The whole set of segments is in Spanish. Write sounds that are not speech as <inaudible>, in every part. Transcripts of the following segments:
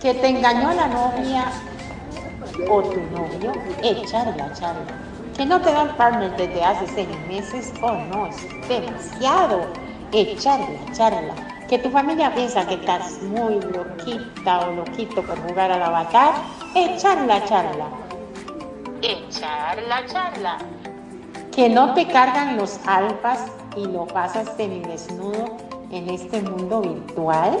que te engañó la novia o tu novio, echarla, charla. Que no te dan partner desde hace seis meses, oh no, es demasiado. Echarla, charla. Que tu familia piensa que estás muy loquita o loquito por jugar al avatar, echarla, charla. Echarla, charla. Que no te cargan los alfas y lo pasas desnudo en este mundo virtual,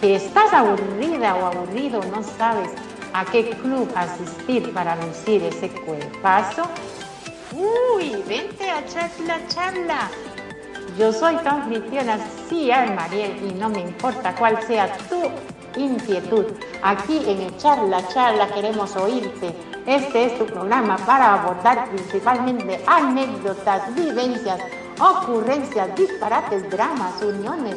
que estás aburrida o aburrido, no sabes a qué club asistir para lucir ese cuerpazo. Uy, vente a charla, charla. Yo soy tu anfitriona, sí, Mariel, y no me importa cuál sea tu inquietud. Aquí en el Charla Charla queremos oírte este es tu programa para abordar principalmente anécdotas, vivencias, ocurrencias, disparates, dramas, uniones,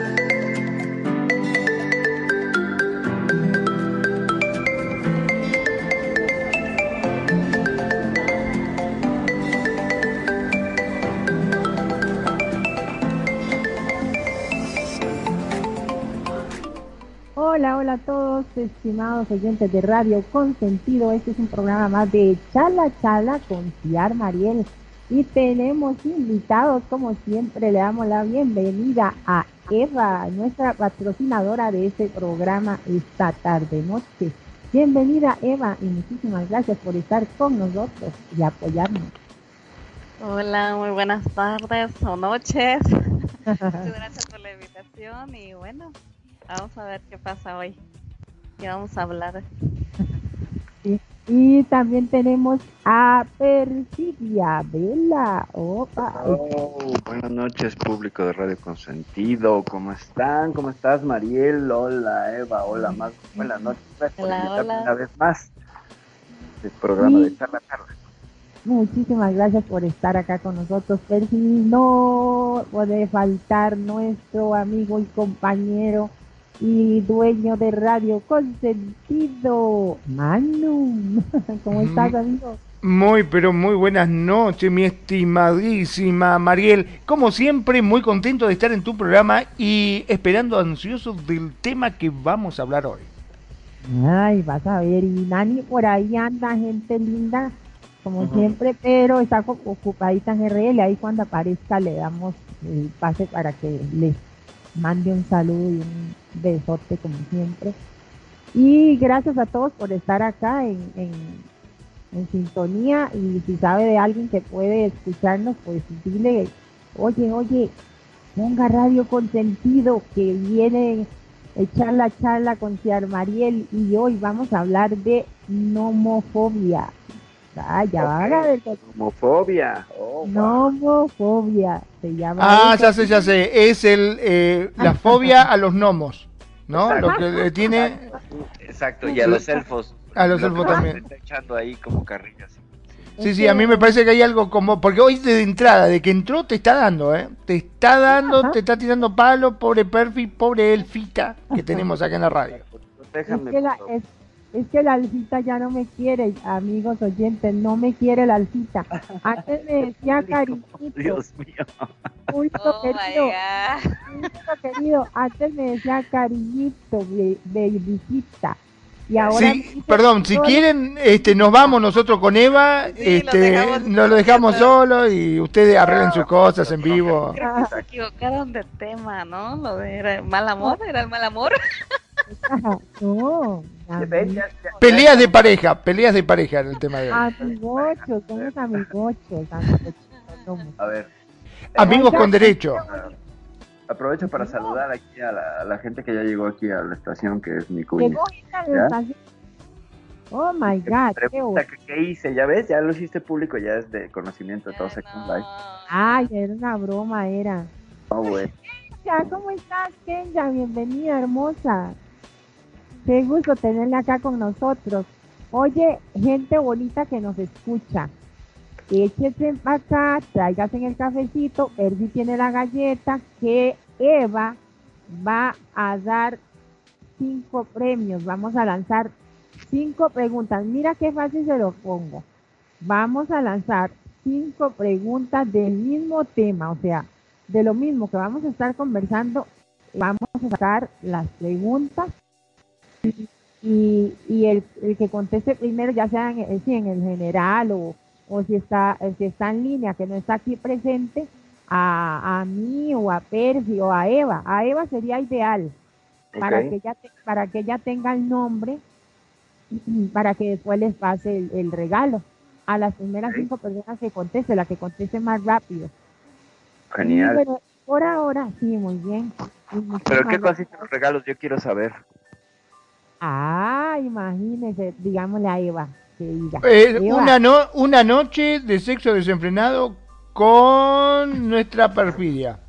Hola, hola a todos, estimados oyentes de Radio Consentido. Este es un programa más de Chala Chala con Ciar Mariel. Y tenemos invitados, como siempre, le damos la bienvenida a Eva, nuestra patrocinadora de este programa esta tarde noche. Bienvenida Eva y muchísimas gracias por estar con nosotros y apoyarnos. Hola, muy buenas tardes o noches. <laughs> Muchas gracias por la invitación y bueno, Vamos a ver qué pasa hoy. ¿Qué vamos a hablar? Y también tenemos a Persidia Vela. Opa. Oh, buenas noches, público de Radio Consentido. ¿Cómo están? ¿Cómo estás, Mariel? Hola, Eva. Hola, más. Buenas noches. hola, una vez más el programa de charla charla. Muchísimas gracias por estar acá con nosotros, Percy. No puede faltar nuestro amigo y compañero y dueño de Radio Consentido, Manu. <laughs> ¿Cómo estás, amigo? Muy, pero muy buenas noches, mi estimadísima Mariel. Como siempre, muy contento de estar en tu programa y esperando ansioso del tema que vamos a hablar hoy. Ay, vas a ver, y Nani, por ahí anda gente linda, como siempre, pero está ocupadita en RL. Ahí cuando aparezca le damos el pase para que le mande un saludo y un besote como siempre. Y gracias a todos por estar acá en, en, sintonía y si sabe de alguien que puede escucharnos, pues dile, oye, oye, ponga radio con sentido que viene echar la charla con Ciar Mariel y hoy vamos a hablar de nomofobia. Ah, ya Nomofobia. Oh, nomofobia se llama. Ah, ya sé, ya sé. Es el eh, la fobia a los gnomos, ¿no? Lo que tiene. Exacto, y a los elfos. A los elfos también. Está echando ahí como carrillas. Sí, sí, a mí me parece que hay algo como. Porque hoy de entrada, de que entró, te está dando, ¿eh? Te está dando, te está tirando palo, pobre Perfi, pobre Elfita que tenemos acá en la radio. Déjame, es que la alcita ya no me quiere, amigos oyentes, no me quiere la alcita. <laughs> Antes me decía cariñito. Dios mío. oh querido, querido, antes me decía cariñito, bebisita. Y ahora sí, perdón, si quieren, este, nos vamos nosotros con Eva, este, nos lo dejamos solo y ustedes arreglen sus cosas en vivo. Creo que se equivocaron de tema, ¿no? Lo de era el mal amor, era el mal amor. <laughs> no, Peleas de pareja, peleas de pareja en el tema de hoy. Amigochos, somos amigochos, amigochos. A ver. Amigos con derecho. Aprovecho para saludar aquí a la, a la gente que ya llegó aquí a la estación, que es mi cuña. Llegó gente a la estación. Oh my God, qué Pregunta que qué hice, ya ves, ya lo hiciste público, ya es de conocimiento de todos Second Life. Ay, era una broma, era. Oh, güey. Kenja, ¿cómo estás, Kenya? Bienvenida, hermosa. Qué gusto tenerla acá con nosotros. Oye, gente bonita que nos escucha. Échese para acá, tráigase en el cafecito, Erdi tiene la galleta, que Eva va a dar cinco premios. Vamos a lanzar cinco preguntas. Mira qué fácil se lo pongo. Vamos a lanzar cinco preguntas del mismo tema, o sea, de lo mismo que vamos a estar conversando. Vamos a sacar las preguntas y, y el, el, que conteste primero, ya sea en, si en el general o, o si está, si está en línea, que no está aquí presente, a, a mí o a Percy o a Eva. A Eva sería ideal para, que ella te- para que ella tenga el nombre <clears throat> para que después les pase el, el regalo. A las primeras cinco personas que conteste, la que conteste más rápido. Sí, Genial. pero por ahora, sí, muy bien. Pero qué los regalos, yo quiero saber. Ah, imagínese, digámosle a Eva que diga. Eh, Eva, una, no, una noche de sexo desenfrenado con nuestra perfidia.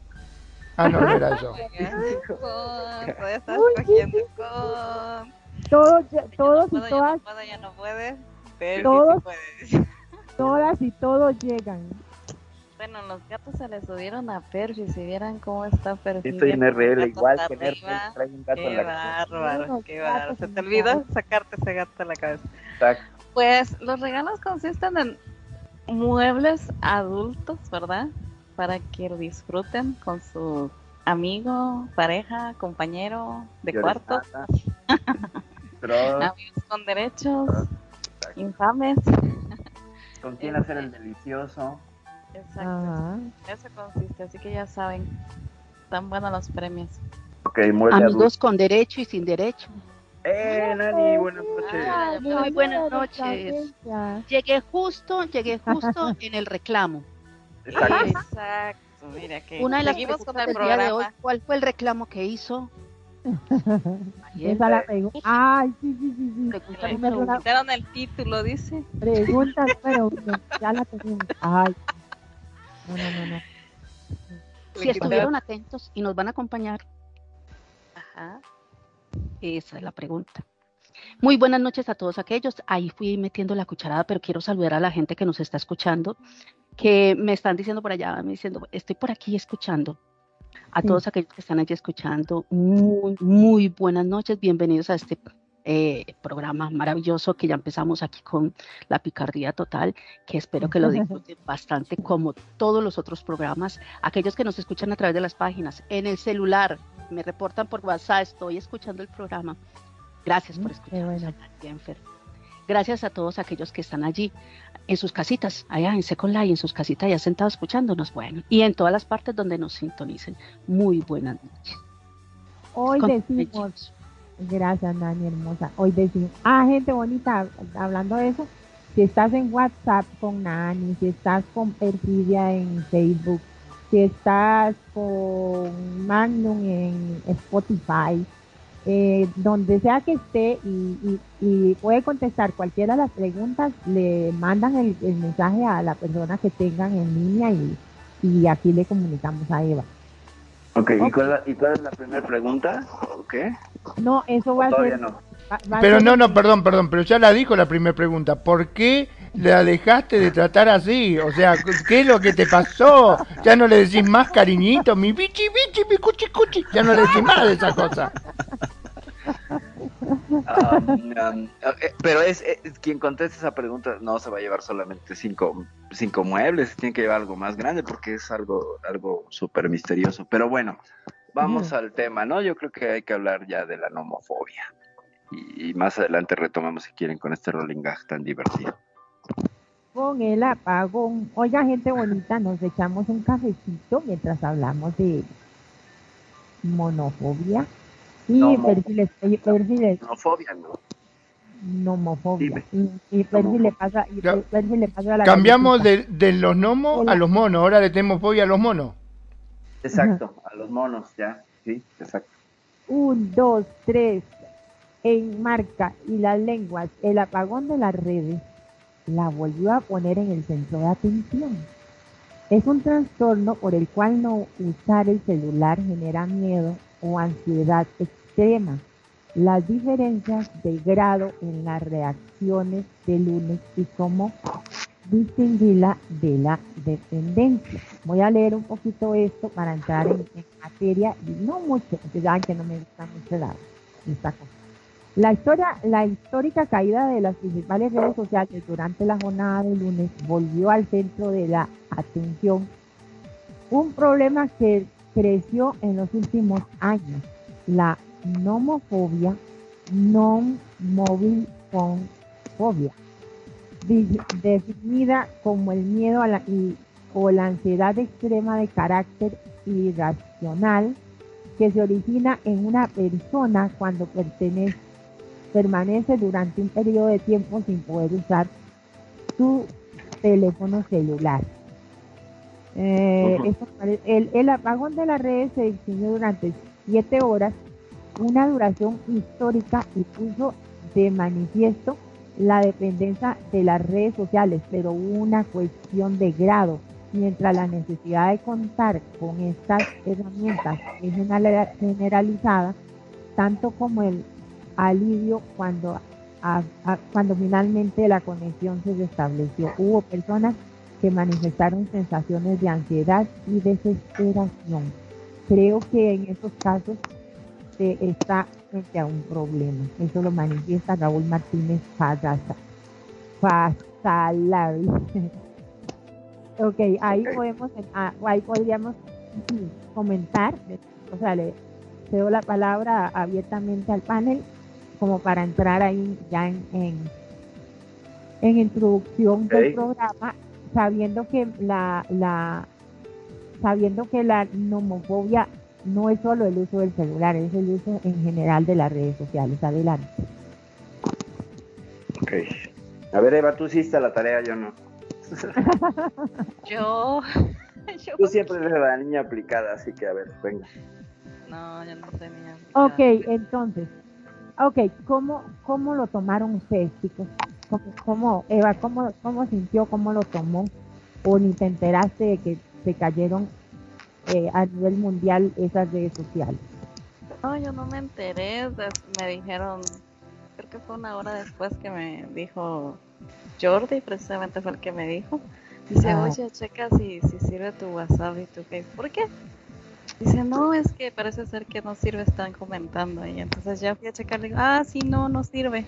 Ah, no, no era eso. Con, cogiendo con. todos, Ya todos no y puedo, ya todas, no puedo, ya no puede. Pero Todos. sí puede. todas y todos llegan. Bueno, los gatos se le subieron a Perfi, si vieran cómo está Perfi. Estoy en RL igual que en. RL, traigo un gato en Qué la bárbaro, Unos qué bárbaro. Se en te olvidó cabeza. sacarte ese gato de la cabeza. Exacto. Pues los regalos consisten en muebles adultos, ¿verdad? Para que lo disfruten con su amigo, pareja, compañero de cuarto, <laughs> amigos con derechos, infames. ¿con quién hacer el delicioso? Exacto, Ajá. eso consiste, así que ya saben, están buenos los premios. Ok, mueble adulto. Amigos con derecho y sin derecho. ¡Eh, Nani! Buenas noches. Ah, muy buenas noches. Llegué justo, llegué justo <laughs> en el reclamo. Exacto. Exacto, mira que Una de las seguimos con preguntas el del día de hoy, programa. ¿cuál fue el reclamo que hizo? <laughs> Esa la pregunta. Ay, sí, sí, sí, sí. Pregunta Le quitaron el título, dice. Pregunta número uno. Ya la tenemos. Ay. No, no, no, no. Si estuvieron atentos y nos van a acompañar, Ajá. esa es la pregunta. Muy buenas noches a todos aquellos. Ahí fui metiendo la cucharada, pero quiero saludar a la gente que nos está escuchando, que me están diciendo por allá, me diciendo, estoy por aquí escuchando. A Sí. todos aquellos que están allí escuchando, muy, muy buenas noches. Bienvenidos a este eh, programa maravilloso que ya empezamos aquí con la picardía total, que espero que lo <laughs> disfruten bastante como todos los otros programas. Aquellos que nos escuchan a través de las páginas, en el celular, me reportan por WhatsApp, estoy escuchando el programa. Gracias por Mm, escucharnos. Gracias a todos aquellos que están allí en sus casitas, allá en Second Life, en sus casitas, ya sentados escuchándonos, bueno, y en todas las partes donde nos sintonicen. Muy buenas noches. Hoy Con- decimos, gracias Nani hermosa, hoy decimos, ah, gente bonita, hablando de eso, si estás en WhatsApp con Nani, si estás con Perfidia en Facebook, si estás con Magnum en Spotify, eh, donde sea que esté y, puede contestar cualquiera de las preguntas, le mandan el, el mensaje a la persona que tengan en línea y, y aquí le comunicamos a Eva. Ok, ¿y cuál, ¿y cuál es la primera pregunta? ¿O ¿Qué? No, eso va a Todavía ser... no. va- va a Pero ser- no, no, perdón, perdón, pero ya la dijo la primera pregunta. ¿Por qué la dejaste de tratar así? O sea, ¿qué es lo que te pasó? Ya no le decís más cariñito, mi bichi bichi, mi cuchi cuchi. Ya no le decís más de esa cosa. Um, um, eh, pero es, es- quien conteste esa pregunta no se va a llevar solamente cinco, cinco muebles, tiene que llevar algo más grande porque es algo, algo súper misterioso. Pero bueno, vamos Ujú. al tema, ¿no? Yo creo que hay que hablar ya de la nomofobia. Y, y más adelante retomamos si quieren con este rolling gag tan divertido. Con el apagón. Oiga, gente bonita, nos echamos un cafecito mientras hablamos de monofobia. Y Nomo- perfiles, y perfiles, Nomofobia, ¿no? nomofobia. Dime. Y, y Percy le pasa, y Ya. Percy le pasa a la Cambiamos de, de los gnomos a los monos. Ahora le tenemos fobia a los monos. Exacto, a los monos, ya. Sí, exacto. Un, dos, tres. En marca y las lenguas, el apagón de las redes la volvió a poner en el centro de atención. Es un trastorno por el cual no usar el celular genera miedo o ansiedad extrema. Las diferencias de grado en las reacciones de lunes y cómo distinguirla de la dependencia. Voy a leer un poquito esto para entrar en, materia y no mucho, porque saben que no me gusta mucho la, esta cosa. La historia, la histórica caída de las principales redes sociales durante la jornada de lunes volvió al centro de la atención un problema que creció en los últimos años, la nomofobia, non-mobile phone phobia, di- definida como el miedo a la, o la ansiedad extrema de carácter irracional que se origina en una persona cuando permanece durante un periodo de tiempo sin poder usar su teléfono celular. Eh, el, el apagón de las redes se extendió durante siete horas, una duración histórica y puso de manifiesto la dependencia de las redes sociales, pero una cuestión de grado, mientras la necesidad de contar con estas herramientas es general- generalizada, tanto como el alivio cuando, a- a- cuando finalmente la conexión se restableció. Hubo personas que manifestaron sensaciones de ansiedad y desesperación. Creo que en esos casos se está frente a un problema. Eso lo manifiesta Raúl Martínez. Pazalavi. <laughs> ok, ahí podemos, ah, ahí podríamos comentar, o sea, le cedo la palabra abiertamente al panel como para entrar ahí ya en, en, en introducción del programa, sabiendo que la, la sabiendo que la nomofobia no es solo el uso del celular, es el uso en general de las redes sociales. Adelante. Ok. A ver, Eva, tú hiciste la tarea, yo no. <laughs> Yo. <laughs> yo Tú siempre eres la niña aplicada, así que a ver, venga. no, yo no soy niña. Ok, entonces, ok, ¿cómo, cómo lo tomaron ustedes, chicos? ¿Cómo, cómo- Eva, cómo, cómo sintió, cómo lo tomó? ¿O ni te enteraste de que se cayeron eh, a nivel mundial esas redes sociales? No, yo no me enteré. Me dijeron, creo que fue una hora después que me dijo Jordi, precisamente fue el que me dijo. Dice, Ah. oye, checa si, si sirve tu WhatsApp y tu Facebook. ¿Por qué? Dice, no, es que parece ser que no sirve, están comentando. Y entonces ya fui a checar, digo, ah, sí, no, no sirve.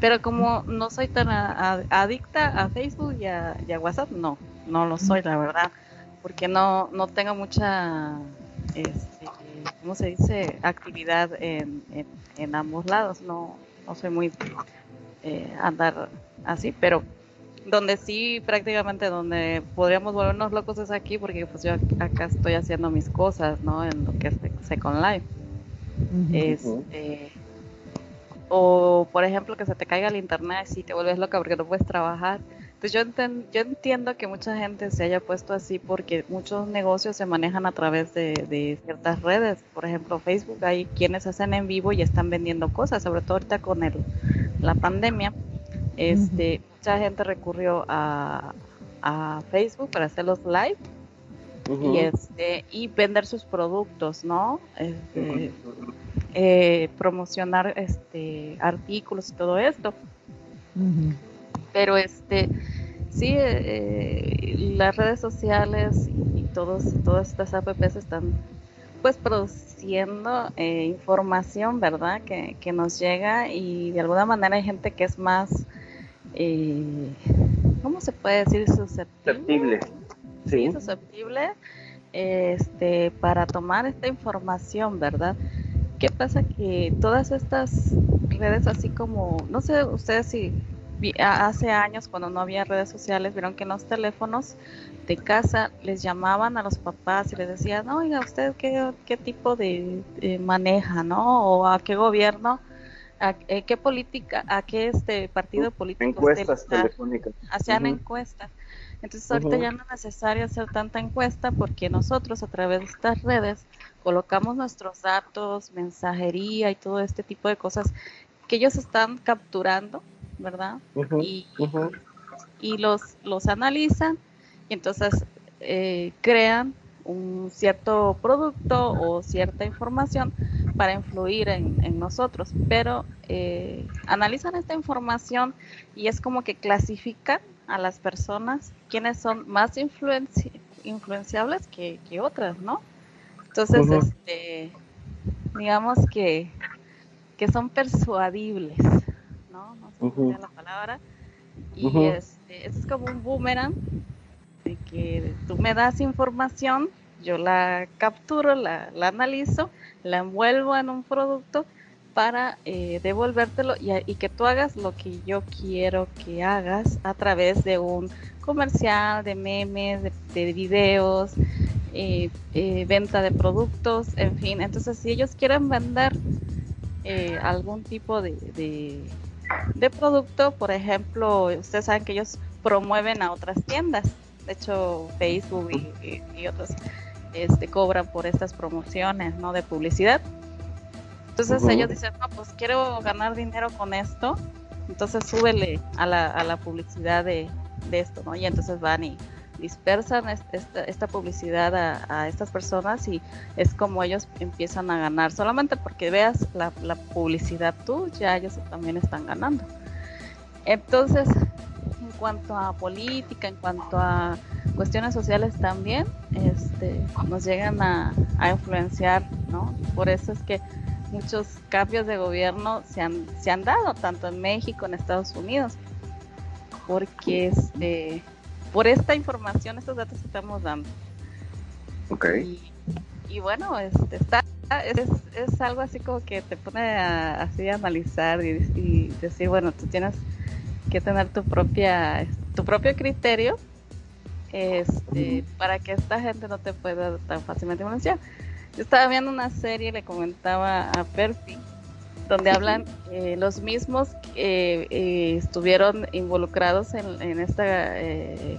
Pero como no soy tan a- a- adicta a Facebook y a, y a WhatsApp, no, no lo soy, la verdad. Porque no, no tengo mucha, este, ¿cómo se dice? Actividad en, en, en ambos lados. No, no soy muy eh, andar así, pero donde sí prácticamente donde podríamos volvernos locos es aquí porque pues yo ac- acá estoy haciendo mis cosas, ¿no? En lo que es Second Life. Este, o por ejemplo que se te caiga el internet y te vuelves loca porque no puedes trabajar. Entonces yo, enten- yo entiendo que mucha gente se haya puesto así porque muchos negocios se manejan a través de, de ciertas redes. Por ejemplo, Facebook, hay quienes hacen en vivo y están vendiendo cosas, sobre todo ahorita con el, la pandemia. Este, Mucha gente recurrió a, a Facebook para hacer los live y este y vender sus productos, ¿no? Este, eh, promocionar este artículos y todo esto. Pero este sí eh, las redes sociales y todos todas estas apps están pues produciendo eh, información, ¿verdad? Que, que nos llega y de alguna manera hay gente que es más eh, ¿cómo se puede decir? Susceptible. sí, Sí. susceptible este, para tomar esta información, ¿verdad? ¿Qué pasa? Que todas estas redes, así como, no sé ustedes si hace años cuando no había redes sociales, vieron que en los teléfonos de casa les llamaban a los papás y les decían, oiga, ¿usted qué, qué tipo de maneja, no? O a qué gobierno, a, eh, qué política, a qué este partido político. Encuestas telefónicas. Hacían encuestas. Entonces ahorita ya no es necesario hacer tanta encuesta porque nosotros a través de estas redes colocamos nuestros datos, mensajería y todo este tipo de cosas que ellos están capturando, ¿verdad? y, y los, los analizan y entonces eh, crean un cierto producto o cierta información para influir en, nosotros, pero eh, analizan esta información y es como que clasifican a las personas quienes son más influenciables que, otras, ¿no? Entonces, este, digamos que, que son persuadibles, ¿no? No sé la palabra. Y este, es como un boomerang de que tú me das información, yo la capturo, la, analizo, la envuelvo en un producto para eh, devolvértelo y, que tú hagas lo que yo quiero que hagas a través de un comercial, de memes, de, videos, eh, eh, venta de productos, en fin. Entonces, si ellos quieren vender algún tipo de, de, producto, por ejemplo, ustedes saben que ellos promueven a otras tiendas de hecho Facebook y, otros este, cobran por estas promociones ¿no? de publicidad. Entonces ellos dicen, no, pues quiero ganar dinero con esto, entonces súbele a la, a la publicidad de, esto, ¿no? Y entonces van y dispersan esta, esta publicidad a, estas personas y es como ellos empiezan a ganar. Solamente porque veas la, la publicidad tú, ya ellos también están ganando. Entonces, cuanto a política, en cuanto a cuestiones sociales también, este, nos llegan a, influenciar, ¿no? Por eso es que muchos cambios de gobierno se han, se han dado, tanto en México, en Estados Unidos, porque este, por esta información, estos datos que estamos dando. Ok. Y, bueno, este, está, es, es, algo así como que te pone a, así a analizar y, y decir, bueno, tú tienes que tener tu propia tu propio criterio este, para que esta gente no te pueda tan fácilmente influenciar. Yo estaba viendo una serie, le comentaba a Perfi, donde hablan eh, los mismos que eh, estuvieron involucrados en, en esta, eh,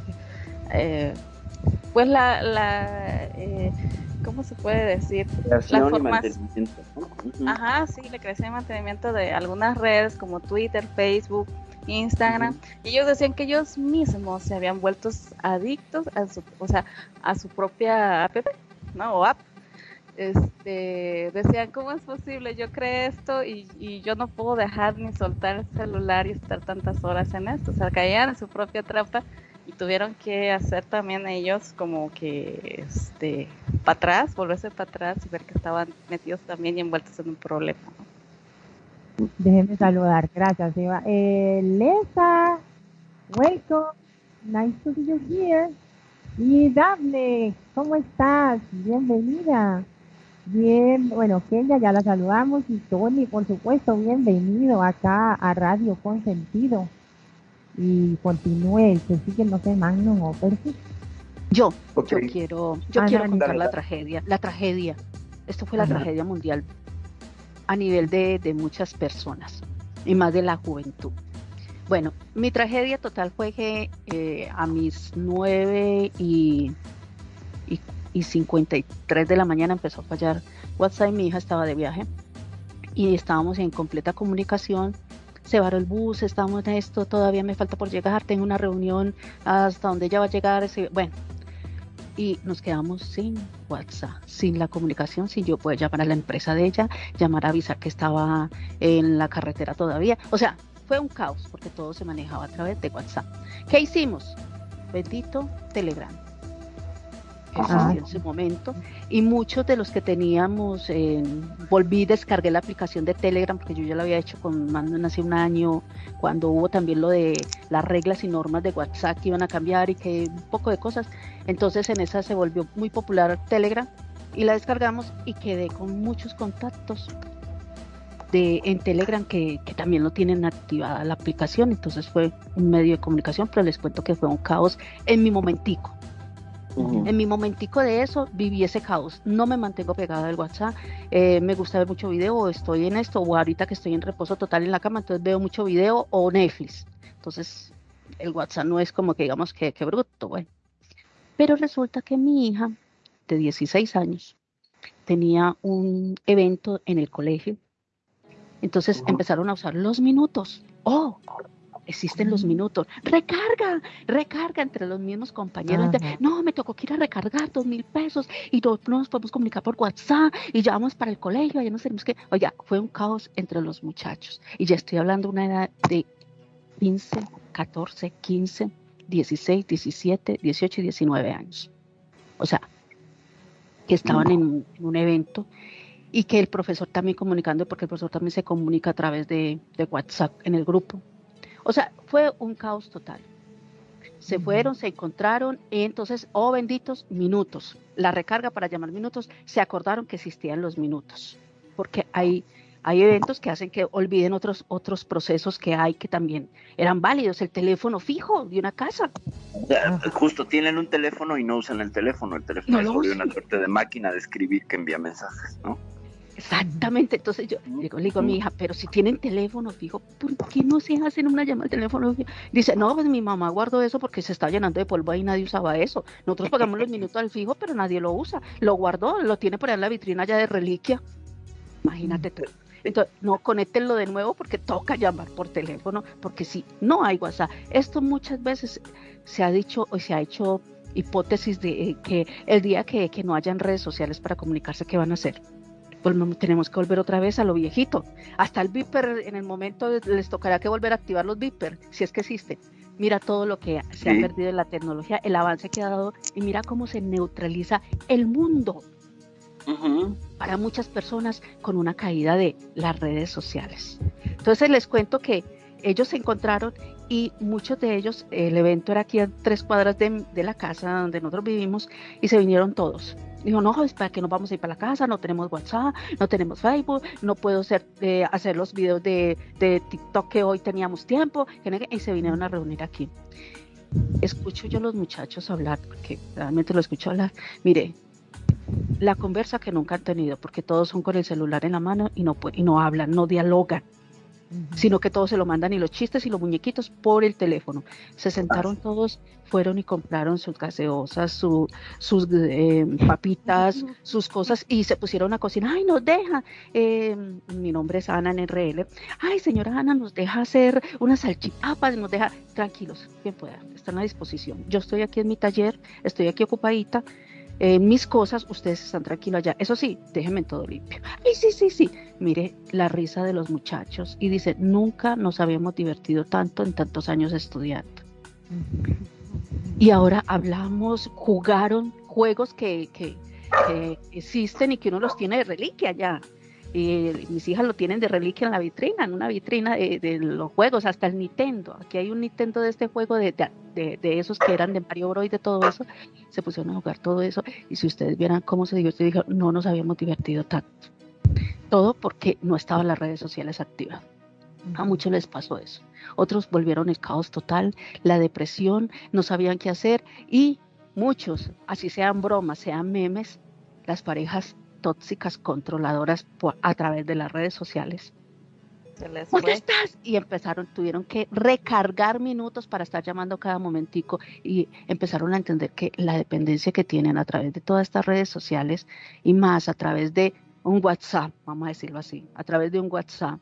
pues la, la ¿cómo se puede decir? la formación Ajá, sí, la creación y mantenimiento de algunas redes como Twitter, Facebook, Instagram, y ellos decían que ellos mismos se habían vuelto adictos a su, o sea, a su propia app, ¿no? O app. Este, decían, ¿cómo es posible? Yo creé esto y, yo no puedo dejar ni soltar el celular y estar tantas horas en esto. O sea, caían en su propia trampa y tuvieron que hacer también ellos como que, este, para atrás, volverse para atrás y ver que estaban metidos también y envueltos en un problema. Déjenme saludar, gracias Eva. Eh, Lesa, welcome, nice to see you here. Y Daphne, ¿cómo estás? Bienvenida. Bien, bueno, Kenya ya la saludamos y Tony, por supuesto, bienvenido acá a Radio Consentido. Y continúe, que sigue, no sé, Magnum o Percy. Yo, yo quiero, yo quiero contar la tragedia, la tragedia. Esto fue la tragedia mundial a nivel de, muchas personas y más de la juventud. Bueno, mi tragedia total fue que eh, a mis 9 y, y, y, 53 de la mañana empezó a fallar WhatsApp. Mi hija estaba de viaje y estábamos en completa comunicación. Se varó el bus, estábamos en esto, todavía me falta por llegar, tengo una reunión hasta donde ella va a llegar. Bueno, y nos quedamos sin WhatsApp, sin la comunicación, sin yo poder llamar a la empresa de ella, llamar a avisar que estaba en la carretera todavía. O sea, fue un caos porque todo se manejaba a través de WhatsApp. ¿Qué hicimos? Bendito Telegram en su momento. Y muchos de los que teníamos volví descargué la aplicación de Telegram porque yo ya lo había hecho con más hace un año cuando hubo también lo de las reglas y normas de WhatsApp que iban a cambiar y que un poco de cosas. Entonces en esa se volvió muy popular Telegram y la descargamos y quedé con muchos contactos de, en Telegram que, que, también lo tienen activada la aplicación, entonces fue un medio de comunicación, pero les cuento que fue un caos en mi momentico. En mi momentico de eso viví ese caos. No me mantengo pegada al WhatsApp. Eh, me gusta ver mucho video, o estoy en esto, o ahorita que estoy en reposo total en la cama, entonces veo mucho video o Netflix. Entonces el WhatsApp no es como que digamos que, que bruto, bueno. Pero resulta que mi hija de 16 años tenía un evento en el colegio. Entonces empezaron a usar los minutos. Oh, existen los minutos. Recarga, recarga entre los mismos compañeros. no, me tocó que ir a recargar dos mil pesos y no, nos podemos comunicar por WhatsApp y ya vamos para el colegio, ya no tenemos que. Oye, fue un caos entre los muchachos. Y ya estoy hablando de una edad de 15, 14, 15, 16, 17, 18 y 19 años. O sea, que estaban en, un evento y que el profesor también comunicando, porque el profesor también se comunica a través de, de WhatsApp en el grupo. O sea, fue un caos total. Se fueron, se encontraron, y entonces, oh benditos, minutos. La recarga para llamar minutos, se acordaron que existían los minutos, porque hay, hay eventos que hacen que olviden otros, otros procesos que hay que también eran válidos. El teléfono fijo de una casa. Justo, tienen un teléfono y no usan el teléfono. El teléfono es una suerte de máquina de escribir que envía mensajes, ¿no? Exactamente, entonces yo le digo a mi hija, pero si tienen teléfono fijo, ¿por qué no se hacen una llamada de teléfono fijo? Dice, no, pues mi mamá guardó eso porque se está llenando de polvo y nadie usaba eso. Nosotros pagamos los minutos al fijo, pero nadie lo usa. Lo guardó, lo tiene por ahí en la vitrina ya de reliquia. Imagínate tú. Entonces, no conéctenlo de nuevo porque toca llamar por teléfono, porque si no hay WhatsApp. Esto muchas veces se ha dicho o se ha hecho hipótesis de eh, que el día que, que no hayan redes sociales para comunicarse, ¿qué van a hacer? Tenemos que volver otra vez a lo viejito. Hasta el Viper, en el momento les tocará que volver a activar los Viper, si es que existen. Mira todo lo que se ha perdido en la tecnología, el avance que ha dado y mira cómo se neutraliza el mundo para muchas personas con una caída de las redes sociales. Entonces les cuento que ellos se encontraron y muchos de ellos, el evento era aquí a tres cuadras de, de la casa donde nosotros vivimos y se vinieron todos Dijo, no, es para que nos vamos a ir para la casa, no tenemos WhatsApp, no tenemos Facebook, no puedo hacer, eh, hacer los videos de, de, TikTok que hoy teníamos tiempo, y se vinieron a reunir aquí. Escucho yo a los muchachos hablar, porque realmente lo escucho hablar. Mire, la conversa que nunca han tenido, porque todos son con el celular en la mano y no, y no hablan, no dialogan sino que todos se lo mandan y los chistes y los muñequitos por el teléfono. Se sentaron todos, fueron y compraron sus gaseosas, sus eh, papitas, sus cosas y se pusieron a cocinar. Ay, nos deja. Em, mi nombre es Ana en RL. Ay, señora Ana, nos deja hacer unas salchipapas, nos deja tranquilos, quien pueda, están a disposición. Yo estoy aquí en mi taller, estoy aquí ocupadita eh, mis cosas, ustedes están tranquilos allá. Eso sí, déjenme todo limpio. Ay, sí, sí, sí. Mire la risa de los muchachos y dice, nunca nos habíamos divertido tanto en tantos años estudiando. Y ahora hablamos, jugaron juegos que, que, que existen y que uno los tiene de reliquia ya mis hijas lo tienen de reliquia en la vitrina, en una vitrina de, los juegos, hasta el Nintendo. Aquí hay un Nintendo de este juego, de, de, esos que eran de Mario Bros y de todo eso. Se pusieron a jugar todo eso. Y si ustedes vieran cómo se divirtió, dijeron, no nos habíamos divertido tanto. Todo porque no estaban las redes sociales activas. A muchos les pasó eso. Otros volvieron el caos total, la depresión, no sabían qué hacer y muchos, así sean bromas, sean memes, las parejas tóxicas controladoras por, a través de las redes sociales. ¿Dónde estás? Y empezaron, tuvieron que recargar minutos para estar llamando cada momentico y empezaron a entender que la dependencia que tienen a través de todas estas redes sociales y más a través de un WhatsApp, vamos a decirlo así, a través de un WhatsApp,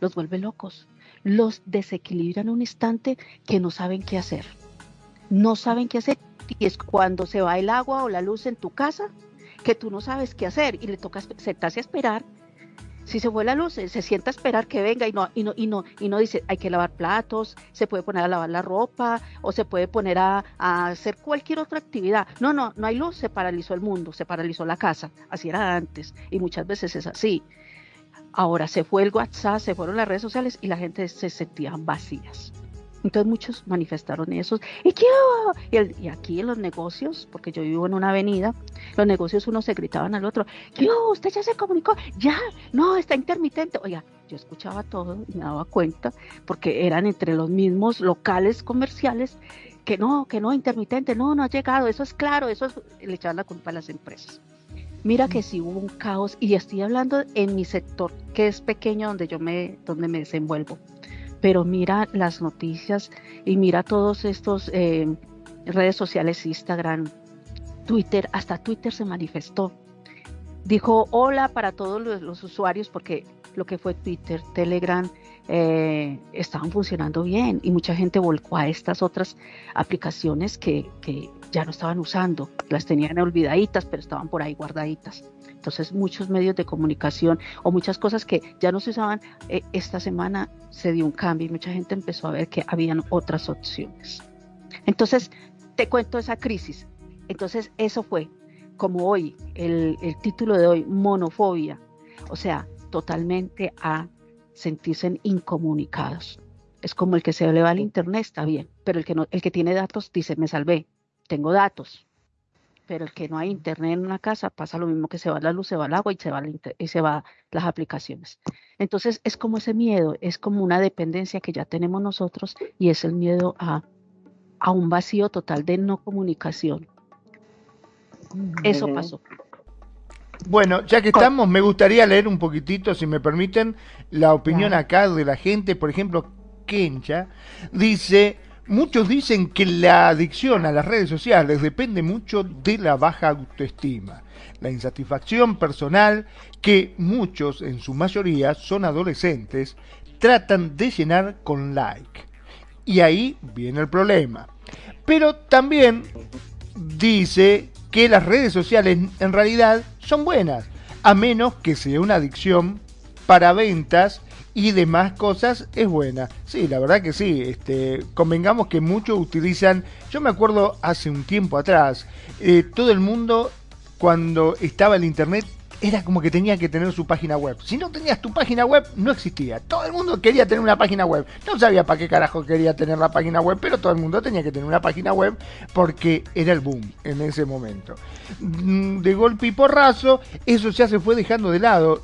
los vuelve locos, los desequilibran un instante que no saben qué hacer. No saben qué hacer y es cuando se va el agua o la luz en tu casa, que tú no sabes qué hacer y le toca sentarse a esperar. Si se fue la luz, se, sienta a esperar que venga y no, y no, y no, y no dice hay que lavar platos, se puede poner a lavar la ropa, o se puede poner a, hacer cualquier otra actividad. No, no, no hay luz, se paralizó el mundo, se paralizó la casa. Así era antes, y muchas veces es así. Ahora se fue el WhatsApp, se fueron las redes sociales y la gente se sentía vacías. Entonces muchos manifestaron eso. ¿Y, qué? y, aquí en los negocios, porque yo vivo en una avenida, los negocios uno se gritaban al otro, ¿qué? ¿Usted ya se comunicó? Ya, no, está intermitente. Oiga, yo escuchaba todo y me daba cuenta, porque eran entre los mismos locales comerciales, que no, que no, intermitente, no, no ha llegado, eso es claro, eso es, le echaban la culpa a las empresas. Mira que sí hubo un caos y estoy hablando en mi sector, que es pequeño donde yo me, donde me desenvuelvo. Pero mira las noticias y mira todos estos eh, redes sociales, Instagram, Twitter, hasta Twitter se manifestó. Dijo hola para todos los usuarios porque lo que fue Twitter, Telegram, eh, estaban funcionando bien y mucha gente volcó a estas otras aplicaciones que, ya no estaban usando, las tenían olvidaditas, pero estaban por ahí guardaditas. Entonces muchos medios de comunicación o muchas cosas que ya no se usaban, eh, esta semana se dio un cambio y mucha gente empezó a ver que habían otras opciones. Entonces, te cuento esa crisis. Entonces, eso fue como hoy, el, el título de hoy, monofobia. O sea, totalmente a sentirse incomunicados. Es como el que se eleva al internet, está bien, pero el que, no, el que tiene datos dice, me salvé, tengo datos. Pero el que no hay internet en una casa pasa lo mismo que se va la luz, se va el agua y se va, y se va las aplicaciones. Entonces es como ese miedo, es como una dependencia que ya tenemos nosotros y es el miedo a, a un vacío total de no comunicación. Eso pasó. Bueno, ya que estamos, me gustaría leer un poquitito, si me permiten, la opinión acá de la gente. Por ejemplo, Kencha dice, muchos dicen que la adicción a las redes sociales depende mucho de la baja autoestima, la insatisfacción personal que muchos, en su mayoría, son adolescentes, tratan de llenar con like. Y ahí viene el problema. Pero también dice que las redes sociales en realidad son buenas, a menos que sea una adicción para ventas y demás cosas es buena. Sí, la verdad que sí. Este, convengamos que muchos utilizan. Yo me acuerdo hace un tiempo atrás, eh, todo el mundo cuando estaba el internet era como que tenía que tener su página web. Si no tenías tu página web, no existía. Todo el mundo quería tener una página web. No sabía para qué carajo quería tener la página web, pero todo el mundo tenía que tener una página web porque era el boom en ese momento. Mm, de golpe y porrazo, eso ya se fue dejando de lado.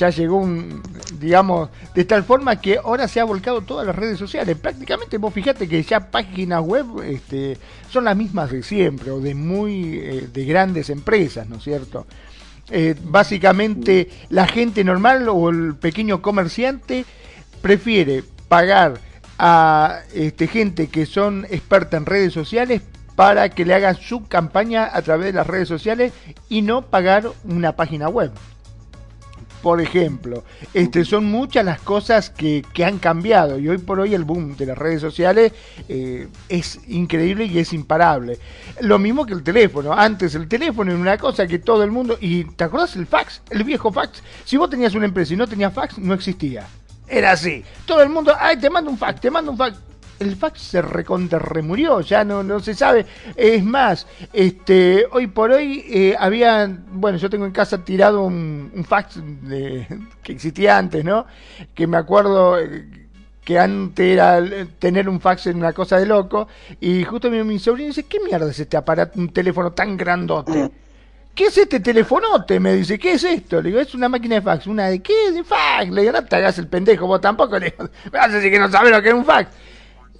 Ya llegó un, digamos, de tal forma que ahora se ha volcado todas las redes sociales. Prácticamente vos fijate que ya páginas web este, son las mismas de siempre o de muy, eh, de grandes empresas, ¿no es cierto? Eh, básicamente la gente normal o el pequeño comerciante prefiere pagar a este, gente que son experta en redes sociales para que le hagan su campaña a través de las redes sociales y no pagar una página web por ejemplo. Este, son muchas las cosas que, han cambiado y hoy por hoy el boom de las redes sociales eh, es increíble y es imparable. Lo mismo que el teléfono. Antes el teléfono era una cosa que todo el mundo... ¿Y te acuerdas el fax? El viejo fax. Si vos tenías una empresa y no tenías fax, no existía. Era así. Todo el mundo, ay, te mando un fax, te mando un fax el fax se recontra remurió, ya no, no se sabe. Es más, este, hoy por hoy eh, había, bueno, yo tengo en casa tirado un, fax de, <laughs> que existía antes, ¿no? Que me acuerdo eh, que antes era tener un fax en una cosa de loco, y justo mi, mi sobrino dice, ¿qué mierda es este aparato, un teléfono tan grandote? ¿Qué es este telefonote? Me dice, ¿qué es esto? Le digo, es una máquina de fax. ¿Una de qué? De fax. Le digo, no te hagas el pendejo, vos tampoco. Le digo, <laughs> me vas a decir que no sabes lo que es un fax.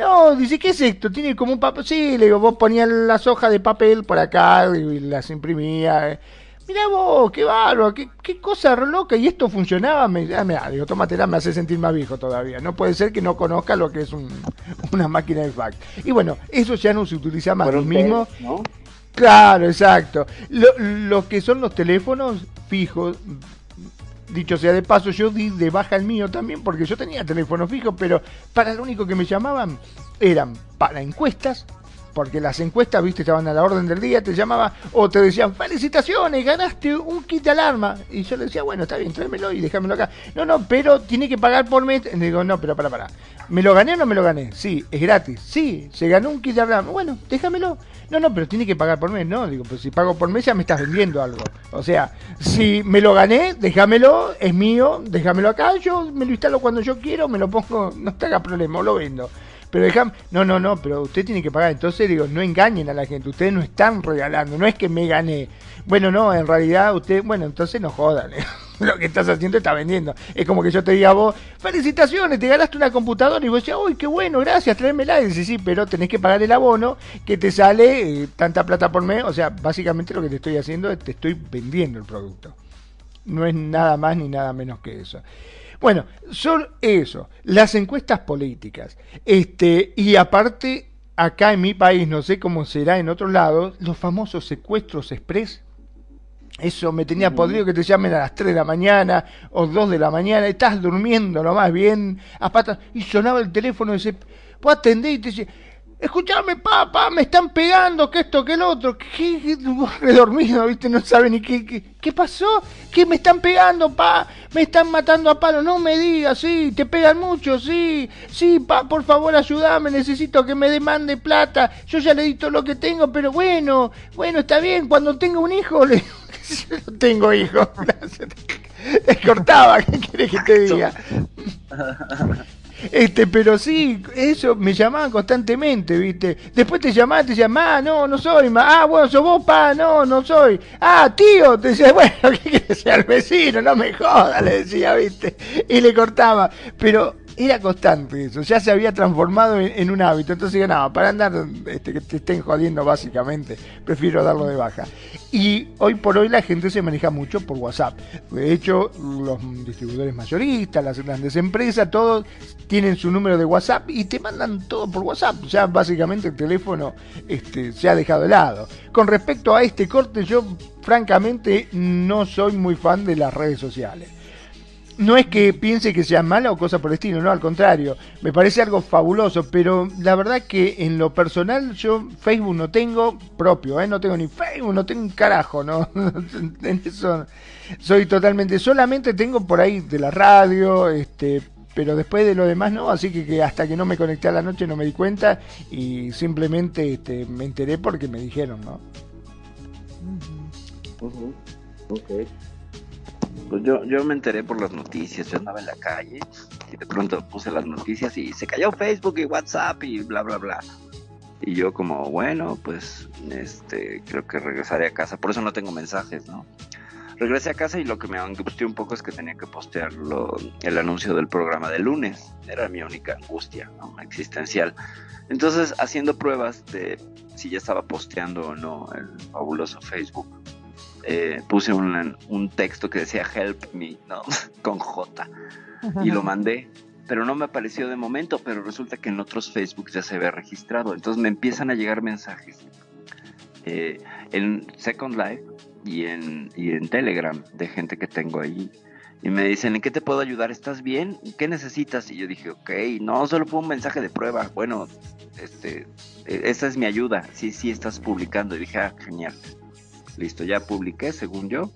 No, dice, ¿qué es esto? Tiene como un papel. Sí, le digo, vos ponías las hojas de papel por acá y las imprimías. Mira vos, qué bárbaro, qué, qué cosa loca. Y esto funcionaba. Me, ah, mira, digo, tómatela, me hace sentir más viejo todavía. No puede ser que no conozca lo que es <laughs> una máquina de fax. Y bueno, eso ya no se utiliza más. Lo mismo. Claro, exacto. Lo, lo que son los teléfonos fijos Dicho sea de paso, yo di de baja el mío también porque yo tenía teléfono fijo, pero para lo único que me llamaban eran para encuestas, porque las encuestas, viste, estaban a la orden del día, te llamaban o te decían, felicitaciones, ganaste un kit de alarma. Y yo le decía, bueno, está bien, tráemelo y déjamelo acá. No, no, pero tiene que pagar por mes. Y digo, no, pero para, para. ¿Me lo gané o no me lo gané? Sí, es gratis. Sí, se ganó un kit de alarma. Bueno, déjamelo. No, no, pero tiene que pagar por mes, ¿no? Digo, pues si pago por mes ya me estás vendiendo algo. O sea, si me lo gané, déjamelo, es mío, déjamelo acá, yo me lo instalo cuando yo quiero, me lo pongo, no te haga problema, lo vendo. Pero déjame, no, no, no, pero usted tiene que pagar. Entonces digo, no engañen a la gente, ustedes no están regalando, no es que me gané. Bueno, no, en realidad usted, bueno, entonces no jodan. <laughs> Lo que estás haciendo está vendiendo. Es como que yo te diga a vos, felicitaciones, te ganaste una computadora y vos decís, uy, qué bueno, gracias, tráemela. Y decís, sí, pero tenés que pagar el abono que te sale eh, tanta plata por mes. O sea, básicamente lo que te estoy haciendo es te estoy vendiendo el producto. No es nada más ni nada menos que eso. Bueno, son eso, las encuestas políticas. Este, y aparte, acá en mi país, no sé cómo será en otros lados, los famosos secuestros express. Eso me tenía podrido que te llamen a las 3 de la mañana o 2 de la mañana, estás durmiendo nomás bien, a patas, y sonaba el teléfono y dice, pues atendé y te dice, escuchame, papá, me están pegando, que esto, que el otro, que redormido, viste, no sabe ni qué, qué, qué, pasó, que me están pegando, pa, me están matando a palo, no me digas, sí, te pegan mucho, sí, sí, pa, por favor ayúdame, necesito que me demande plata, yo ya le di todo lo que tengo, pero bueno, bueno, está bien, cuando tenga un hijo, le <laughs> yo no tengo hijo, <laughs> te cortaba, ¿qué quieres que te diga? <laughs> Este, pero sí, eso me llamaban constantemente, ¿viste? Después te llamaban, te decían, ah, no, no soy, ma. ah, bueno, sos vos, pa, no, no soy. Ah, tío, te decía, <laughs> bueno, ¿qué quieres ser vecino? No me jodas, le decía, ¿viste? Y le cortaba. Pero era constante eso, ya se había transformado en, un hábito. Entonces digo, no, para andar este, que te estén jodiendo básicamente, prefiero darlo de baja. Y hoy por hoy la gente se maneja mucho por WhatsApp. De hecho, los distribuidores mayoristas, las grandes empresas, todos tienen su número de WhatsApp y te mandan todo por WhatsApp. Ya básicamente el teléfono este, se ha dejado de lado. Con respecto a este corte, yo francamente no soy muy fan de las redes sociales no es que piense que sea mala o cosa por el estilo, no, al contrario, me parece algo fabuloso, pero la verdad que en lo personal yo Facebook no tengo propio, ¿eh? no tengo ni Facebook, no tengo un carajo, ¿no? <laughs> en eso soy totalmente, solamente tengo por ahí de la radio, este, pero después de lo demás no, así que, hasta que no me conecté a la noche no me di cuenta y simplemente este, me enteré porque me dijeron, ¿no? Pues yo, yo me enteré por las noticias, yo andaba en la calle y de pronto puse las noticias y se cayó Facebook y WhatsApp y bla, bla, bla. Y yo como, bueno, pues este, creo que regresaré a casa, por eso no tengo mensajes, ¿no? Regresé a casa y lo que me angustió un poco es que tenía que postear el anuncio del programa de lunes. Era mi única angustia ¿no? existencial. Entonces, haciendo pruebas de si ya estaba posteando o no el fabuloso Facebook, eh, puse un, un, texto que decía help me, ¿no? <laughs> Con J. Y lo mandé, pero no me apareció de momento, pero resulta que en otros Facebook ya se había registrado. Entonces me empiezan a llegar mensajes eh, en Second Life y en, y en Telegram de gente que tengo ahí. Y me dicen, ¿en qué te puedo ayudar? ¿Estás bien? ¿Qué necesitas? Y yo dije, ok, no, solo fue un mensaje de prueba. Bueno, este, e, esa es mi ayuda. Sí, sí, estás publicando. Y dije, ah, genial. Listo, ya publiqué, según yo.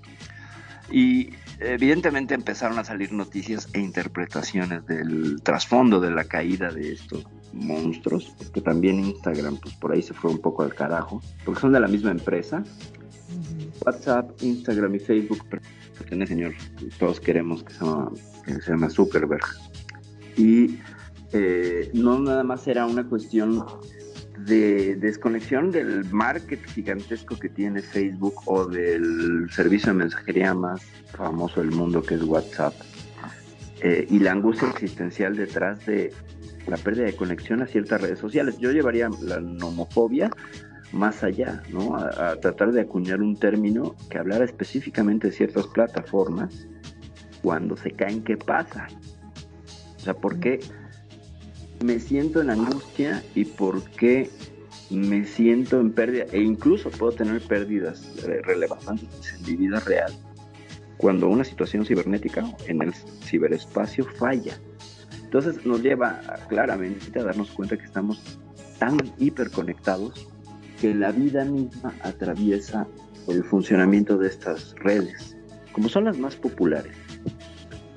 Y evidentemente empezaron a salir noticias e interpretaciones del trasfondo de la caída de estos monstruos, porque también Instagram, pues por ahí se fue un poco al carajo, porque son de la misma empresa. WhatsApp, Instagram y Facebook pertenecen, señor, todos queremos que se llama, que se llama Zuckerberg. Y eh, no nada más era una cuestión de desconexión del market gigantesco que tiene Facebook o del servicio de mensajería más famoso del mundo que es WhatsApp eh, y la angustia existencial detrás de la pérdida de conexión a ciertas redes sociales. Yo llevaría la nomofobia más allá, ¿no? A, tratar de acuñar un término que hablara específicamente de ciertas plataformas cuando se caen, ¿qué pasa? O sea, ¿por qué? Me siento en angustia y por qué me siento en pérdida e incluso puedo tener pérdidas relevantes en mi vida real cuando una situación cibernética en el ciberespacio falla. Entonces nos lleva claramente a darnos cuenta que estamos tan hiperconectados que la vida misma atraviesa el funcionamiento de estas redes, como son las más populares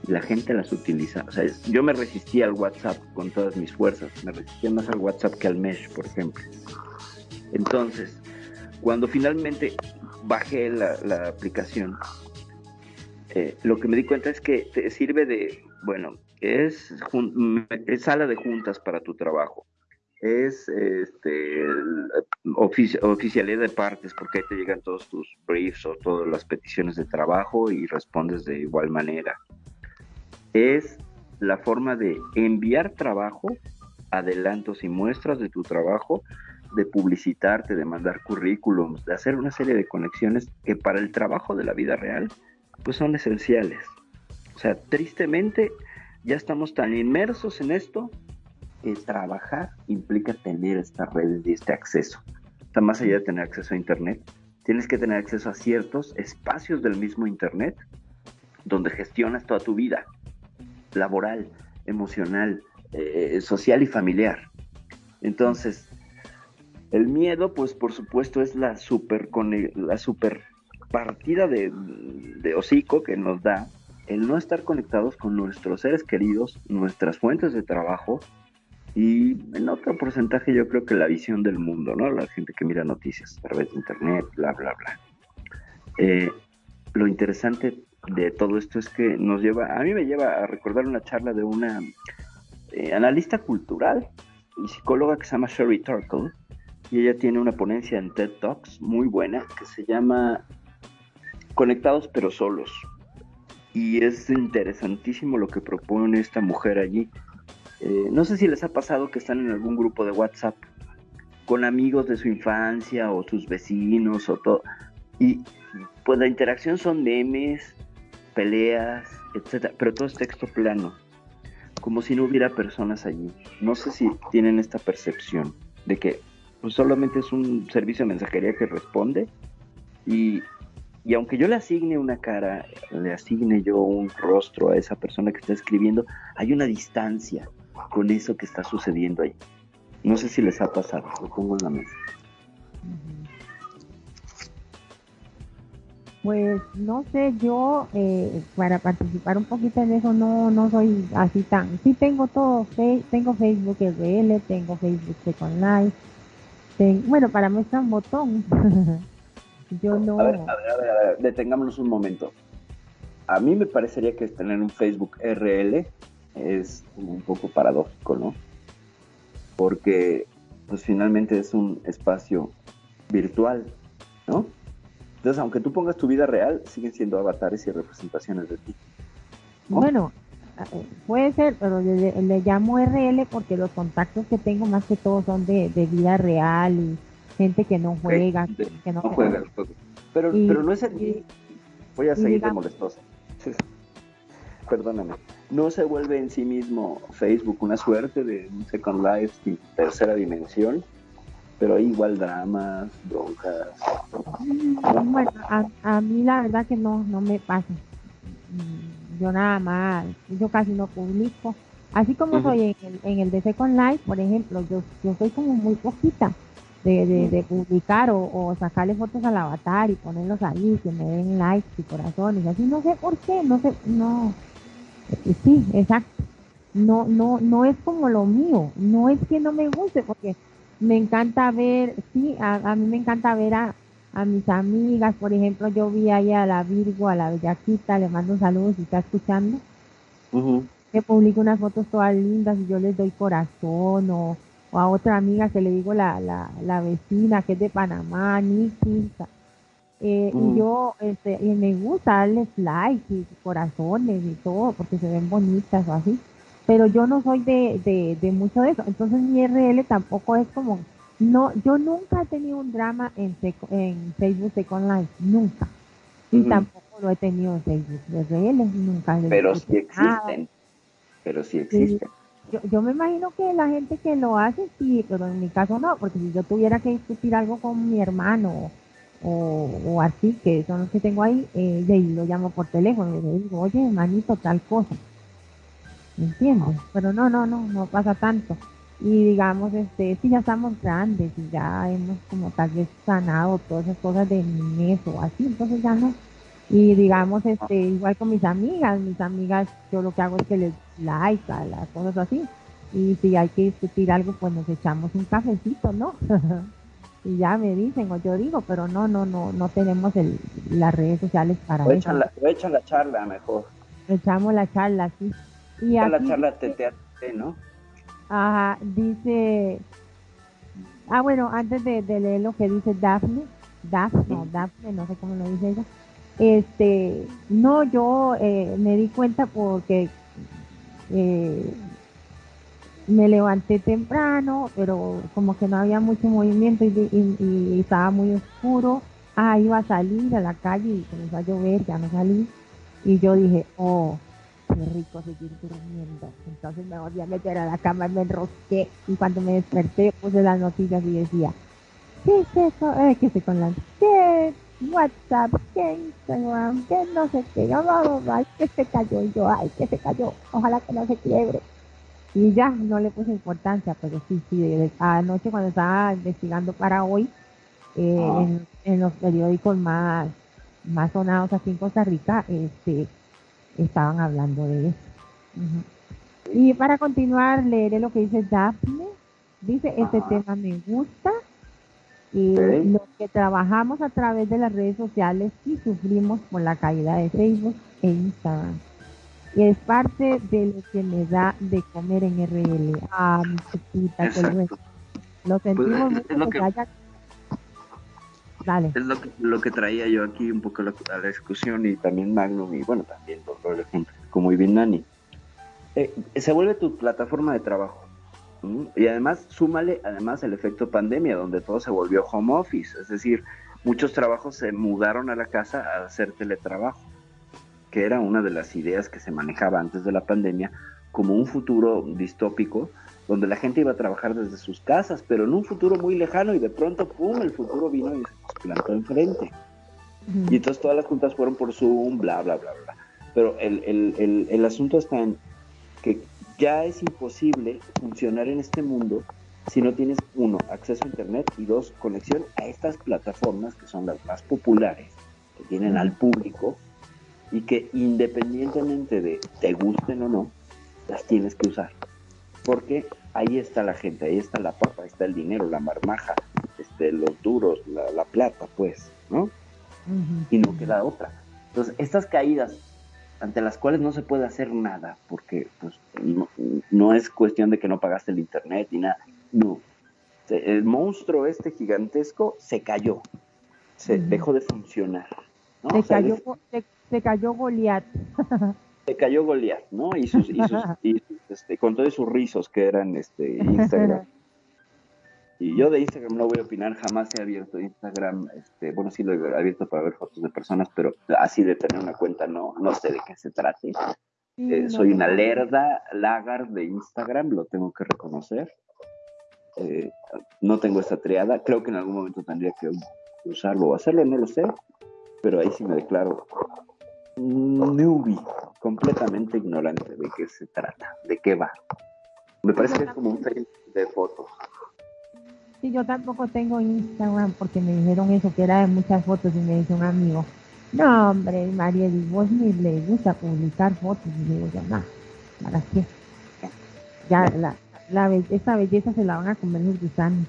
la gente las utiliza. O sea, yo me resistía al WhatsApp con todas mis fuerzas, me resistía más al WhatsApp que al Mesh, por ejemplo. Entonces, cuando finalmente bajé la, aplicación, eh, lo que me di cuenta es que te sirve de, bueno, es, es sala de juntas para tu trabajo, es este, oficialidad de partes, porque ahí te llegan todos tus briefs o todas las peticiones de trabajo y respondes de igual manera. Es la forma de enviar trabajo, adelantos y muestras de tu trabajo, de publicitarte, de mandar currículums, de hacer una serie de conexiones que para el trabajo de la vida real, pues son esenciales. O sea, tristemente ya estamos tan inmersos en esto que trabajar implica tener estas redes y este acceso. Está más allá de tener acceso a Internet, tienes que tener acceso a ciertos espacios del mismo Internet donde gestionas toda tu vida laboral, emocional, eh, social y familiar. Entonces, el miedo, pues por supuesto, es la super, la super partida de, de hocico que nos da el no estar conectados con nuestros seres queridos, nuestras fuentes de trabajo y en otro porcentaje yo creo que la visión del mundo, ¿no? La gente que mira noticias a través de internet, bla, bla, bla. Eh, lo interesante de todo esto es que nos lleva, a mí me lleva a recordar una charla de una eh, analista cultural y psicóloga que se llama Sherry Turkle y ella tiene una ponencia en TED Talks muy buena que se llama Conectados pero solos. Y es interesantísimo lo que propone esta mujer allí. Eh, no sé si les ha pasado que están en algún grupo de WhatsApp con amigos de su infancia o sus vecinos o todo. Y pues la interacción son memes, peleas, etcétera, pero todo es texto plano, como si no hubiera personas allí. No sé si tienen esta percepción de que pues, solamente es un servicio de mensajería que responde y, y aunque yo le asigne una cara, le asigne yo un rostro a esa persona que está escribiendo, hay una distancia con eso que está sucediendo ahí. No sé si les ha pasado, lo pongo en la mesa. Pues no sé, yo eh, para participar un poquito en eso no no soy así tan. Sí tengo todo, tengo Facebook RL, tengo Facebook Second Life, bueno, para mí está un botón. <laughs> Yo no. A ver, a ver, a ver, detengámonos un momento. A mí me parecería que tener un Facebook RL es un poco paradójico, ¿no? Porque, pues finalmente es un espacio virtual, ¿no? Entonces, aunque tú pongas tu vida real, siguen siendo avatares y representaciones de ti. Bueno, eh, puede ser, pero le, llamo RL porque los contactos que tengo más que todo son de, vida real y gente que no juega. que no, juega. Pero, pero no es el... Voy a seguir de molestosa. <laughs> Perdóname. No se vuelve en sí mismo Facebook una suerte de un Second Life y tercera dimensión, pero hay igual dramas, broncas. Mm, bueno, a, a mí la verdad que no, no me pasa yo nada más, yo casi no publico. Así como soy en el, en el de Second Life, por ejemplo, yo, yo soy como muy poquita de, de, publicar o, sacarle fotos al avatar y ponerlos ahí, que me den likes y corazones, así no sé por qué, no sé, no, sí, exacto. No, no, no es como lo mío, no es que no me guste, porque me encanta ver, sí, a mí me encanta ver a, a mis amigas, por ejemplo, yo vi ahí a la Virgo, a la Bellaquita, le mando saludos si está escuchando. Que publico unas fotos todas lindas y yo les doy corazón o, a otra amiga que le digo la, la, la vecina que es de Panamá, Niki. Eh, Y yo este, y me gusta darles likes y corazones y todo porque se ven bonitas o así. Pero yo no soy de, de, de mucho de eso. Entonces mi RL tampoco es como no, yo nunca he tenido un drama en, en Facebook Second Life, nunca. Y tampoco lo he tenido en Facebook reales, nunca. Pero sí existen. Pero sí existen. Yo, yo me imagino que la gente que lo hace sí, pero en mi caso no, porque si yo tuviera que discutir algo con mi hermano o, o así, que son los que tengo ahí, eh, lo llamo por teléfono y le digo, oye, hermanito, tal cosa. ¿Me entiendes? Pero no, no, no, no pasa tanto y digamos, este, si ya estamos grandes y ya hemos como tal vez sanado todas esas cosas de niñez o así, entonces ya no. Y digamos, este, igual con mis amigas, mis amigas, yo lo que hago es que les like a las cosas así. Y si hay que discutir algo, pues nos echamos un cafecito, ¿no? <laughs> y ya me dicen o yo digo, pero no, no, no, no tenemos el, las redes sociales para eso. Echan la, echan la charla mejor. Echamos la charla, sí. Y la charla TTT, ¿no? Ajá, dice, Ah, bueno, antes de, leer lo que dice Daphne, Daphne, no, Daphne, no sé cómo lo dice ella. Este, no, yo eh, me di cuenta porque eh, me levanté temprano, pero como que no había mucho movimiento y, estaba muy oscuro. Ah, iba a salir a la calle y comenzó a llover, ya no salí. Y yo dije, oh, qué rico seguir durmiendo. Entonces me volví a meter a la cama, me enrosqué y cuando me desperté puse las noticias y decía, ¿qué es eso? Eh, ¿Qué sé con las? ¿Qué? WhatsApp, ¿qué Instagram? ¿Qué no sé qué? Yo, no, no, ay, que se cayó. Y yo, ay, que se cayó. Ojalá que no se quiebre. Y ya, no le puse importancia, pero sí, sí, anoche cuando estaba investigando para hoy, eh, ah. en, los periódicos más, más sonados aquí en Costa Rica, este, estaban hablando de eso. Y para continuar, leeré lo que dice Daphne. Dice, este tema me gusta. Y los que trabajamos a través de las redes sociales y sufrimos por la caída de Facebook e Instagram. Y es parte de lo que me da de comer en RL. Ah, mi chiquita, que lo, sentimos pues, mucho que, haya... Es lo que, lo que traía yo aquí un poco a la discusión y también Magnum y bueno, también como Ibinani. Eh, se vuelve tu plataforma de trabajo. Y además, súmale además el efecto pandemia, donde todo se volvió home office. Es decir, muchos trabajos se mudaron a la casa a hacer teletrabajo, que era una de las ideas que se manejaba antes de la pandemia como un futuro distópico donde la gente iba a trabajar desde sus casas, pero en un futuro muy lejano y de pronto, ¡pum!, el futuro vino y se plantó enfrente. Y entonces todas las juntas fueron por Zoom, bla, bla, bla, bla. Pero el, el, el asunto está en que ya es imposible funcionar en este mundo si no tienes, uno, acceso a Internet y dos, conexión a estas plataformas que son las más populares, que tienen al público y que independientemente de te gusten o no, las tienes que usar. Porque ahí está la gente, ahí está la papa, ahí está el dinero, la marmaja, este, los duros, la, plata, pues, ¿no? Y no queda otra. Entonces, estas caídas ante las cuales no se puede hacer nada, porque pues, no, es cuestión de que no pagaste el internet ni nada. No. El monstruo este gigantesco se cayó, se dejó de funcionar. Se, cayó, se, cayó Goliat. <laughs> se cayó Goliat, ¿no? Y, sus, <laughs> y, este, con todos sus rizos que eran este, Instagram. <laughs> Y yo de Instagram no voy a opinar, jamás he abierto Instagram, este, bueno, sí lo he abierto para ver fotos de personas, pero así de tener una cuenta no, no sé de qué se trate. Eh, soy una lerda lagar de Instagram, lo tengo que reconocer. Eh, no tengo esta triada, creo que en algún momento tendría que usarlo o hacerlo, no lo sé, pero ahí sí me declaro newbie, completamente ignorante de qué se trata, de qué va. Me parece que es como un Facebook de fotos. Sí, yo tampoco tengo Instagram porque me dijeron eso, que era de muchas fotos y me dice un amigo, no hombre, María, vos ni le gusta publicar fotos. Y digo yo, no, ¿para qué? Ya, la, la esa belleza se la van a comer los gusanos.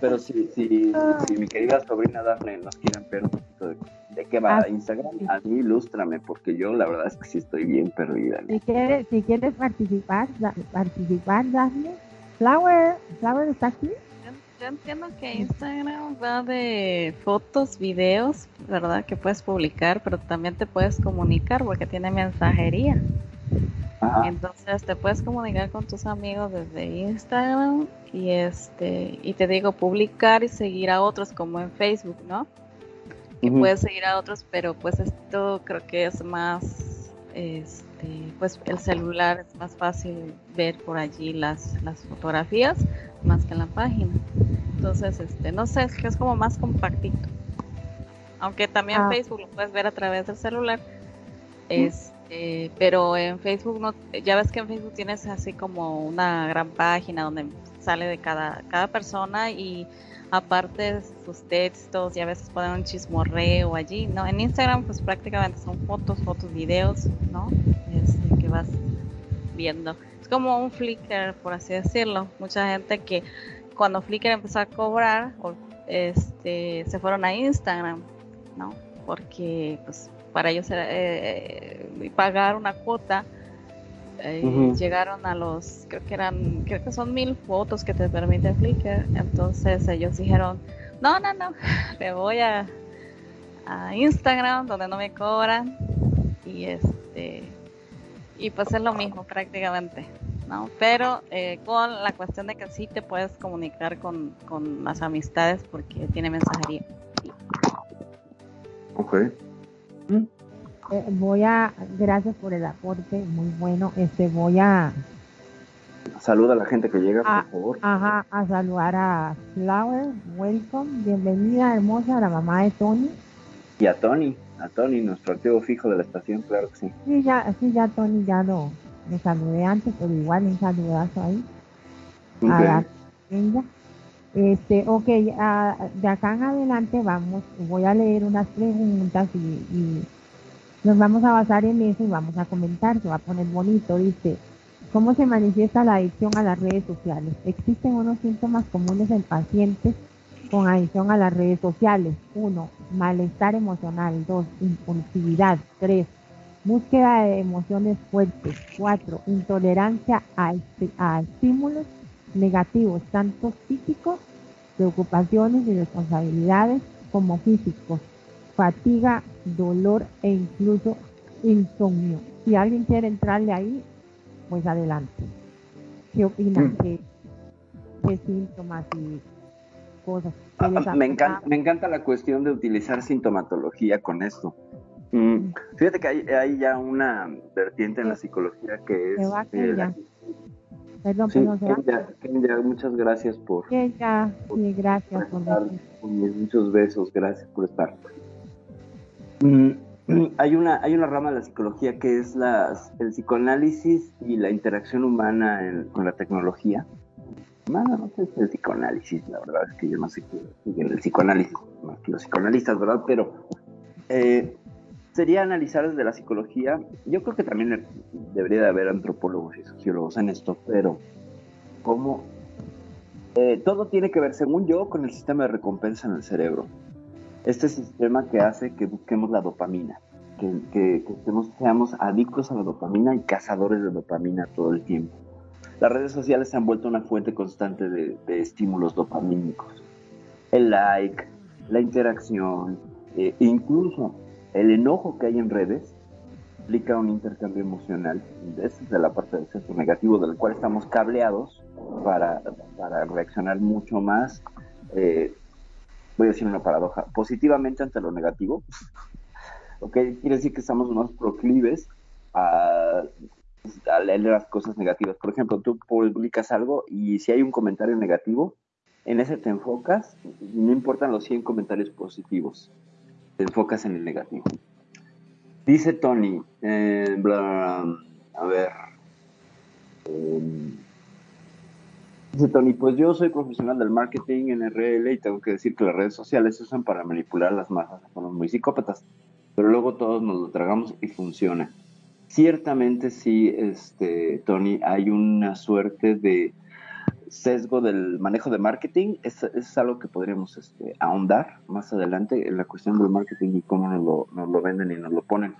Pero, si, si, si, mi querida sobrina Daphne nos quieren ver un poquito de, de qué va ah, Instagram, a mí ilústrame, porque yo la verdad es que sí estoy bien perdida. Si quieres, si quieres participar, participar, Daphne, Flower, Flower está aquí. Yo, entiendo que Instagram va de fotos, videos, ¿verdad? Que puedes publicar, pero también te puedes comunicar porque tiene mensajería. Entonces te puedes comunicar con tus amigos desde Instagram y este y te digo publicar y seguir a otros como en Facebook, ¿no? Y puedes seguir a otros, pero pues esto creo que es más este, este, pues el celular es más fácil ver por allí las, las fotografías más que en la página. Entonces, este, no sé, es que es como más compactito. Aunque también ah. Facebook lo puedes ver a través del celular. Este, pero en Facebook no, ya ves que en Facebook tienes así como una gran página donde sale de cada, cada persona y aparte sus textos y a veces ponen un chismorreo allí, ¿no? En Instagram pues prácticamente son fotos, fotos, videos, ¿no? Este, que vas viendo. Es como un Flickr, por así decirlo. Mucha gente que cuando Flickr empezó a cobrar, este, se fueron a Instagram, ¿no? Porque pues para ellos era, eh, pagar una cuota eh, llegaron a los, creo que eran, creo que son mil fotos que te permite Flickr. Entonces ellos dijeron, no, no, no, me voy a, a Instagram donde no me cobran y este y pues es lo mismo prácticamente, ¿no? Pero eh, con la cuestión de que sí te puedes comunicar con, con las amistades porque tiene mensajería. Ok. Eh, voy a, gracias por el aporte, muy bueno. Este, voy a. Saluda a la gente que llega, a, por favor. Ajá, a saludar a Flower, welcome, bienvenida hermosa, a la mamá de Tony. Y a Tony, a Tony, nuestro activo fijo de la estación, claro que sí. Sí, ya, sí, ya Tony ya lo, lo saludé antes, pero igual un saludazo ahí. Ok. A la ella. Este, ok, de acá en adelante vamos, voy a leer unas preguntas y, y nos vamos a basar en eso y vamos a comentar, se va a poner bonito, dice, ¿cómo se manifiesta la adicción a las redes sociales? Existen unos síntomas comunes en pacientes con adicción a las redes sociales. Uno, malestar emocional. Dos, impulsividad. Tres, búsqueda de emociones fuertes. Cuatro, intolerancia a, a estímulos negativos, tanto psíquicos, preocupaciones y responsabilidades, como físicos. Fatiga, dolor e incluso insomnio. Si alguien quiere entrarle ahí, pues adelante. ¿Qué opinan? Mm. ¿Qué, qué síntomas y cosas? Ah, Me encanta, me encanta la cuestión de utilizar sintomatología con esto. Mm, Fíjate que hay, hay ya una vertiente en la psicología que es... eh, Kenya. Perdón, sí, perdón. Kenya, Kenya, muchas gracias por, Kenya, sí, gracias por estar. decir. Muchos besos, gracias por estar. Hay una, hay una rama de la psicología que es las, el psicoanálisis y la interacción humana con la tecnología. Bueno, no sé el psicoanálisis, la verdad es que yo no sé qué el psicoanálisis, más que los psicoanalistas, ¿verdad? Pero eh, sería analizar desde la psicología. Yo creo que también debería de haber antropólogos y sociólogos en esto, pero cómo eh, todo tiene que ver, según yo, con el sistema de recompensa en el cerebro. Este sistema que hace que busquemos la dopamina, que, que- que estemos- seamos adictos a la dopamina y cazadores de dopamina todo el tiempo. Las redes sociales se han vuelto una fuente constante de, de estímulos dopamínicos. El like, la interacción, eh, incluso el enojo que hay en redes implica un intercambio emocional. Esa es la parte del centro negativo del cual estamos cableados para, para reaccionar mucho más, eh, voy a decir una paradoja, positivamente ante lo negativo. <laughs> ¿Ok? Quiere decir que estamos más proclives a, leer las cosas negativas. Por ejemplo, tú publicas algo y si hay un comentario negativo, en ese te enfocas, no importan los 100 comentarios positivos, te enfocas en el negativo. Dice Tony, eh, a ver. eh, dice Tony, pues yo soy profesional del marketing en RL y tengo que decir que las redes sociales se usan para manipular las masas, somos muy psicópatas, pero luego todos nos lo tragamos y funciona. Ciertamente sí, este, Tony, hay una suerte de sesgo del manejo de marketing, es, es algo que podríamos este, ahondar más adelante en la cuestión del marketing y cómo nos lo, nos lo venden y nos lo ponen.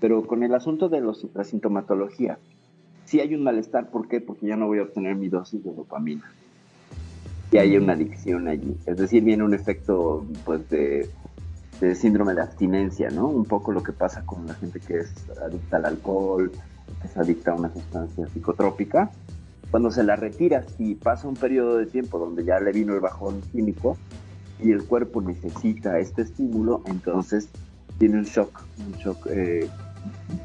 Pero con el asunto de los, la sintomatología, sí hay un malestar, ¿por qué? Porque ya no voy a obtener mi dosis de dopamina. Y hay una adicción allí. Es decir, viene un efecto pues de, síndrome de abstinencia, ¿no? Un poco lo que pasa con la gente que es adicta al alcohol, que es adicta a una sustancia psicotrópica. Cuando se la retiras y pasa un periodo de tiempo donde ya le vino el bajón químico y el cuerpo necesita este estímulo, entonces tiene un shock, un shock eh,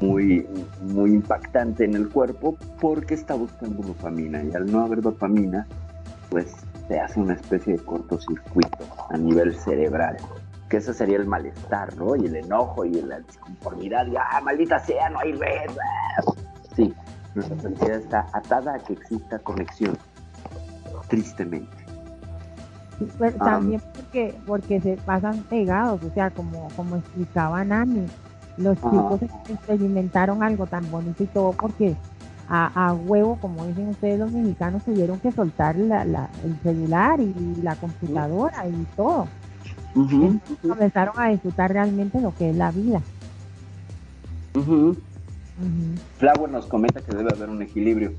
muy, muy impactante en el cuerpo porque está buscando dopamina y al no haber dopamina, pues se hace una especie de cortocircuito a nivel cerebral. Que ese sería el malestar, ¿no? Y el enojo y la disconformidad, y ¡ah, maldita sea, no hay red! ah". Sí, nuestra felicidad está atada a que exista conexión, tristemente. Pero también porque, porque se pasan pegados, o sea, como, como explicaba Nani, los Ajá. chicos experimentaron algo tan bonito y todo porque a, a huevo, como dicen ustedes los mexicanos, tuvieron que soltar la, la- el celular y la computadora y todo. Entonces, comenzaron a disfrutar realmente lo que es la vida. Flower nos comenta que debe haber un equilibrio.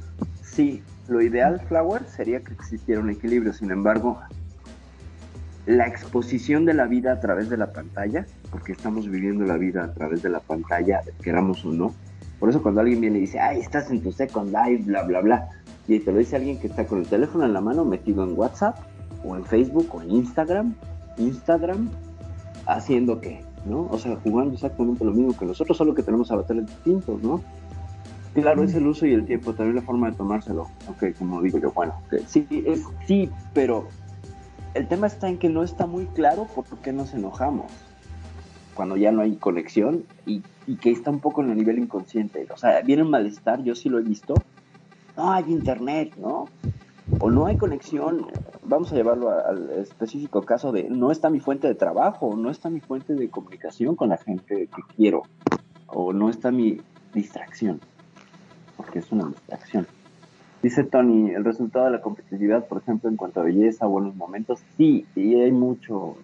Sí, lo ideal, Flower, sería que existiera un equilibrio. Sin embargo, la exposición de la vida a través de la pantalla, porque estamos viviendo la vida a través de la pantalla, queramos o no. Por eso cuando alguien viene y dice, ay, estás en tu second life, bla, bla, bla, y te lo dice alguien que está con el teléfono en la mano metido en WhatsApp, o en Facebook, o en Instagram, Instagram, haciendo qué, ¿no? O sea, jugando exactamente lo mismo que nosotros, solo que tenemos avatares distintos, ¿no? Claro, es el uso y el tiempo, también la forma de tomárselo. Ok, como digo yo, bueno, sí, sí, pero el tema está en que no está muy claro por qué nos enojamos cuando ya no hay conexión y, que está un poco en el nivel inconsciente. O sea, viene un malestar, yo sí lo he visto. No hay internet, ¿no? O no hay conexión. Vamos a llevarlo al específico caso de no está mi fuente de trabajo, no está mi fuente de comunicación con la gente que quiero, o no está mi distracción, porque es una distracción. Dice Tony, el resultado de la competitividad, por ejemplo, en cuanto a belleza, buenos momentos, sí, y hay mucho.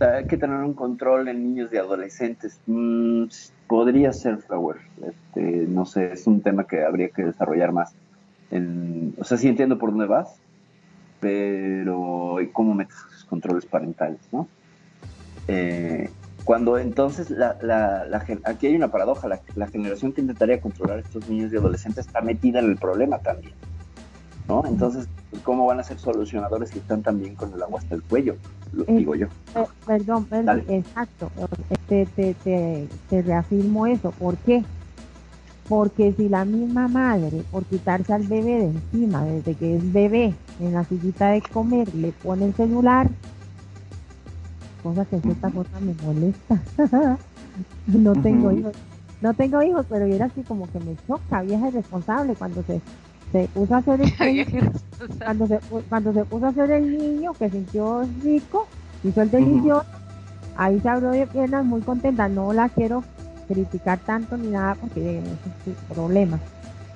hay que tener un control en niños y adolescentes. Mm, podría ser Flower. Este, no sé, es un tema que habría que desarrollar más. o sea, sí entiendo por dónde vas, pero cómo metes esos controles parentales, no? Eh, cuando entonces, la, la, aquí hay una paradoja, la, generación que intentaría controlar a estos niños y adolescentes está metida en el problema también. ¿no? Entonces, ¿cómo van a ser solucionadores si están también con el agua hasta el cuello? Lo eh, digo yo. Eh, perdón, perdón, exacto. Te, te, te, te, reafirmo eso. ¿Por qué? Porque si la misma madre, por quitarse al bebé de encima, desde que es bebé, en la sillita de comer, le pone el celular, cosa que esta cosa me molesta. <laughs> no tengo hijos, no tengo hijos, pero era así como que me choca, vieja irresponsable cuando se, se puso a hacer el <laughs> cuando se, cuando se puso a hacer el niño que sintió rico, hizo el delicioso, ahí se abrió de piernas muy contenta, no la quiero criticar tanto ni nada porque es su problema.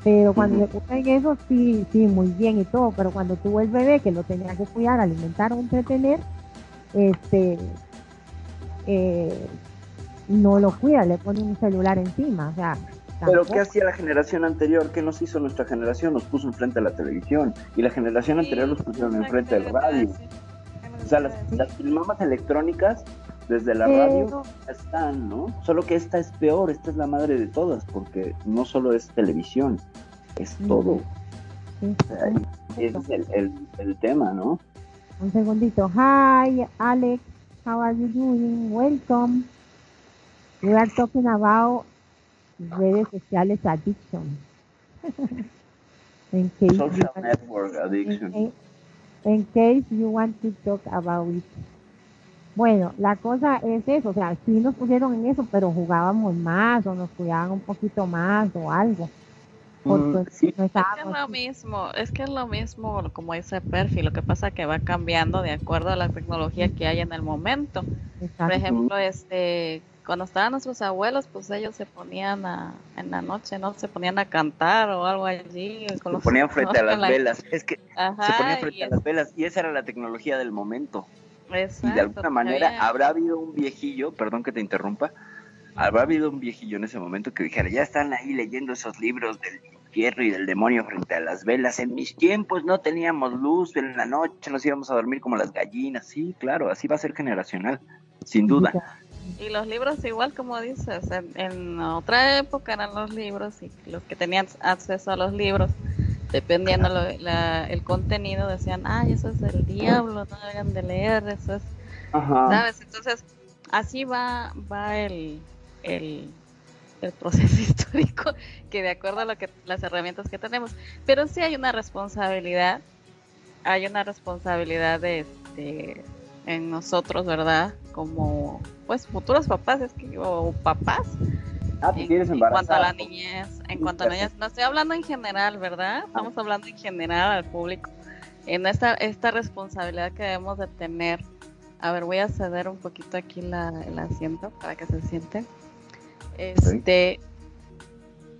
Pero cuando se puso en eso, sí, sí, muy bien y todo. Pero cuando tuvo el bebé que lo tenía que cuidar, alimentar o entretener, este, eh, no lo cuida, le pone un celular encima, o sea. Pero ¿qué hacía la generación anterior? ¿Qué nos hizo nuestra generación? Nos puso enfrente a la televisión y la generación anterior nos pusieron enfrente del radio. O sea, las, las mamas electrónicas desde la radio están, ¿no? Solo que esta es peor, esta es la madre de todas, porque no solo es televisión, es todo. ese es el, el, el tema, ¿no? Un segundito. Hi, Alex. How are you doing? Welcome. We are talking about redes sociales addiction. <laughs> in case Social network addiction. In, in case you want to talk about it. Bueno, la cosa es eso, o sea, sí nos pusieron en eso, pero jugábamos más o nos cuidaban un poquito más o algo. Mm, es que es lo mismo, es que es lo mismo como ese perfil, lo que pasa es que va cambiando de acuerdo a la tecnología que hay en el momento. Por ejemplo, este cuando estaban nuestros abuelos, pues ellos se ponían a, en la noche, ¿no? Se ponían a cantar o algo allí. se ponían frente a las velas, es que se ponían frente a las velas y esa era la tecnología del momento. y de alguna manera habrá habido un viejillo, perdón que te interrumpa, habrá habido un viejillo en ese momento que dijera, ya están ahí leyendo esos libros del infierno y del demonio frente a las velas. En mis tiempos no teníamos luz, en la noche nos íbamos a dormir como las gallinas. Sí, claro, así va a ser generacional, sin duda. Y los libros igual como dices, en, otra época eran los libros y los que tenían acceso a los libros, dependiendo el contenido, decían, ay, eso es del diablo, no hagan de leer, eso es... ¿Sabes? Entonces, así va, va el, el, proceso <laughs> histórico, que de acuerdo a lo que las herramientas que tenemos, pero sí hay una responsabilidad, hay una responsabilidad de, este, en nosotros, ¿verdad? Como pues futuros papás, es que o papás. Ah, en, en cuanto a la niñez, en cuanto a la niñez, no estoy hablando en general, ¿verdad? Estamos hablando en general al público. En esta, esta responsabilidad que debemos de tener. A ver, voy a ceder un poquito aquí la, el asiento para que se sienten. Este,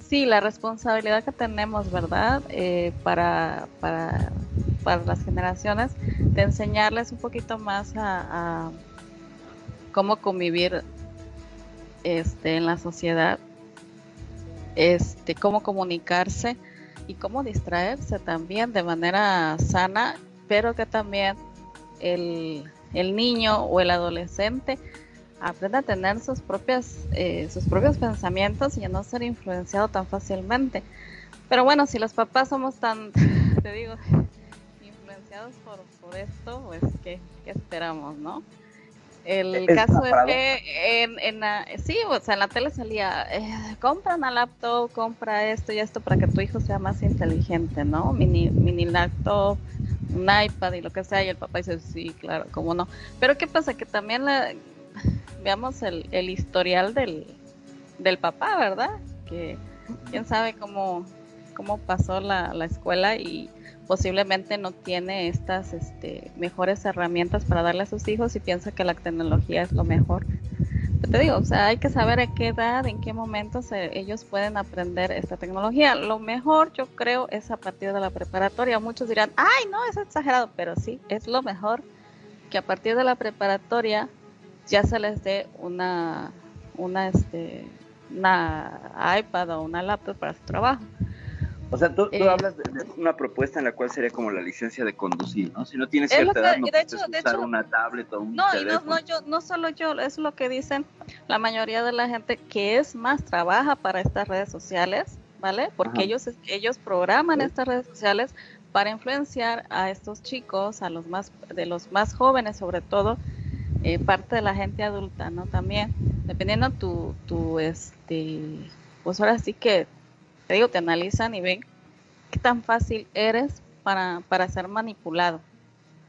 sí, la responsabilidad que tenemos, ¿verdad? Eh, para, para, para, las generaciones, de enseñarles un poquito más a, cómo convivir este, en la sociedad. este, cómo comunicarse y cómo distraerse también de manera sana, pero que también el, el niño o el adolescente aprenda a tener sus propias eh, sus propios pensamientos y a no ser influenciado tan fácilmente. Pero bueno, si los papás somos tan, <laughs> te digo, <laughs> influenciados por, por esto, pues ¿qué, ¿qué, esperamos, no? El caso es que en, en la, sí, o sea, en la tele salía, eh, compra una laptop, compra esto y esto para que tu hijo sea más inteligente, ¿no? Mini, mini laptop, un iPad y lo que sea, y el papá dice, sí, claro, cómo no. Pero ¿qué pasa? Que también la, veamos el, el historial del, del papá, ¿verdad? Que quién sabe cómo, cómo pasó la, la escuela y posiblemente no tiene estas este, mejores herramientas para darle a sus hijos y piensa que la tecnología es lo mejor. te digo, o sea, hay que saber a qué edad, en qué momentos ellos pueden aprender esta tecnología. Lo mejor, yo creo, es a partir de la preparatoria. Muchos dirán, ay, no, es exagerado, pero sí, es lo mejor que a partir de la preparatoria ya se les dé una, una, este, una iPad o una laptop para su trabajo. O sea, tú, eh, hablas de, una propuesta en la cual sería como la licencia de conducir, ¿no? Si no tienes cierta edad, no puedes usar una tablet o un no, teléfono. No, no, yo, no solo yo, es lo que dicen la mayoría de la gente que es más trabaja para estas redes sociales, ¿vale? Porque ellos ellos programan estas redes sociales para influenciar a estos chicos, a los más de los más jóvenes sobre todo, eh, parte de la gente adulta, ¿no? También, dependiendo tu, tu, este, pues ahora sí que te digo, te analizan y ven qué tan fácil eres para, para ser manipulado.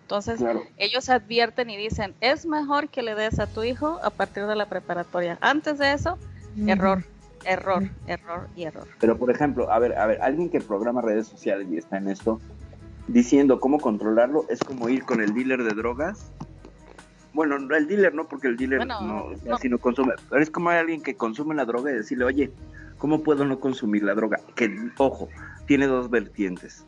Entonces, ellos advierten y dicen, es mejor que le des a tu hijo a partir de la preparatoria. Antes de eso, error, error, error y error. Pero, por ejemplo, a ver, a ver, alguien que programa redes sociales y está en esto, diciendo cómo controlarlo, es como ir con el dealer de drogas. Bueno, el dealer no, porque el dealer no, no. consume, pero es como alguien que consume la droga y decirle, oye, ¿Cómo puedo no consumir la droga? Que, ojo, tiene dos vertientes.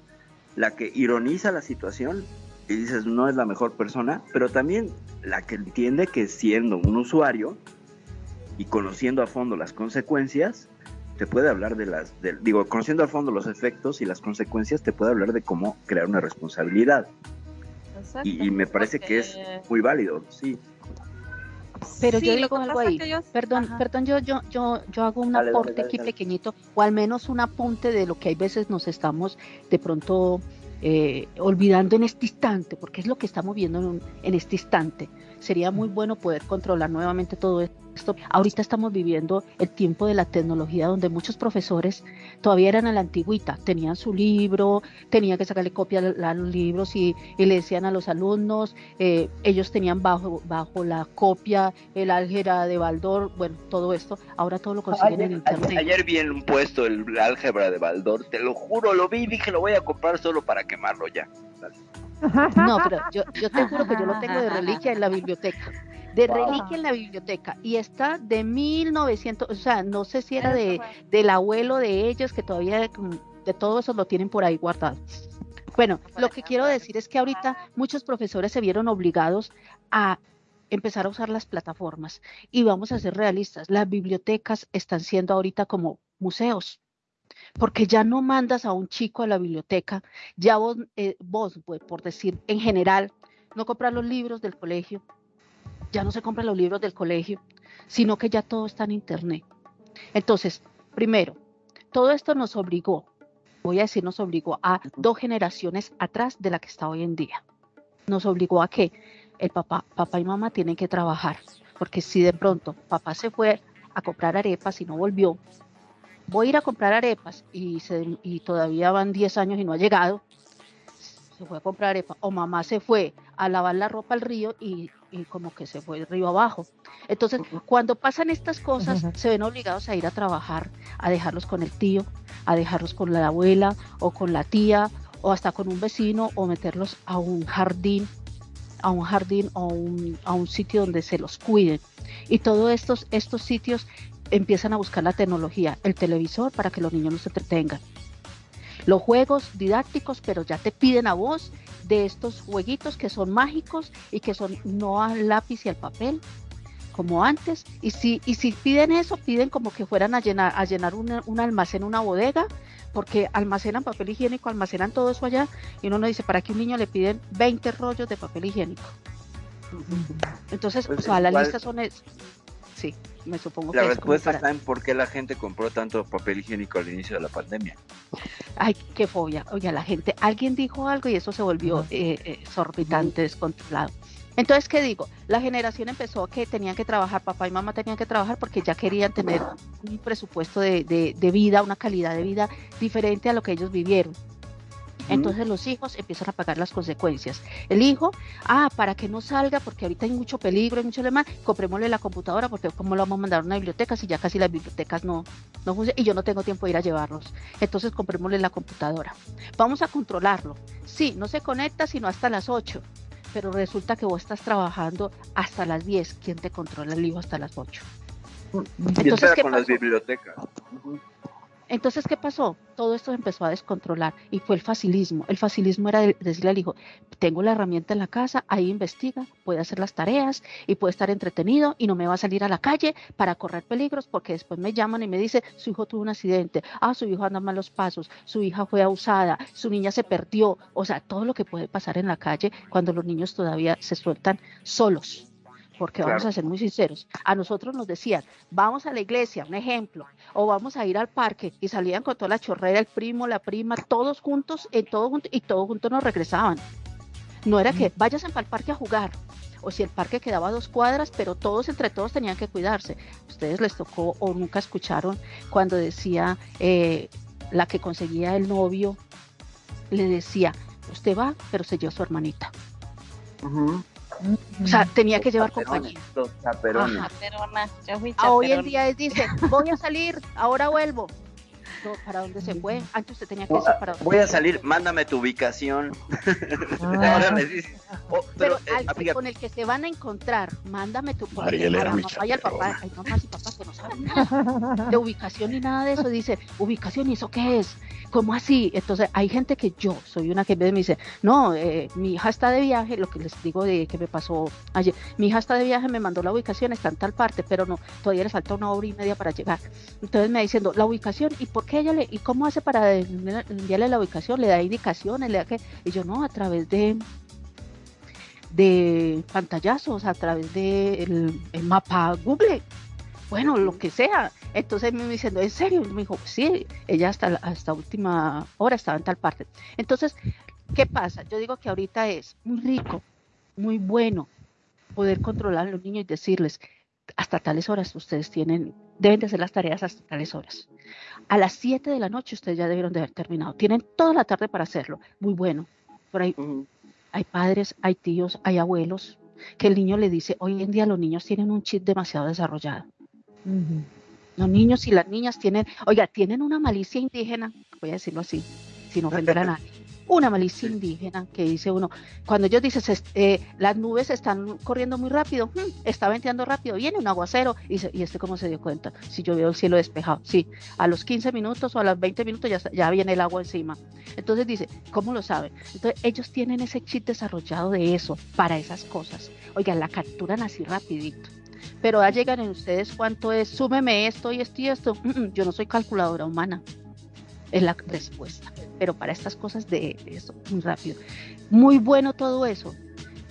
La que ironiza la situación y dices no es la mejor persona, pero también la que entiende que siendo un usuario y conociendo a fondo las consecuencias, te puede hablar de las, digo, conociendo a fondo los efectos y las consecuencias, te puede hablar de cómo crear una responsabilidad. Y, y, me parece que es muy válido, sí. Pero yo digo algo ahí. Perdón, perdón, yo, yo, yo, yo hago un aporte aquí pequeñito, o al menos un apunte de lo que hay veces nos estamos de pronto eh, olvidando en este instante, porque es lo que estamos viendo en, en este instante. Sería muy bueno poder controlar nuevamente todo esto Ahorita estamos viviendo el tiempo de la tecnología donde muchos profesores todavía eran a la antigüita, tenían su libro, tenían que sacarle copia a los libros y, le decían a los alumnos, eh, ellos tenían bajo, bajo la copia el álgebra de Baldor, bueno, todo esto, ahora todo lo consiguen en internet. Ayer, vi en un puesto el álgebra de Baldor, te lo juro, lo vi y dije lo voy a comprar solo para quemarlo ya. No, pero yo, yo te juro que yo lo tengo de reliquia en la biblioteca de reliquia en la biblioteca y está de 1900, o sea, no sé si era de, del abuelo de ellos que todavía de todo eso lo tienen por ahí guardado. Bueno, lo que quiero decir es que ahorita muchos profesores se vieron obligados a empezar a usar las plataformas y vamos a ser realistas, las bibliotecas están siendo ahorita como museos porque ya no mandas a un chico a la biblioteca, ya vos, eh, vos pues, por decir en general, no compras los libros del colegio, ya no se compran los libros del colegio, sino que ya todo está en Internet. Entonces, primero, todo esto nos obligó, voy a decir nos obligó a dos generaciones atrás de la que está hoy en día. Nos obligó a que el papá, papá y mamá tienen que trabajar, porque si de pronto papá se fue a comprar arepas y no volvió, voy a ir a comprar arepas y, y todavía van 10 años y no ha llegado, se fue a comprar arepas, o mamá se fue a lavar la ropa al río y y como que se fue río abajo. Entonces, cuando pasan estas cosas, se ven obligados a ir a trabajar, a dejarlos con el tío, a dejarlos con la abuela o con la tía o hasta con un vecino o meterlos a un jardín a un jardín o un, a un sitio donde se los cuiden. Y todos estos, estos sitios empiezan a buscar la tecnología, el televisor para que los niños no se entretengan. Los juegos didácticos, pero ya te piden a vos de estos jueguitos que son mágicos y que son no al lápiz y al papel, como antes. Y si, y si piden eso, piden como que fueran a llenar, a llenar un, un almacén, una bodega, porque almacenan papel higiénico, almacenan todo eso allá, y uno no dice, ¿para qué un niño le piden 20 rollos de papel higiénico? Entonces, Pues o sea, la igual- lista son sí, me supongo La que es respuesta para- está en por qué la gente compró tanto papel higiénico al inicio de la pandemia. Ay, qué fobia. Oye, la gente, alguien dijo algo y eso se volvió Ajá. eh, eh, exorbitante, descontrolado. Entonces, ¿qué digo? La generación empezó que tenían que trabajar, papá y mamá tenían que trabajar porque ya querían tener un presupuesto de, de- de vida, una calidad de vida diferente a lo que ellos vivieron. Entonces los hijos empiezan a pagar las consecuencias. El hijo, ah, para que no salga, porque ahorita hay mucho peligro, hay mucho alemán, comprémosle la computadora, porque cómo lo vamos a mandar a una biblioteca si ya casi las bibliotecas no, no funcionan y yo no tengo tiempo de ir a llevarlos. Entonces comprémosle la computadora. Vamos a controlarlo. Sí, no se conecta sino hasta las 8, pero resulta que vos estás trabajando hasta las 10. ¿Quién te controla el hijo hasta las 8? Y Entonces, ¿qué con las bibliotecas. Entonces, ¿qué pasó? Todo esto empezó a descontrolar y fue el facilismo. El facilismo era de- decirle al hijo, tengo la herramienta en la casa, ahí investiga, puede hacer las tareas y puede estar entretenido y no me va a salir a la calle para correr peligros porque después me llaman y me dicen, su hijo tuvo un accidente, ah, su hijo anda malos pasos, su hija fue abusada, su niña se perdió, o sea, todo lo que puede pasar en la calle cuando los niños todavía se sueltan solos. Porque vamos a ser muy sinceros, a nosotros nos decían, vamos a la iglesia, un ejemplo, o vamos a ir al parque y salían con toda la chorrera, el primo, la prima, todos juntos, en todo junto, y todos juntos nos regresaban. No era que vayan para el parque a jugar, o si el parque quedaba a dos cuadras, pero todos entre todos tenían que cuidarse. Ustedes les tocó o nunca escucharon cuando decía eh, la que conseguía el novio, le decía, usted va, pero se lleva a su hermanita. O sea, tenía que llevar compañía. Los chaperones. Ajá. Chaperona, yo fui Ah, hoy en chaperona. día es, dice, voy a salir, ahora vuelvo. ¿Para dónde se fue? Antes usted tenía que decir para dónde Voy a salir, fue. mándame tu ubicación. Ah, <laughs> Ahora les dices, oh, Pero, pero, eh, al con el que se van a encontrar, mándame tu Mariela era mi mamá y al papá, hay mamás y papás que no saben nada de ubicación ni nada de eso. Dice, ubicación, ¿y eso qué es? ¿Cómo así? Entonces, hay gente que yo soy una que me dice, no, eh, mi hija está de viaje, lo que les digo de que me pasó ayer, mi hija está de viaje, me mandó la ubicación, está en tal parte, pero no, todavía le falta una hora y media para llegar. Entonces me diciendo, la ubicación, ¿y por qué ella le, y cómo hace para enviarle la ubicación? ¿Le da indicaciones? ¿Le da qué? Y yo, no, a través de de pantallazos, a través de el, el mapa Google, bueno, lo que sea. Entonces me diciendo, ¿en serio? Y me dijo, sí, ella hasta, hasta última hora estaba en tal parte. Entonces, ¿qué pasa? Yo digo que ahorita es muy rico, muy bueno poder controlar a los niños y decirles, hasta tales horas ustedes tienen, deben de hacer las tareas hasta tales horas. A las 7 de la noche ustedes ya debieron de haber terminado. Tienen toda la tarde para hacerlo. Muy bueno. Por ahí hay padres, hay tíos, hay abuelos que el niño le dice, hoy en día los niños tienen un chip demasiado desarrollado. Los niños y las niñas tienen, oiga, tienen una malicia indígena, voy a decirlo así, sin ofender a nadie. Una malicia indígena que dice uno, cuando ellos dicen, "Se- eh, las nubes están corriendo muy rápido, "Hmm, está venteando rápido, viene un aguacero, y, dice, ¿y este cómo se dio cuenta? Si yo veo el cielo despejado, sí, a los 15 minutos o a los 20 minutos ya, ya viene el agua encima. Entonces dice, ¿cómo lo saben? Entonces ellos tienen ese chip desarrollado de eso, para esas cosas. Oigan, la capturan así rapidito. Pero ya llegan en ustedes cuánto es, súmeme esto y esto y esto. Mm, mm, yo no soy calculadora humana. Es la respuesta. Pero para estas cosas de eso, muy rápido. Muy bueno todo eso.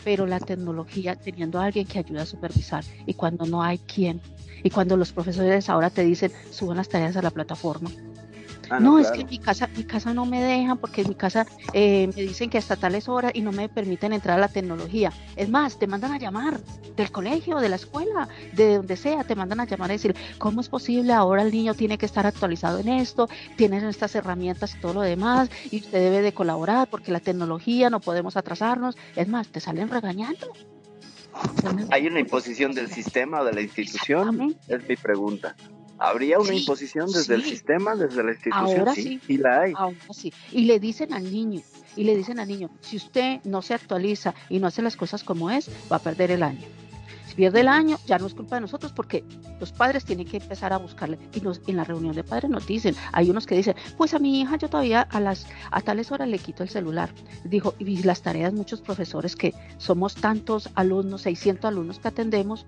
Pero la tecnología teniendo a alguien que ayude a supervisar. Y cuando no hay quien. Y cuando los profesores ahora te dicen, suban las tareas a la plataforma. Ah, No, es claro. que mi casa, mi casa no me dejan porque en mi casa eh, me dicen que hasta tales horas y no me permiten entrar a la tecnología. Es más, te mandan a llamar del colegio, de la escuela, de donde sea, te mandan a llamar a decir, ¿cómo es posible ahora el niño tiene que estar actualizado en esto, tienen estas herramientas y todo lo demás, y usted debe de colaborar porque la tecnología no podemos atrasarnos? Es más, te salen regañando. ¿Hay una imposición del sistema o de la institución? Es mi pregunta. ¿Habría una Sí, imposición desde el sí. sistema, desde la institución? Ahora sí, sí. sí la hay. Aún así. Y le dicen al niño, y le dicen al niño, si usted no se actualiza y no hace las cosas como es, va a perder el año. Pierde el año, ya no es culpa de nosotros porque los padres tienen que empezar a buscarle. Y en la reunión de padres nos dicen, hay unos que dicen, pues a mi hija yo todavía a las a tales horas le quito el celular. Dijo, y las tareas, muchos profesores que somos tantos alumnos, 600 alumnos que atendemos,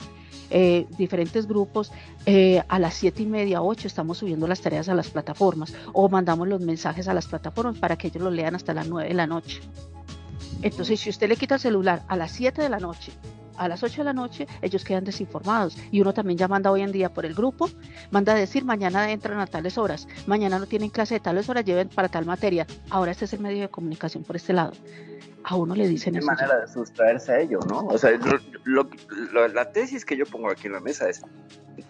eh, diferentes grupos, eh, a las siete y media, 8 estamos subiendo las tareas a las plataformas o mandamos los mensajes a las plataformas para que ellos lo lean hasta las 9 de la noche. Entonces, si usted le quita el celular a las 7 de la noche, a las 8 de la noche, ellos quedan desinformados. Y uno también ya manda hoy en día por el grupo, manda a decir, mañana entran a tales horas, mañana no tienen clase de tales horas, lleven para tal materia. Ahora este es el medio de comunicación por este lado. A uno le dicen eso. manera de sustraerse a ello, ¿no? O sea, la tesis que yo pongo aquí en la mesa es,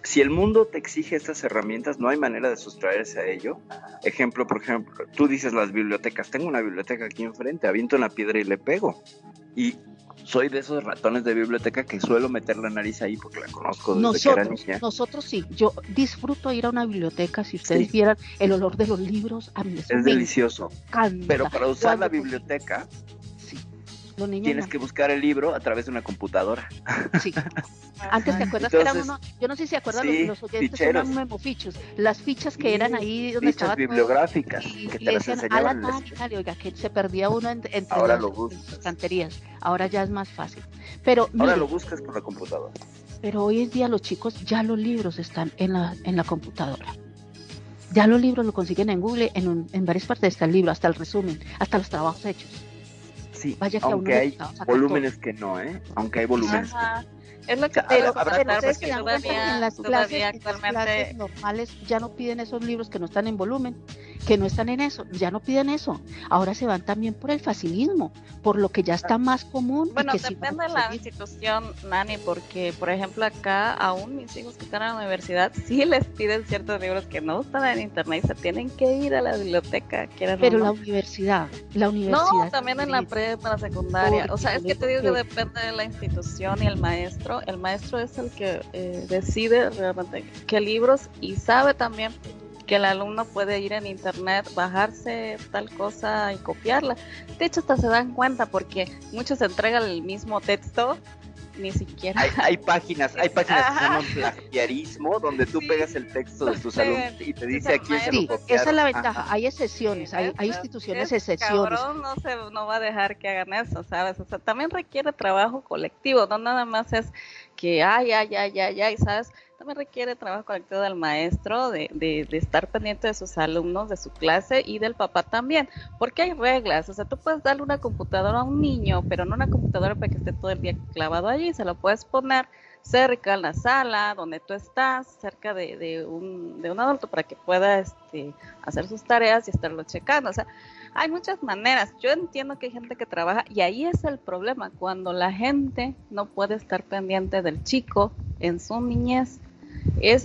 si el mundo te exige estas herramientas, no hay manera de sustraerse a ello. Ejemplo, por ejemplo, tú dices las bibliotecas. Tengo una biblioteca aquí enfrente, aviento una piedra y le pego. Y soy de esos ratones de biblioteca que suelo meter la nariz ahí porque la conozco desde nosotros, que era niña. Nosotros sí, yo disfruto ir a una biblioteca, si ustedes vieran el olor de los libros, a mí es delicioso. Pero para usar la biblioteca, tienes que buscar el libro a través de una computadora. Sí. <laughs> Antes te acuerdas que eran uno, yo no sé si se acuerdan los, oyentes eran memofichos, las fichas que eran ahí donde fichas bibliográficas que te las enseñaban. oiga, que se perdía uno entre Ahora las, estanterías. Ahora ya es más fácil. Pero Ahora lo buscas por la computadora. Pero hoy en día los chicos ya los libros están en la en la computadora. Ya los libros lo consiguen en Google, en, en varias partes está el libro, hasta el resumen, hasta los trabajos hechos. Sí, aunque hay volúmenes que no, ¿eh? Aunque hay volúmenes Es lo que pero, en las clases, actualmente... normales ya no piden esos libros que no están en volumen, que no están en eso, ya no piden eso. Ahora se van también por el facilismo, por lo que ya está más común. Bueno, depende de la institución, Nani, porque por ejemplo acá aún mis hijos que están en la universidad sí les piden ciertos libros que no están en internet y se tienen que ir a la biblioteca. Pero la universidad, la universidad. No, también en la prepa, la secundaria. O sea, es que te digo que depende de la institución y el maestro. El maestro es el que eh, decide realmente qué libros y sabe también que el alumno puede ir en internet, bajarse tal cosa y copiarla. De hecho, hasta se dan cuenta porque muchos entregan el mismo texto, ni siquiera. Hay, páginas, hay <laughs> páginas que se llaman plagiarismo, donde tú pegas el texto de tus alumnos y te dice aquí es sí, Esa es la ventaja, hay excepciones, hay, hay instituciones excepciones. Cabrón no, se, no va a dejar que hagan eso, ¿sabes? O sea, también requiere trabajo colectivo, no nada más es que, ay, ay, ay, ay, ay, ¿sabes? También requiere trabajo colectivo del maestro, de, de, de, estar pendiente de sus alumnos, de su clase y del papá también, porque hay reglas, o sea, tú puedes darle una computadora a un niño, pero no una computadora para que esté todo el día clavado allí, se lo puedes poner cerca en la sala donde tú estás, cerca de, de, un, de un adulto para que pueda este, hacer sus tareas y estarlo checando, o sea, hay muchas maneras. Yo entiendo que hay gente que trabaja y ahí es el problema, cuando la gente no puede estar pendiente del chico en su niñez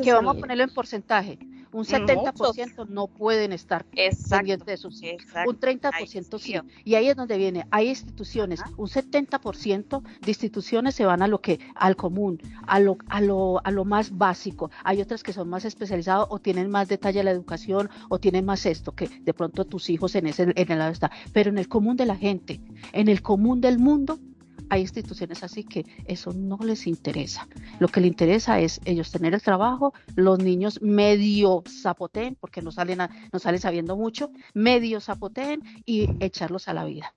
que vamos a ponerlo en porcentaje. Un 70% no pueden estar pendientes de sus hijos. Un 30% sí. Y ahí es donde viene. Hay instituciones, un 70% de instituciones se van a lo que, al común, a lo, a lo, a lo más básico. Hay otras que son más especializadas o tienen más detalle la educación o tienen más esto, que de pronto tus hijos en ese, en el lado está. Pero en el común de la gente, en el común del mundo, hay instituciones así que eso no les interesa. Lo que les interesa es ellos tener el trabajo, los niños medio zapoten, porque no salen, no salen sabiendo mucho, medio zapoten y echarlos a la vida.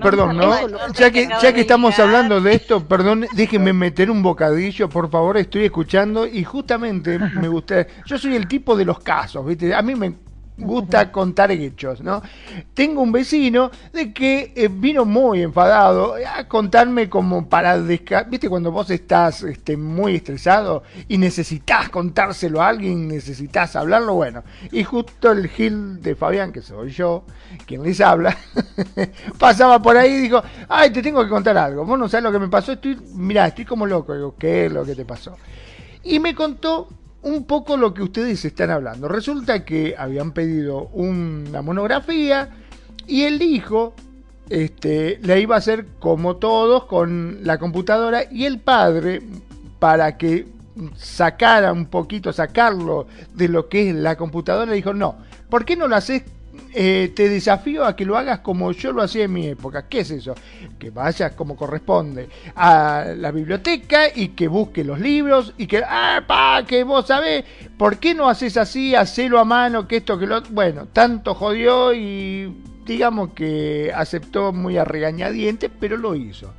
perdón, ¿no? Ya que, ya que estamos hablando de esto, perdón, déjenme meter un bocadillo, por favor, estoy escuchando y justamente me gusta, yo soy el tipo de los casos, ¿viste? A mí me gusta contar hechos, ¿no? Tengo un vecino de que eh, vino muy enfadado a contarme como para descargar, viste cuando vos estás este, muy estresado y necesitas contárselo a alguien, necesitas hablarlo, bueno, y justo el Gil de Fabián, que soy yo, quien les habla, <laughs> pasaba por ahí y dijo, ay, te tengo que contar algo, vos no sabes lo que me pasó, estoy, mirá, estoy como loco, digo, ¿qué es lo que te pasó? Y me contó un poco lo que ustedes están hablando. Resulta que habían pedido una monografía y el hijo este, la iba a hacer como todos con la computadora y el padre, para que sacara un poquito, sacarlo de lo que es la computadora, dijo, no, ¿por qué no lo haces eh, te desafío a que lo hagas como yo lo hacía en mi época. ¿Qué es eso? Que vayas como corresponde a la biblioteca y que busques los libros y que, ah, pa, que vos sabés, ¿por qué no haces así? Hacelo a mano, que esto, que lo Bueno, tanto jodió y digamos que aceptó muy a regañadientes, pero lo hizo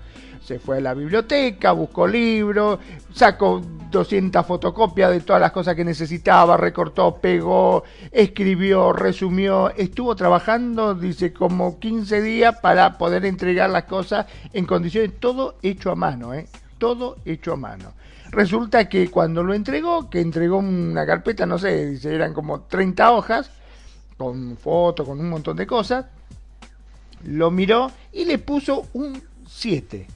se fue a la biblioteca, buscó libros, sacó 200 fotocopias de todas las cosas que necesitaba, recortó, pegó, escribió, resumió, estuvo trabajando, dice, como 15 días para poder entregar las cosas en condiciones, todo hecho a mano, ¿eh? Todo hecho a mano. Resulta que cuando lo entregó, que entregó una carpeta, no sé, dice, eran como 30 hojas, con fotos, con un montón de cosas, lo miró y le puso un 7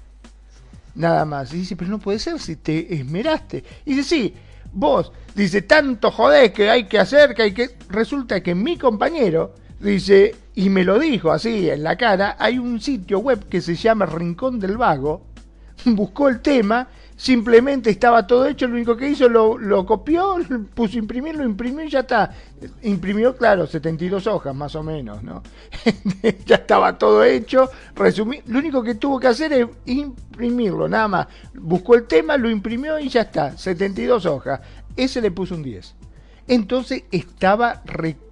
nada más. Y dice, pero no puede ser si te esmeraste. Y dice, sí, vos, dice, tanto jodés que hay que hacer, que hay que... Resulta que mi compañero, dice, y me lo dijo así en la cara, hay un sitio web que se llama Rincón del Vago, <laughs> buscó el tema simplemente estaba todo hecho, lo único que hizo lo, copió, <laughs> puso imprimir, lo imprimió y ya está. Imprimió, claro, 72 hojas más o menos, ¿no? <laughs> ya estaba todo hecho, resumí, lo único que tuvo que hacer es imprimirlo, nada más. Buscó el tema, lo imprimió y ya está, 72 hojas. Ese le puso un 10. Entonces estaba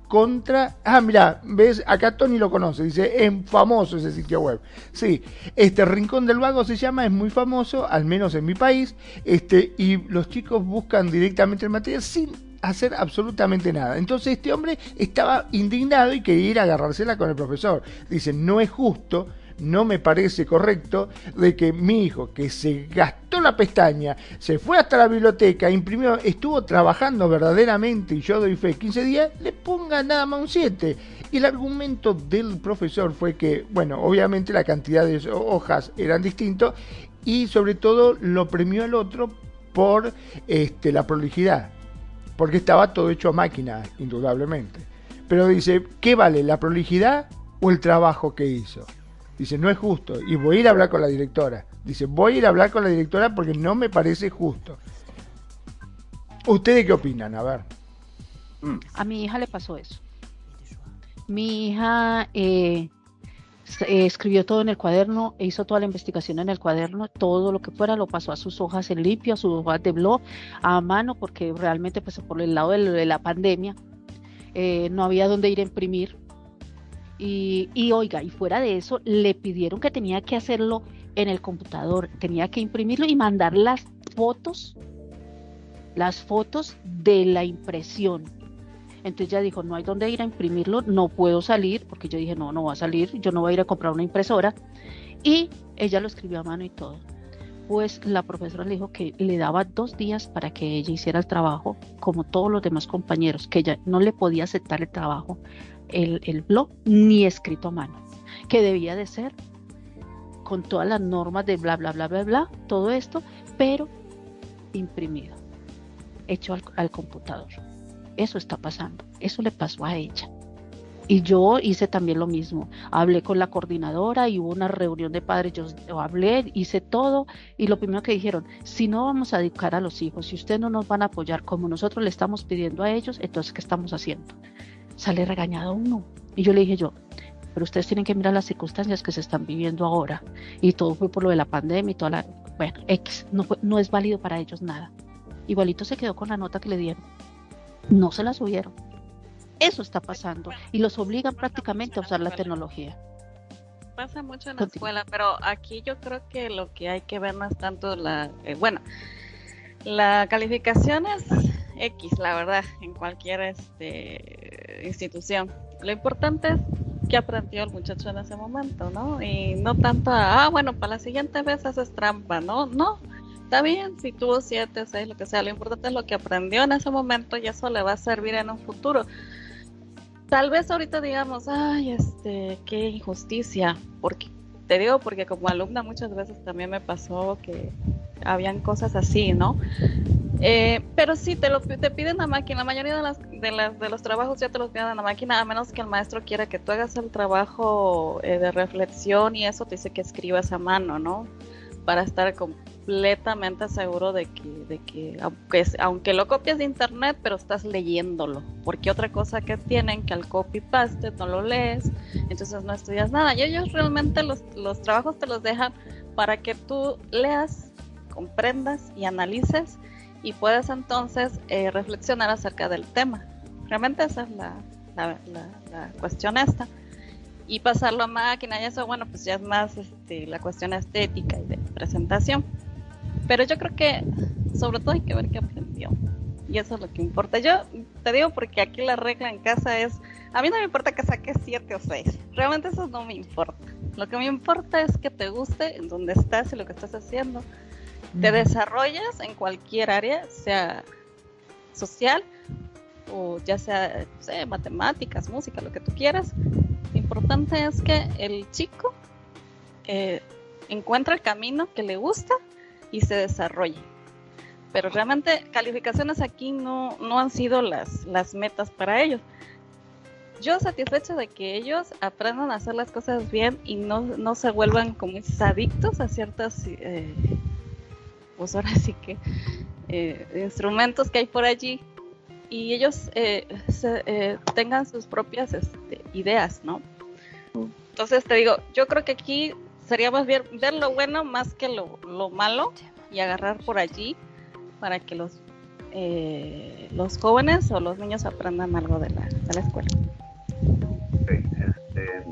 contra. Ah, mira, ves, acá Tony lo conoce, dice, es famoso ese sitio web. Sí, este Rincón del Vago se llama, es muy famoso, al menos en mi país, este, y los chicos buscan directamente el material sin hacer absolutamente nada. Entonces este hombre estaba indignado y quería ir a agarrársela con el profesor. Dice, no es justo no me parece correcto de que mi hijo, que se gastó la pestaña, se fue hasta la biblioteca, imprimió, estuvo trabajando verdaderamente, y yo doy fe 15 días, le ponga nada más un 7. Y el argumento del profesor fue que, bueno, obviamente la cantidad de hojas eran distintos y sobre todo lo premió al otro por este, la prolijidad, porque estaba todo hecho a máquina, indudablemente. Pero dice, ¿qué vale la prolijidad o el trabajo que hizo? Dice, no es justo. Y voy a ir a hablar con la directora. Dice, voy a ir a hablar con la directora porque no me parece justo. ¿Ustedes qué opinan? A ver. A mi hija le pasó eso. Mi hija eh, eh, escribió todo en el cuaderno, hizo toda la investigación en el cuaderno, todo lo que fuera lo pasó a sus hojas en limpio, a sus hojas de blog, a mano, porque realmente pues por el lado de, la pandemia eh, no había donde ir a imprimir y, oiga, y fuera de eso, le pidieron que tenía que hacerlo en el computador, tenía que imprimirlo y mandar las fotos, las fotos de la impresión. Entonces ya dijo, no hay dónde ir a imprimirlo, no puedo salir, porque yo dije, no, no va a salir, yo no voy a ir a comprar una impresora. Y ella lo escribió a mano y todo. Pues la profesora le dijo que le daba dos días para que ella hiciera el trabajo, como todos los demás compañeros, que ella no le podía aceptar el trabajo el, blog ni escrito a mano, que debía de ser con todas las normas de bla, bla, bla, bla, bla, todo esto, pero imprimido, hecho al, al, computador. Eso está pasando, eso le pasó a ella. Y yo hice también lo mismo. Hablé con la coordinadora y hubo una reunión de padres, yo hablé, hice todo y lo primero que dijeron, si no vamos a educar a los hijos, si ustedes no nos van a apoyar como nosotros le estamos pidiendo a ellos, entonces ¿qué estamos haciendo? Sale regañado uno. Y yo le dije yo, pero ustedes tienen que mirar las circunstancias que se están viviendo ahora. Y todo fue por lo de la pandemia y toda la... Bueno, X, no, no es válido para ellos nada. Igualito se quedó con la nota que le dieron. No se la subieron. Eso está pasando. Y los obligan prácticamente a usar la tecnología. Pasa mucho en la escuela, pero aquí yo creo que lo que hay que ver no es tanto la... Eh, bueno, la calificación es X, la verdad, en cualquier este, institución. Lo importante es que aprendió el muchacho en ese momento, ¿no? Y no tanto, ah, bueno, para la siguiente vez haces trampa, ¿no? No, está bien, si tuvo siete, seis, lo que sea, lo importante es lo que aprendió en ese momento y eso le va a servir en un futuro. Tal vez ahorita digamos, ay, este, qué injusticia, porque te digo, porque como alumna muchas veces también me pasó que habían cosas así, ¿no? Eh, pero sí, te, lo, te piden la máquina. La mayoría de, las, de, las, de los trabajos ya te los piden a la máquina, a menos que el maestro quiera que tú hagas el trabajo eh, de reflexión y eso te dice que escribas a mano, ¿no? Para estar completamente seguro de que, de que aunque, aunque lo copias de internet, pero estás leyéndolo. Porque otra cosa que tienen, que al copy paste no lo lees, entonces no estudias nada. Y ellos realmente los, los trabajos te los dejan para que tú leas, comprendas y analices y puedas entonces eh, reflexionar acerca del tema. Realmente esa es la, la, la cuestión esta y pasarlo a máquina y eso, bueno, pues ya es más este, la cuestión estética y de presentación. Pero yo creo que sobre todo hay que ver qué aprendió. Y eso es lo que importa. Yo te digo porque aquí la regla en casa es, a mí no me importa que saques 7 o 6. Realmente eso no me importa. Lo que me importa es que te guste en donde estás y lo que estás haciendo. Te desarrollas en cualquier área, sea social o ya sea, sé, matemáticas, música, lo que tú quieras, importante es que el chico eh, encuentre el camino que le gusta y se desarrolle. Pero realmente calificaciones aquí no, no han sido las, las metas para ellos. Yo satisfecho de que ellos aprendan a hacer las cosas bien y no, no se vuelvan como adictos a ciertas, eh, pues ahora sí que, eh, instrumentos que hay por allí y ellos eh, eh, tengan sus propias este, ideas, ¿no? Entonces te digo, yo creo que aquí sería más bien ver lo bueno más que lo, lo malo y agarrar por allí para que los eh, los jóvenes o los niños aprendan algo de la, de la escuela. Este,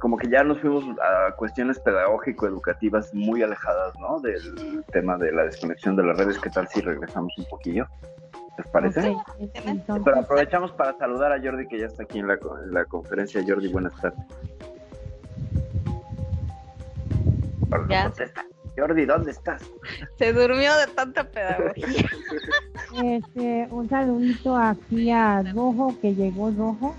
como que ya nos fuimos a cuestiones pedagógico-educativas muy alejadas, ¿no? Del tema de la desconexión de las redes. ¿Qué tal si regresamos un poquillo? ¿Les parece? Pero aprovechamos para saludar a Jordi que ya está aquí en la, la conferencia. Jordi, buenas tardes. Jordi, ¿dónde estás? Se durmió de tanta pedagogía. Este, un saludito aquí a Rojo, que llegó Rojo.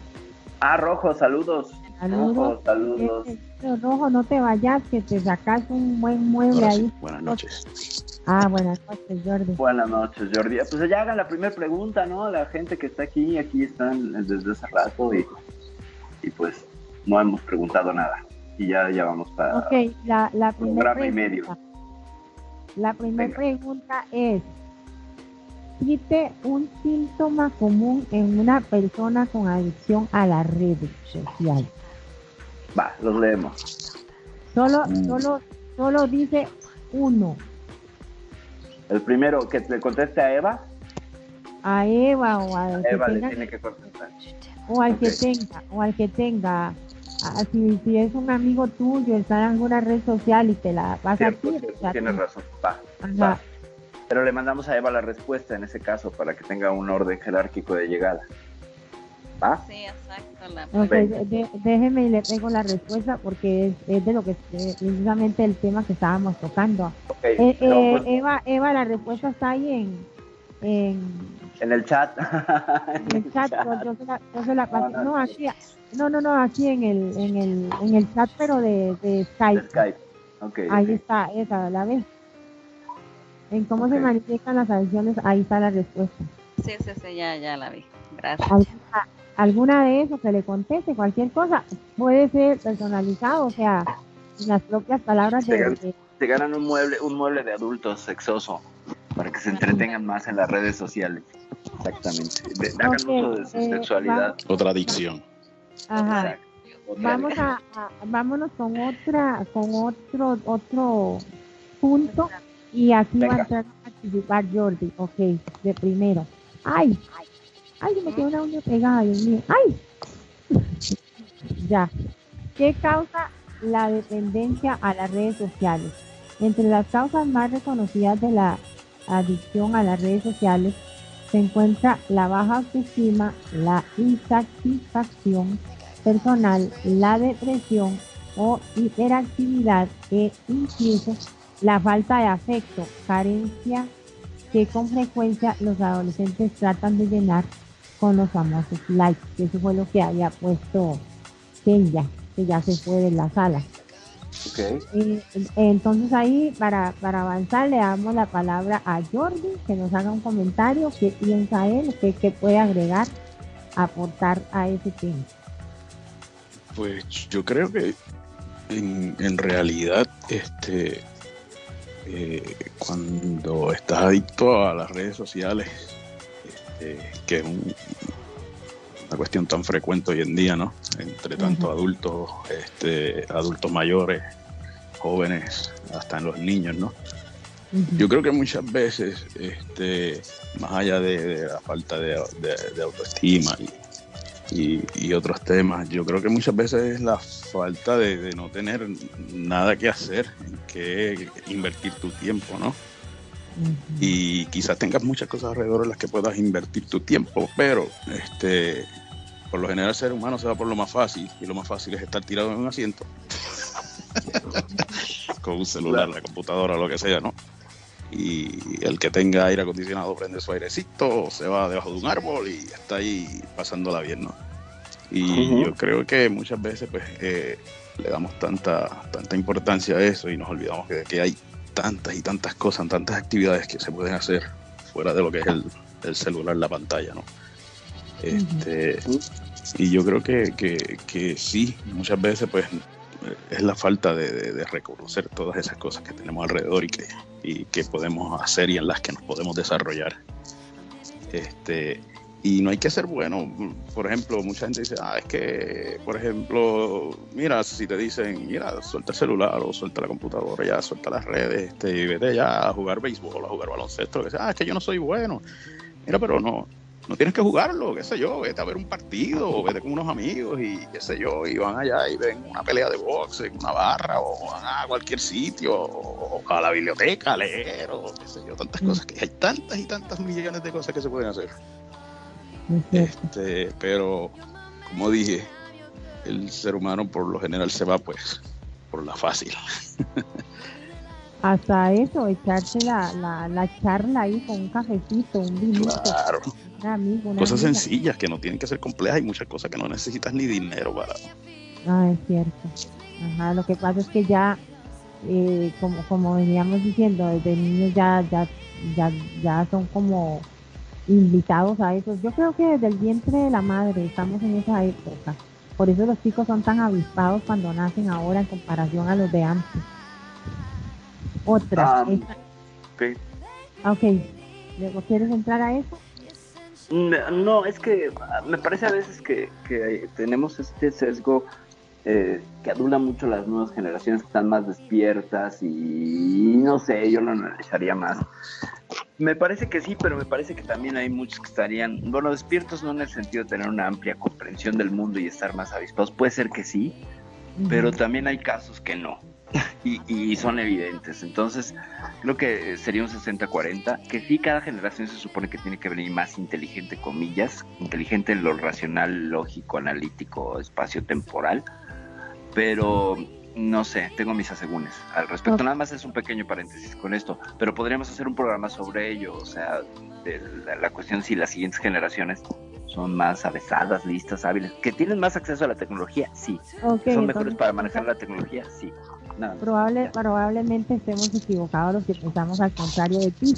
Ah, Rojo, saludos. Saludos. Rojo, saludos. Este, rojo, no te vayas, que te sacas un buen mueble ahí. Buenas noches. Ah, buenas noches, Jordi. Buenas noches, Jordi. Pues ya hagan la primera pregunta, ¿no? La gente que está aquí, aquí están desde hace rato y, y pues no hemos preguntado nada. Y ya, ya vamos para Ok, la, la primera y medio. La primera pregunta es, cite un síntoma común en una persona con adicción a las redes sociales. Va, los leemos. Solo, Mm. solo, solo dice uno. El primero, que le conteste a Eva. A Eva o al que Eva le tenga, tiene que contestar. o al que tenga, o al que tenga. Ah, si, si es un amigo tuyo, está en alguna red social y te la a Cierto, ti, cierto, o sea, tienes tú- razón. Va, va. Pero le mandamos a Eva la respuesta en ese caso para que tenga un orden jerárquico de llegada. ¿Va? Sí, exacto. La de- de- déjeme y le pego la respuesta porque es, es de lo que eh, precisamente el tema que estábamos tocando. Eh, pero, eh, pues, Eva, Eva, la respuesta está ahí en, en, en el chat. <laughs> en el chat. Yo, yo se la, yo se la pasé. No, no, No, aquí, no, no, no, aquí en el, en el, en el chat, pero de, de de Skype. Ahí ok. está, esa, la ves. En cómo se manifiestan las adicciones, ahí está la respuesta. Sí, sí, sí, ya, ya la vi. Gracias. Alguna de eso que le conteste, cualquier cosa, puede ser personalizado, o sea, en las propias palabras de, Legal. de- Se ganan un mueble, un mueble de adultos sexoso para que se entretengan más en las redes sociales. Exactamente. De- hagan Ok, uso de su eh, sexualidad. Otra adicción. ajá. Otra Vamos a, a- vámonos con otra, con otro, otro punto y aquí va a entrar a participar Jordi, ok, de primero. Ay, ay, ay, se me quedó una uña pegada, Dios mío, ay. <laughs> ya. ¿Qué causa la dependencia a las redes sociales? Entre las causas más reconocidas de la adicción a las redes sociales se encuentra la baja autoestima, la insatisfacción personal, la depresión o hiperactividad e incluso la falta de afecto, carencia que con frecuencia los adolescentes tratan de llenar con los famosos likes. que Eso fue lo que había puesto Kenya, que ya se fue de la sala. Ok. Eh, entonces ahí, para, para avanzar, le damos la palabra a Jordi, que nos haga un comentario, qué piensa él, qué, qué puede agregar, aportar a ese tema. Pues yo creo que en, en realidad este eh, cuando estás adicto a las redes sociales, este, que es una cuestión tan frecuente hoy en día, ¿no? Entre tanto adultos, este, adultos mayores, jóvenes, hasta en los niños, ¿no? Yo creo que muchas veces, este, más allá de, la falta de, autoestima y, otros temas, yo creo que muchas veces es la falta de, no tener nada que hacer, que invertir tu tiempo, ¿no? Y quizás tengas muchas cosas alrededor en las que puedas invertir tu tiempo, pero este, por lo general el ser humano se va por lo más fácil y lo más fácil es estar tirado en un asiento <laughs> con un celular, la computadora, lo que sea, ¿no? y el que tenga aire acondicionado prende su airecito, se va debajo de un árbol y está ahí pasándola bien, ¿no? Y yo creo que muchas veces pues eh, le damos tanta, tanta importancia a eso y nos olvidamos que, que, hay tantas y tantas cosas, tantas actividades que se pueden hacer fuera de lo que es el, el celular, la pantalla, ¿no? Este, Y yo creo que, que, que sí, muchas veces pues es la falta de, reconocer todas esas cosas que tenemos alrededor y que, y que podemos hacer y en las que nos podemos desarrollar. Este, y no hay que ser bueno. Por ejemplo, mucha gente dice, ah, es que, por ejemplo, mira, si te dicen, mira, suelta el celular o suelta la computadora, ya suelta las redes, este, y vete ya a jugar béisbol, a jugar baloncesto, que sea, ah, es que yo no soy bueno. Mira, pero no, no tienes que jugarlo, qué sé yo, vete a ver un partido, o vete con unos amigos y qué sé yo, y van allá y ven una pelea de boxe en una barra, o van a cualquier sitio, o a la biblioteca a leer, o qué sé yo, tantas cosas que hay tantas y tantas millones de cosas que se pueden hacer. Este, pero como dije, el ser humano por lo general se va pues por la fácil. Hasta eso, echarse la, la, la charla ahí con un cafecito, un vinito. Claro cosas sencillas que no tienen que ser complejas. Hay muchas cosas que no necesitas ni dinero para. Ah, es cierto. Ajá, lo que pasa es que ya, eh, como, como veníamos diciendo, desde niños ya, ya, ya, ya son como invitados a eso. Yo creo que desde el vientre de la madre estamos en esa época. Por eso los chicos son tan avispados cuando nacen ahora en comparación a los de antes. Otra. Um, ok. ¿Luego quieres entrar a eso? No, es que me parece a veces que, tenemos este sesgo eh, que adula mucho las nuevas generaciones que están más despiertas y no sé, yo lo analizaría más. Me parece que sí, pero me parece que también hay muchos que estarían, bueno, despiertos no en el sentido de tener una amplia comprensión del mundo y estar más avispados. Puede ser que sí, pero también hay casos que no. <laughs> y, son evidentes. Entonces, creo que sería un 60-40, que sí, cada generación se supone que tiene que venir más inteligente, comillas, inteligente en lo racional, lógico, analítico, espacio-temporal, pero no sé, tengo mis asegúnes al respecto. Nada más es un pequeño paréntesis con esto, pero podríamos hacer un programa sobre ello, o sea, de la, cuestión si las siguientes generaciones son más avesadas, listas, hábiles, que tienen más acceso a la tecnología, sí. son mejores para manejar la tecnología, sí. Probable, probablemente estemos equivocados los que pensamos al contrario de ti.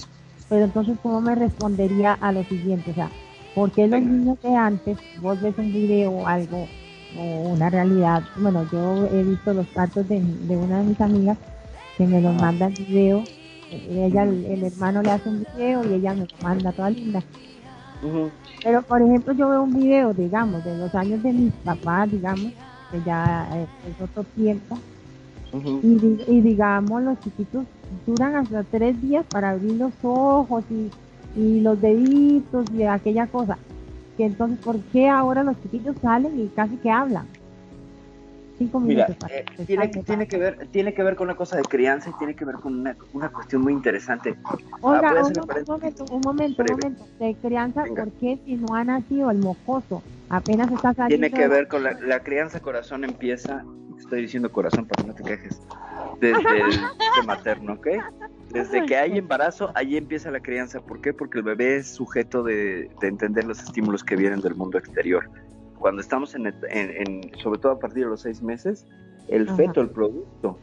Pero entonces, ¿cómo me respondería a lo siguiente? O sea, ¿por qué los niños de antes, vos ves un video o algo, una realidad? Bueno, yo he visto los partos de, una de mis amigas que me los manda el video. Ella, el, hermano le hace un video y ella me lo manda toda linda. Pero, por ejemplo, yo veo un video, digamos, de los años de mis papás, digamos, que ya eh, es otro tiempo, y, digamos, los chiquitos duran hasta tres días para abrir los ojos y, y los deditos y aquella cosa. Que entonces, ¿por qué ahora los chiquitos salen y casi que hablan? Cinco minutos. Eh, tiene, tiene, que ver, tiene que ver con una cosa de crianza y tiene que ver con una, una cuestión muy interesante. Oiga, ah, un, momento, un momento, un momento. De crianza, ¿por qué si no ha nacido el mocoso? Apenas está saliendo. Tiene que ver con la, la crianza corazón empieza estoy diciendo corazón para que no te quejes, desde el <laughs> materno, ¿ok? Desde que hay embarazo, ahí empieza la crianza. ¿Por qué? Porque el bebé es sujeto de, entender los estímulos que vienen del mundo exterior. Cuando estamos en, sobre todo a partir de los seis meses, el feto, el producto,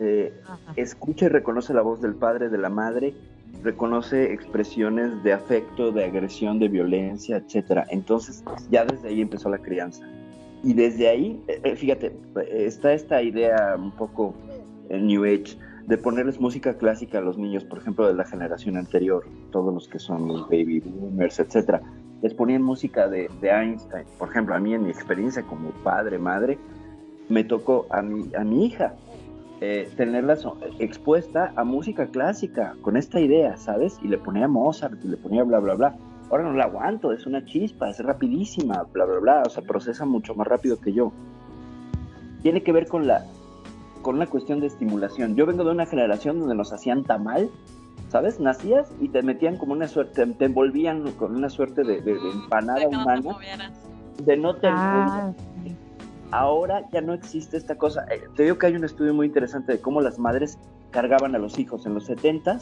eh, escucha y reconoce la voz del padre, de la madre, reconoce expresiones de afecto, de agresión, de violencia, etcétera. Entonces, ya desde ahí empezó la crianza. Y desde ahí, eh, eh, fíjate, está esta idea un poco en New Age de ponerles música clásica a los niños, por ejemplo, de la generación anterior, todos los que son baby boomers, etcétera, les ponían música de, de Einstein. Por ejemplo, a mí en mi experiencia como padre, madre, me tocó a mi, a mi hija eh, tenerla expuesta a música clásica con esta idea, ¿sabes? Y le ponía Mozart y le ponía bla, bla, bla. Ahora no la aguanto, es una chispa, es rapidísima, bla, bla, bla, o sea, procesa mucho más rápido que yo. Tiene que ver con la, con la cuestión de estimulación. Yo vengo de una generación donde nos hacían tamal, ¿sabes? Nacías y te metían como una suerte, te envolvían con una suerte de, empanada humana. de no te ah, Ahora ya no existe esta cosa. Eh, te digo que hay un estudio muy interesante de cómo las madres cargaban a los hijos en los 70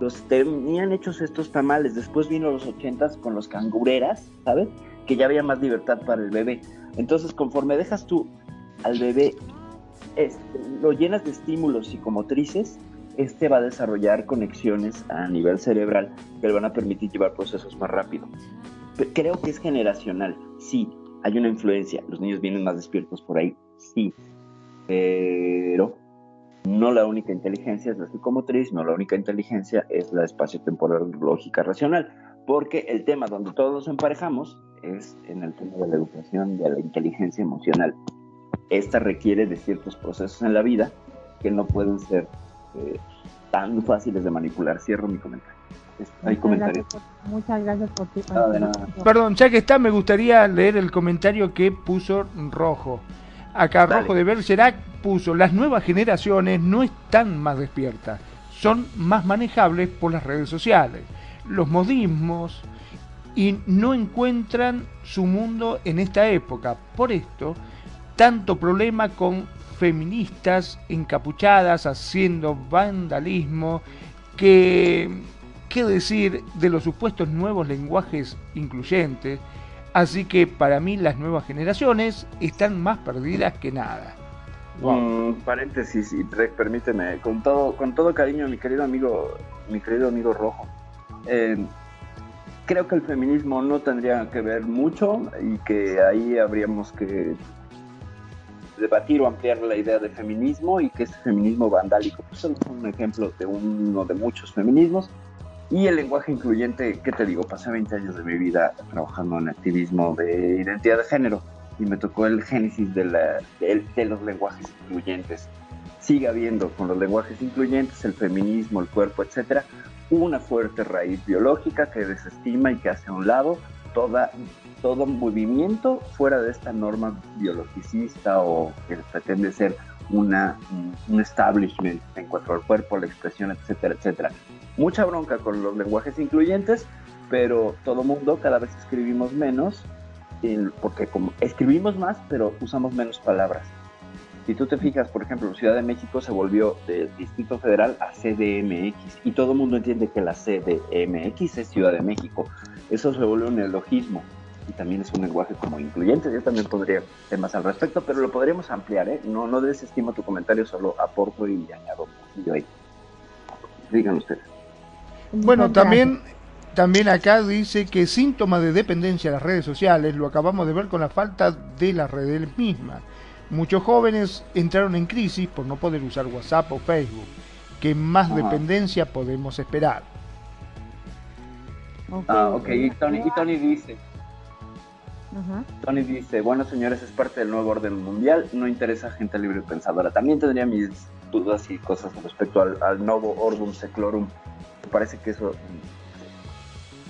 los tenían hechos estos tamales. Después vino los 80 con los cangureras, ¿sabes? Que ya había más libertad para el bebé. Entonces, conforme dejas tú al bebé, este, lo llenas de estímulos psicomotrices, este va a desarrollar conexiones a nivel cerebral que le van a permitir llevar procesos más rápido. Creo que es generacional, sí, hay una influencia, los niños vienen más despiertos por ahí, sí, pero no la única inteligencia es la psicomotriz, no la única inteligencia es la espacio-temporal lógica racional, porque el tema donde todos nos emparejamos es en el tema de la educación de la inteligencia emocional. Esta requiere de ciertos procesos en la vida que no pueden ser eh, tan fáciles de manipular. Cierro mi comentario. Hay comentarios. muchas gracias por ti. Perdón, ya que está, me gustaría leer el comentario que puso Rojo. Acá Rojo de Bergerac puso, las nuevas generaciones no están más despiertas, son más manejables por las redes sociales, los modismos, y no encuentran su mundo en esta época. Por esto, tanto problema con feministas encapuchadas haciendo vandalismo que qué decir de los supuestos nuevos lenguajes incluyentes, así que para mí las nuevas generaciones están más perdidas que nada. Un paréntesis, y permíteme, con todo, con todo cariño, mi querido amigo, mi querido amigo Rojo. Eh, creo que el feminismo no tendría que ver mucho y que ahí habríamos que debatir o ampliar la idea de feminismo y que este feminismo vandálico pues, es un ejemplo de uno de muchos feminismos y el lenguaje incluyente, ¿qué te digo? Pasé 20 años de mi vida trabajando en activismo de identidad de género y me tocó el génesis de, la, los lenguajes incluyentes. Sigue habiendo con los lenguajes incluyentes, el feminismo, el cuerpo, etcétera, una fuerte raíz biológica que desestima y que hace a un lado todo movimiento fuera de esta norma biologicista o que pretende ser una, un establishment en cuanto al cuerpo, la expresión, etcétera, etcétera mucha bronca con los lenguajes incluyentes, pero todo mundo cada vez escribimos menos, porque como escribimos más, pero usamos menos palabras. Si tú te fijas, por ejemplo, Ciudad de México se volvió de Distrito Federal a CDMX y todo el mundo entiende que la CDMX es Ciudad de México. Eso se volvió un elogismo y también es un lenguaje como incluyente. Yo también pondría temas al respecto, pero lo podríamos ampliar, ¿eh? No, no desestimo tu comentario, solo aporto y añado un ahí. Digan ustedes. Bueno, también, también acá dice que síntoma de dependencia de las redes sociales lo acabamos de ver con la falta de las redes mismas. Muchos jóvenes entraron en crisis por no poder usar WhatsApp o Facebook. ¿Qué más dependencia podemos esperar? Ah, ok, y Tony, dice, Tony dice, bueno señores, es parte del nuevo orden mundial, no interesa gente libre y pensadora. También tendría mis dudas y cosas respecto al, al nuevo Ordum Seclorum parece que eso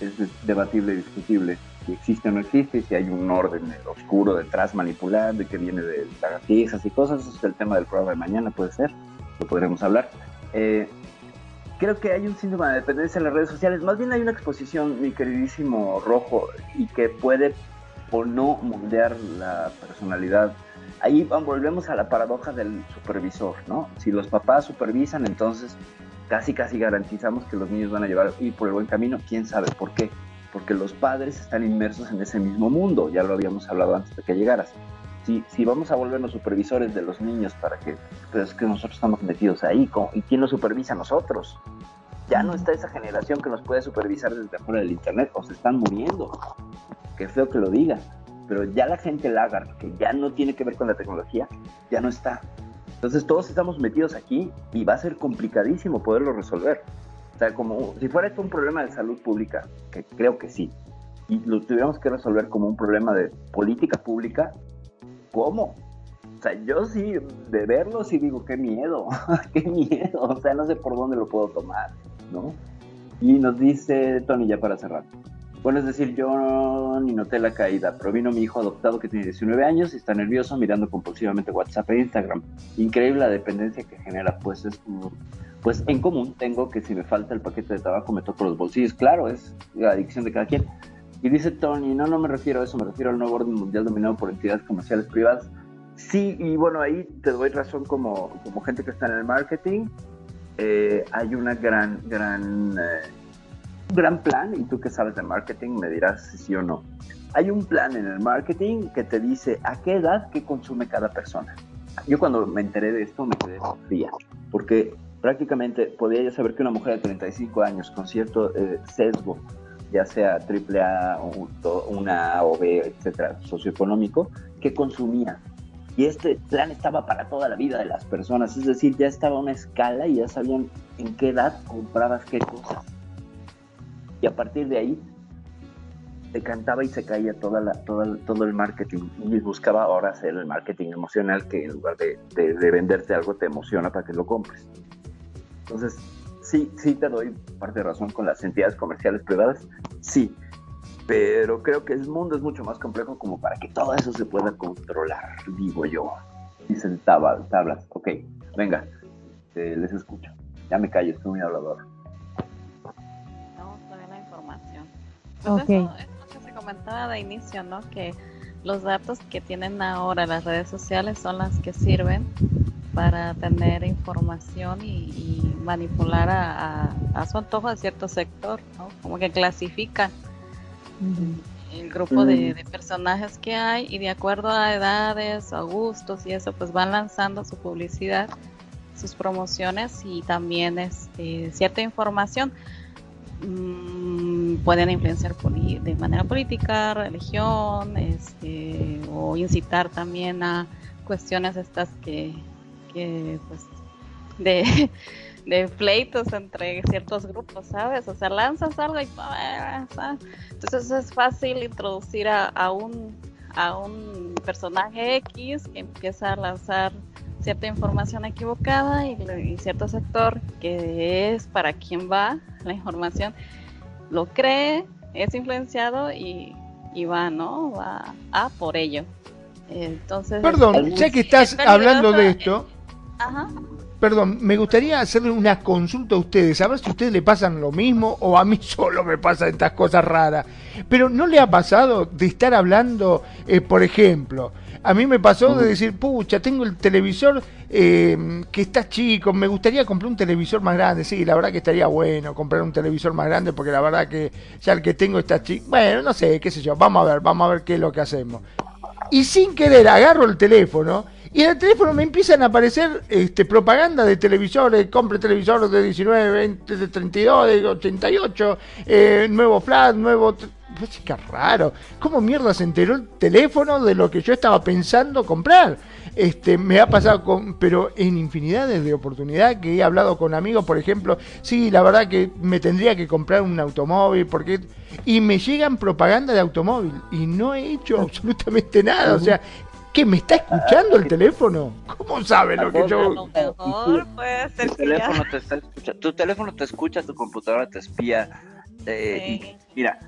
es debatible discutible. Si existe o no existe, si hay un orden oscuro detrás manipulando y que viene de lagartijas y cosas, eso es el tema del programa de mañana, puede ser, lo podremos hablar. Eh, creo que hay un síndrome de dependencia en las redes sociales, más bien hay una exposición, mi queridísimo Rojo, y que puede o no moldear la personalidad ahí volvemos a la paradoja del supervisor, ¿no? Si los papás supervisan, entonces casi casi garantizamos que los niños van a llevar ir por el buen camino, quién sabe por qué, porque los padres están inmersos en ese mismo mundo, ya lo habíamos hablado antes de que llegaras. Si, si vamos a volvernos supervisores de los niños para que, pues que nosotros estamos metidos ahí, ¿y quién nos supervisa? Nosotros. Ya no está esa generación que nos puede supervisar desde afuera del Internet, o se están muriendo. Qué feo que lo diga, pero ya la gente lagar, que ya no tiene que ver con la tecnología, ya no está Entonces todos estamos metidos aquí y va a ser complicadísimo poderlo resolver. O sea, como si fuera esto un problema de salud pública, que creo que sí, y lo tuviéramos que resolver como un problema de política pública, ¿cómo? O sea, yo sí, de verlo sí digo, qué miedo, <laughs> qué miedo, o sea, no sé por dónde lo puedo tomar, ¿no? Y nos dice Tony, ya para cerrar. Bueno, es decir, yo ni noté la caída, pero vino mi hijo adoptado que tiene 19 años y está nervioso mirando compulsivamente WhatsApp e Instagram. Increíble la dependencia que genera, pues es pues en común tengo que si me falta el paquete de tabaco me toco los bolsillos. Claro, es la adicción de cada quien. Y dice Tony, no, no me refiero a eso, me refiero al nuevo orden mundial dominado por entidades comerciales privadas. Sí, y bueno, ahí te doy razón como, como gente que está en el marketing. Eh, hay una gran, gran, eh, gran plan, y tú que sabes de marketing me dirás si sí o no. Hay un plan en el marketing que te dice a qué edad qué consume cada persona. Yo cuando me enteré de esto me quedé fría, porque prácticamente podía ya saber que una mujer de 35 años con cierto eh, sesgo ya sea triple A, una o B, etcétera, socioeconómico, que consumía. Y este plan estaba para toda la vida de las personas, es decir, ya estaba una escala y ya sabían en qué edad comprabas qué cosas. Y a partir de ahí se cantaba y se caía toda la, toda, todo el marketing y buscaba ahora hacer el marketing emocional que en lugar de, de, de venderte algo te emociona para que lo compres. Entonces, sí, sí te doy parte de razón con las entidades comerciales privadas, sí, pero creo que el mundo es mucho más complejo como para que todo eso se pueda controlar, digo yo. Dicen tablas, tablas. ok, venga, eh, les escucho. Ya me callo, estoy muy hablador. Pues Ok. eso, eso que se comentaba de inicio, ¿no? Que los datos que tienen ahora las redes sociales son las que sirven para tener información y, y manipular a, a- a su antojo de cierto sector, ¿no? Como que clasifican Ujú. el grupo de, de personajes que hay y de acuerdo a edades, a gustos y eso, pues van lanzando su publicidad, sus promociones y también este, cierta información. Mm, pueden influenciar de manera política, religión, este, o incitar también a cuestiones estas que, pues, <laughs> de, pleitos entre ciertos grupos, ¿sabes? O sea, lanzas algo y ¡pam! entonces es fácil introducir a, a un a un personaje X que empieza a lanzar cierta información equivocada y, cierto sector que es para quien va la información lo cree, es influenciado y, y va, ¿no? Va a por ello. Entonces, Perdón, ya que estás Es hablando de eh. esto, ajá. perdón, me gustaría hacerle una consulta a ustedes, a ver si a ustedes le pasan lo mismo o a mí <laughs> solo me pasan estas cosas raras. Pero ¿no le ha pasado de estar hablando, eh, por ejemplo, a mí me pasó de decir, pucha, tengo el televisor eh, que está chico, me gustaría comprar un televisor más grande. Sí, la verdad que estaría bueno comprar un televisor más grande porque la verdad que ya el que tengo está chico. Bueno, no sé, qué sé yo, vamos a ver, vamos a ver qué es lo que hacemos y sin querer agarro el teléfono y en el teléfono me empiezan a aparecer este, propaganda de televisores, compre televisores de 19, 20, de 32, de 88, eh, nuevo flat, nuevo... Pues, qué raro, ¿cómo mierda se enteró el teléfono de lo que yo estaba pensando comprar? Este, me ha pasado con, pero en infinidades de oportunidades que he hablado con amigos, por ejemplo, sí, la verdad que me tendría que comprar un automóvil, porque y me llegan propaganda de automóvil y no he hecho absolutamente nada, o sea, ¿qué me está escuchando el teléfono? ¿Cómo sabe lo que A yo lo mejor puede ser Tu teléfono te está escuchando, tu teléfono te escucha, tu computadora te espía. eh, Sí. y mira,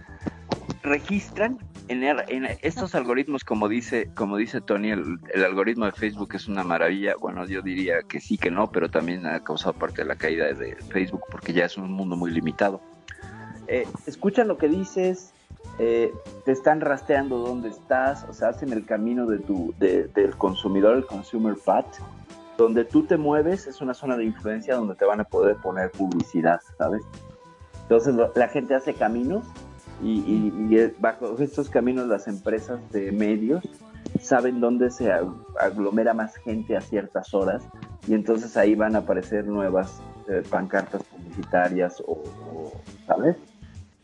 registran en, en estos algoritmos, como dice, como dice Tony, el, el algoritmo de Facebook es una maravilla. Bueno, yo diría que sí, que no, pero también ha causado parte de la caída de Facebook porque ya es un mundo muy limitado. Eh, escuchan lo que dices, eh, te están rastreando dónde estás, o sea, hacen el camino de tu, de- del consumidor, el consumer path, donde tú te mueves es una zona de influencia donde te van a poder poner publicidad, ¿sabes? Entonces lo- la gente hace caminos y, y- y es- bajo estos caminos las empresas de medios saben dónde se ag- aglomera más gente a ciertas horas y entonces ahí van a aparecer nuevas eh, pancartas publicitarias o, o- ¿sabes?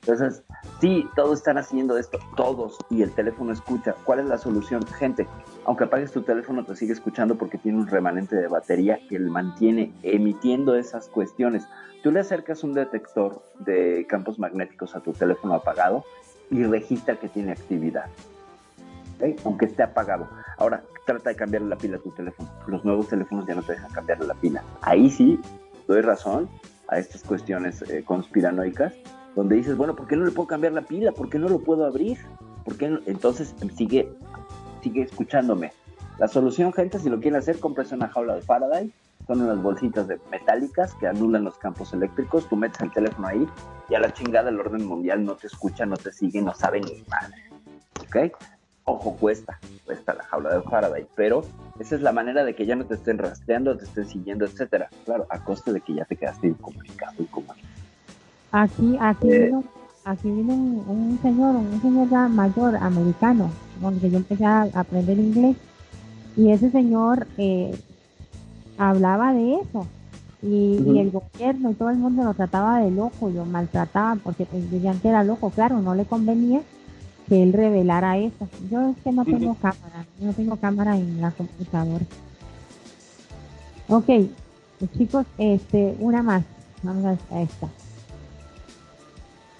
Entonces, sí, todos están haciendo esto, todos, y el teléfono escucha. ¿Cuál es la solución? Gente, aunque apagues tu teléfono te sigue escuchando porque tiene un remanente de batería que le mantiene emitiendo esas cuestiones. Tú le acercas un detector de campos magnéticos a tu teléfono apagado y registra que tiene actividad. Aunque esté apagado. Ahora, trata de cambiarle la pila a tu teléfono. Los nuevos teléfonos ya no te dejan cambiarle la pila. Ahí sí, doy razón a estas cuestiones eh, conspiranoicas, donde dices, bueno, ¿por qué no le puedo cambiar la pila? ¿Por qué no lo puedo abrir? ¿Por qué Entonces sigue, sigue escuchándome. La solución, gente, si lo quieren hacer, cómprese una jaula de Faraday. Son unas bolsitas de metálicas que anulan los campos eléctricos. Tú metes el teléfono ahí y a la chingada el orden mundial no te escucha, no te sigue, no sabe ni madre. ¿Ok? Ojo, cuesta, cuesta la jaula de Faraday, pero esa es la manera de que ya no te estén rastreando, te estén siguiendo, etcétera. Claro, a coste de que ya te quedaste incomunicado y como Aquí, aquí eh, vino, aquí vino un, señor, un señor ya mayor, americano, donde yo empecé a aprender inglés, y ese señor eh, hablaba de eso, y, el gobierno y todo el mundo lo trataba de loco, lo maltrataba, porque pues, decían que era loco, claro, no le convenía que él revelara eso. Yo es que no tengo cámara, no tengo cámara en la computadora. Ok, pues, chicos, este, una más. Vamos a esta.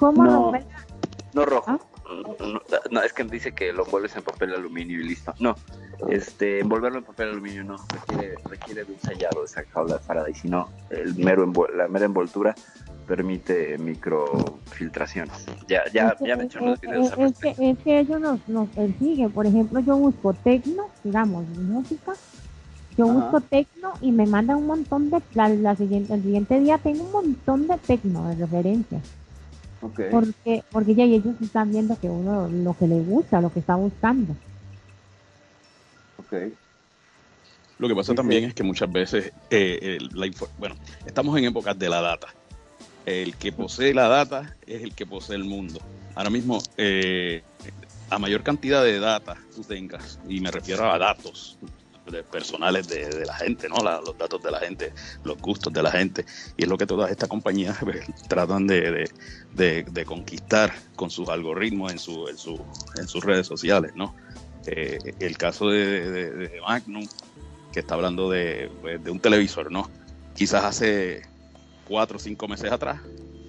¿Cómo no, No rojo. ¿Ah? No, es que dice que lo envuelves en papel aluminio y listo. No, este, envolverlo en papel aluminio no, requiere, requiere de un sellado de esa jaula de Faraday, si no, el mero la mera envoltura permite microfiltraciones. Ya, ya, ya me he hecho unos videos. Es, que, es que ellos nos, nos persiguen. Por ejemplo, yo busco tecno, digamos, música. Yo busco tecno y me manda un montón de. La, siguiente, el siguiente día tengo un montón de tecno de referencias. Okay. Porque, porque ya ellos están viendo que uno lo que le gusta, lo que está buscando. Ok. Lo que pasa también es que muchas veces, eh, la bueno, estamos en épocas de la data el que posee la data es el que posee el mundo. Ahora mismo, eh, a mayor cantidad de data tú tengas, y me refiero a datos personales de, la gente, ¿no? los datos de la gente, los gustos de la gente, y es lo que todas estas compañías pues, tratan de, conquistar con sus algoritmos en, su, en, su, en sus redes sociales, ¿no? Eh, el caso de, Magnum, que está hablando pues, de, un televisor, ¿no? Quizás hace cuatro o cinco meses atrás,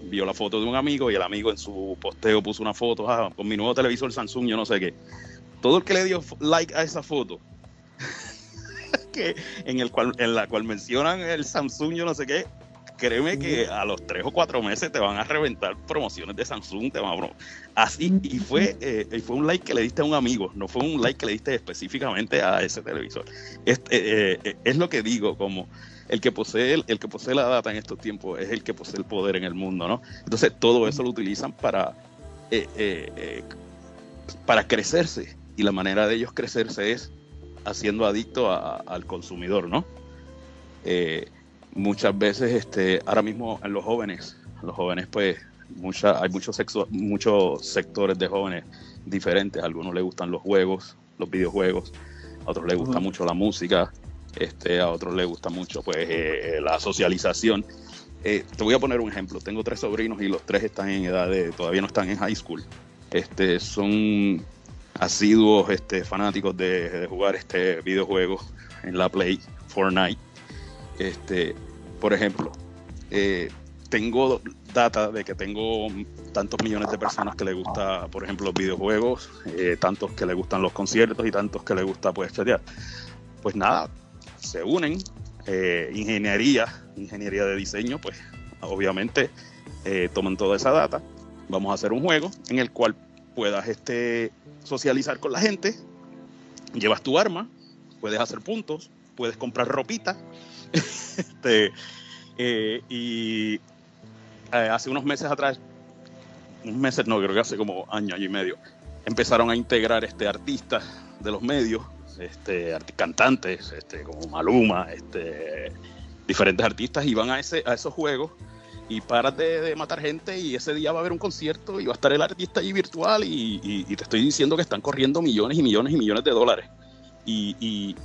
vio la foto de un amigo y el amigo en su posteo puso una foto ah, con mi nuevo televisor Samsung, yo no sé qué. Todo el que le dio like a esa foto, que en, el cual, en la cual mencionan el Samsung, yo no sé qué, créeme que a los tres o cuatro meses te van a reventar promociones de Samsung, te van a así y fue eh, fue un like que le diste a un amigo, no fue un like que le diste específicamente a ese televisor. Este, eh, eh, es lo que digo, como el que posee el, que posee la data en estos tiempos es el que posee el poder en el mundo, ¿no? Entonces todo eso lo utilizan para para crecerse y la manera de ellos crecerse es haciendo adicto al consumidor, ¿no? muchas veces, este, ahora mismo en los jóvenes, los jóvenes pues mucha, hay muchos sexo, muchos sectores de jóvenes diferentes. A algunos les gustan los juegos, los videojuegos, a otros les gusta mucho la música, este, a otros les gusta mucho pues eh, la socialización. Eh, te voy a poner un ejemplo. Tengo tres sobrinos y los tres están en edad de, todavía no están en high school. Este, son asiduos este, fanáticos de, jugar este videojuegos en la Play, Fortnite. Este, por ejemplo, eh, tengo data de que tengo tantos millones de personas que les gusta, por ejemplo, los videojuegos, tantos que les gustan los conciertos y tantos que les gusta pues chatear. Pues nada, se unen, eh, ingeniería, ingeniería de diseño, pues obviamente eh, toman toda esa data, vamos a hacer un juego en el cual puedas este, socializar con la gente, llevas tu arma, puedes hacer puntos, puedes comprar ropita, <laughs> este, eh, y hace unos meses atrás, unos meses no, creo que hace como año, año y medio, empezaron a integrar este artistas de los medios este, cantantes, este, como Maluma, este, diferentes artistas, y van a, ese, a esos juegos y paras de, matar gente y ese día va a haber un concierto y va a estar el artista ahí virtual y, te estoy diciendo que están corriendo millones y millones y millones de dólares. Y,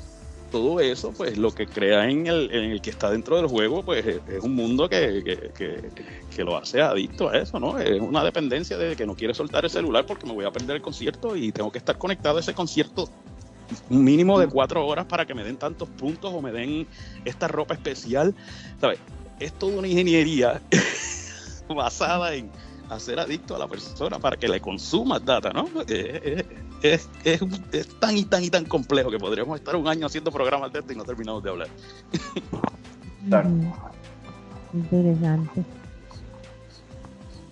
todo eso, pues lo que crea en el, en el que está dentro del juego, pues es, un mundo que, que, lo hace adicto a eso, ¿no? Es una dependencia de que no quiere soltar el celular porque me voy a perder el concierto y tengo que estar conectado a ese concierto un mínimo de cuatro horas para que me den tantos puntos o me den esta ropa especial. ¿Sabes? Es toda una ingeniería <laughs> basada en hacer adicto a la persona para que le consuma data, ¿no? Eh, es, tan y tan y tan complejo que podríamos estar un año haciendo programas de esto y no terminamos de hablar. Interesante.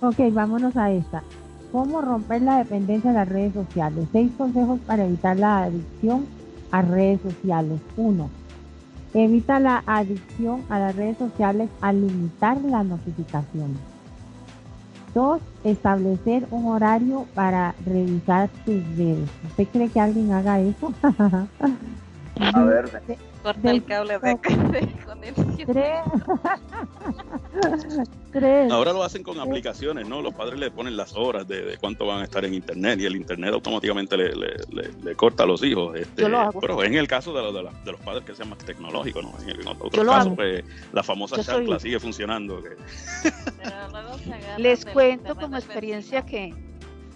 Ok, vámonos a esta. ¿Cómo romper la dependencia de las redes sociales? Seis consejos para evitar la adicción a redes sociales. Uno, evita la adicción a las redes sociales al limitar las notificaciones. Dos, establecer un horario para revisar tus redes. ¿Usted cree que alguien haga eso? <laughs> A ver, Corta el cable de, de conexión. Tres. <laughs> Tres. Ahora lo hacen con aplicaciones, ¿no? Los padres le ponen las horas de, de cuánto van a estar en internet y el internet automáticamente le, le, le- le corta a los hijos. Este, Yo lo hago. Pero en el caso de, los- de, la- de los padres que sean más tecnológicos, ¿no? En, el- en otros Yo lo casos, hago. pues, la famosa Yo soy- chancla sigue funcionando. que- Pero luego se agarran Les cuento como experiencia que,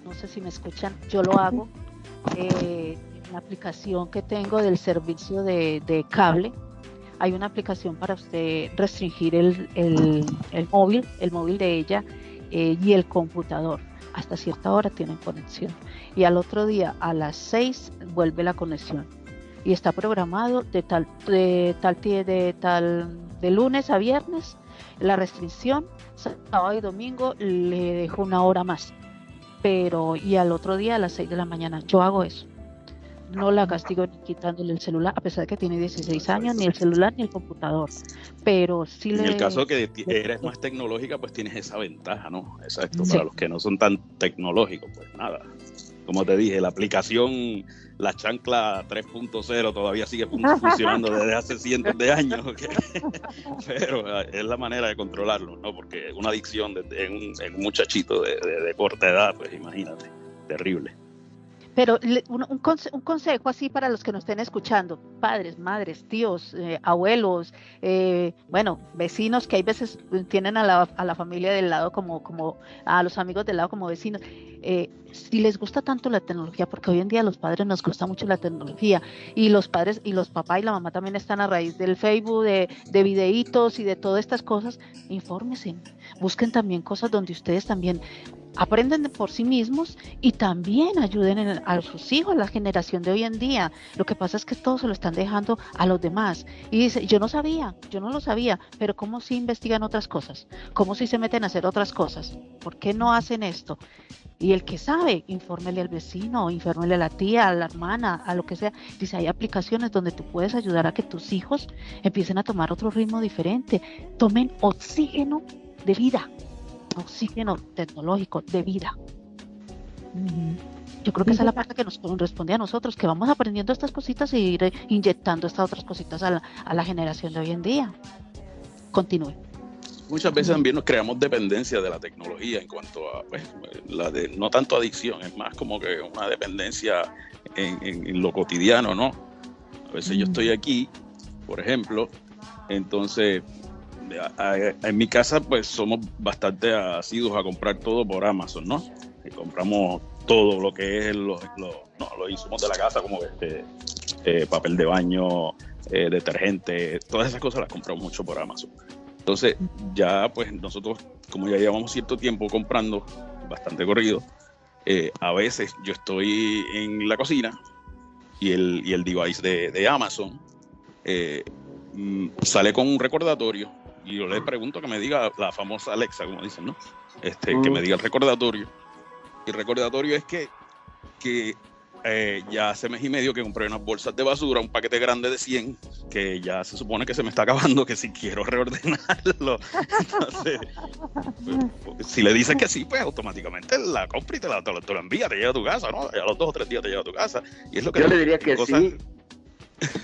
no sé si me escuchan, yo lo hago <laughs> eh, la aplicación que tengo del servicio de, cable. Hay una aplicación para usted restringir el, móvil, el móvil de ella eh, y el computador. Hasta cierta hora tienen conexión. Y al otro día, a las 6, vuelve la conexión. Y está programado de tal, de tal, de tal, de lunes a viernes, la restricción sábado y domingo le dejo una hora más. Pero, y al otro día a las 6 de la mañana, yo hago eso. No la castigo ni quitándole el celular, a pesar de que tiene 16 años, ni el celular ni el computador. Pero sí En le. el caso que eres más tecnológica, pues tienes esa ventaja, ¿no? Exacto. Sí. Para los que no son tan tecnológicos, pues nada. Como te dije, la aplicación, la chancla 3.0 todavía sigue fun- <laughs> funcionando desde hace cientos de años. <laughs> Pero eh, es la manera de controlarlo, ¿no? Porque una adicción de- de- en, un, en un muchachito de, de- de corta edad, pues imagínate, terrible. Pero un, un conse- un consejo así para los que nos estén escuchando, padres, madres, tíos, eh, abuelos, eh, bueno, vecinos que hay veces tienen a la, a la familia del lado como, como, a los amigos del lado como vecinos. eh, si les gusta tanto la tecnología, porque hoy en día a los padres nos gusta mucho la tecnología y los padres y los papás y la mamá también están a raíz del Facebook, de, de videitos y de todas estas cosas, infórmense, busquen también cosas donde ustedes también aprenden de por sí mismos y también ayuden en- a sus hijos, la generación de hoy en día. Lo que pasa es que todo se lo están dejando a los demás. Y dice, yo no sabía, yo no lo sabía, pero ¿cómo si investigan otras cosas? ¿Cómo si se meten a hacer otras cosas? ¿Por qué no hacen esto? Y el que sabe, infórmele al vecino, infórmele a la tía, a la hermana, a lo que sea. Dice, hay aplicaciones donde tú puedes ayudar a que tus hijos empiecen a tomar otro ritmo diferente, tomen oxígeno de vida, oxígeno tecnológico de vida. Yo creo que esa es la parte que nos corresponde a nosotros, que vamos aprendiendo estas cositas y ir eh, inyectando estas otras cositas a la, a la generación de hoy en día. Continúe. Muchas veces también nos creamos dependencia de la tecnología en cuanto a, pues, la de, no tanto adicción, es más como que una dependencia en, en- en lo cotidiano, ¿no? A veces yo estoy aquí, por ejemplo, entonces en mi casa pues somos bastante asiduos a comprar todo por Amazon, ¿no? Compramos todo lo que es los, no, los insumos de la casa, como este eh, papel de baño, eh, detergente, todas esas cosas las compramos mucho por Amazon. Entonces, ya pues nosotros, como ya llevamos cierto tiempo comprando bastante corrido, eh, a veces yo estoy en la cocina y el, y el device de, de Amazon mm, sale con un recordatorio y yo le pregunto que me diga la famosa Alexa, como dicen, ¿no? Este, Que me diga el recordatorio. Y el recordatorio es que, que eh, ya hace mes y medio que compré unas bolsas de basura, un paquete grande de 100, que ya se supone que se me está acabando, que si quiero reordenarlo. <laughs> Entonces, pues, si le dices que sí, pues automáticamente la compra y te la, te la- te la envía, te llega a tu casa, ¿no? A los dos o tres días te llega a tu casa. Y es lo que Yo le diría que cosas- sí.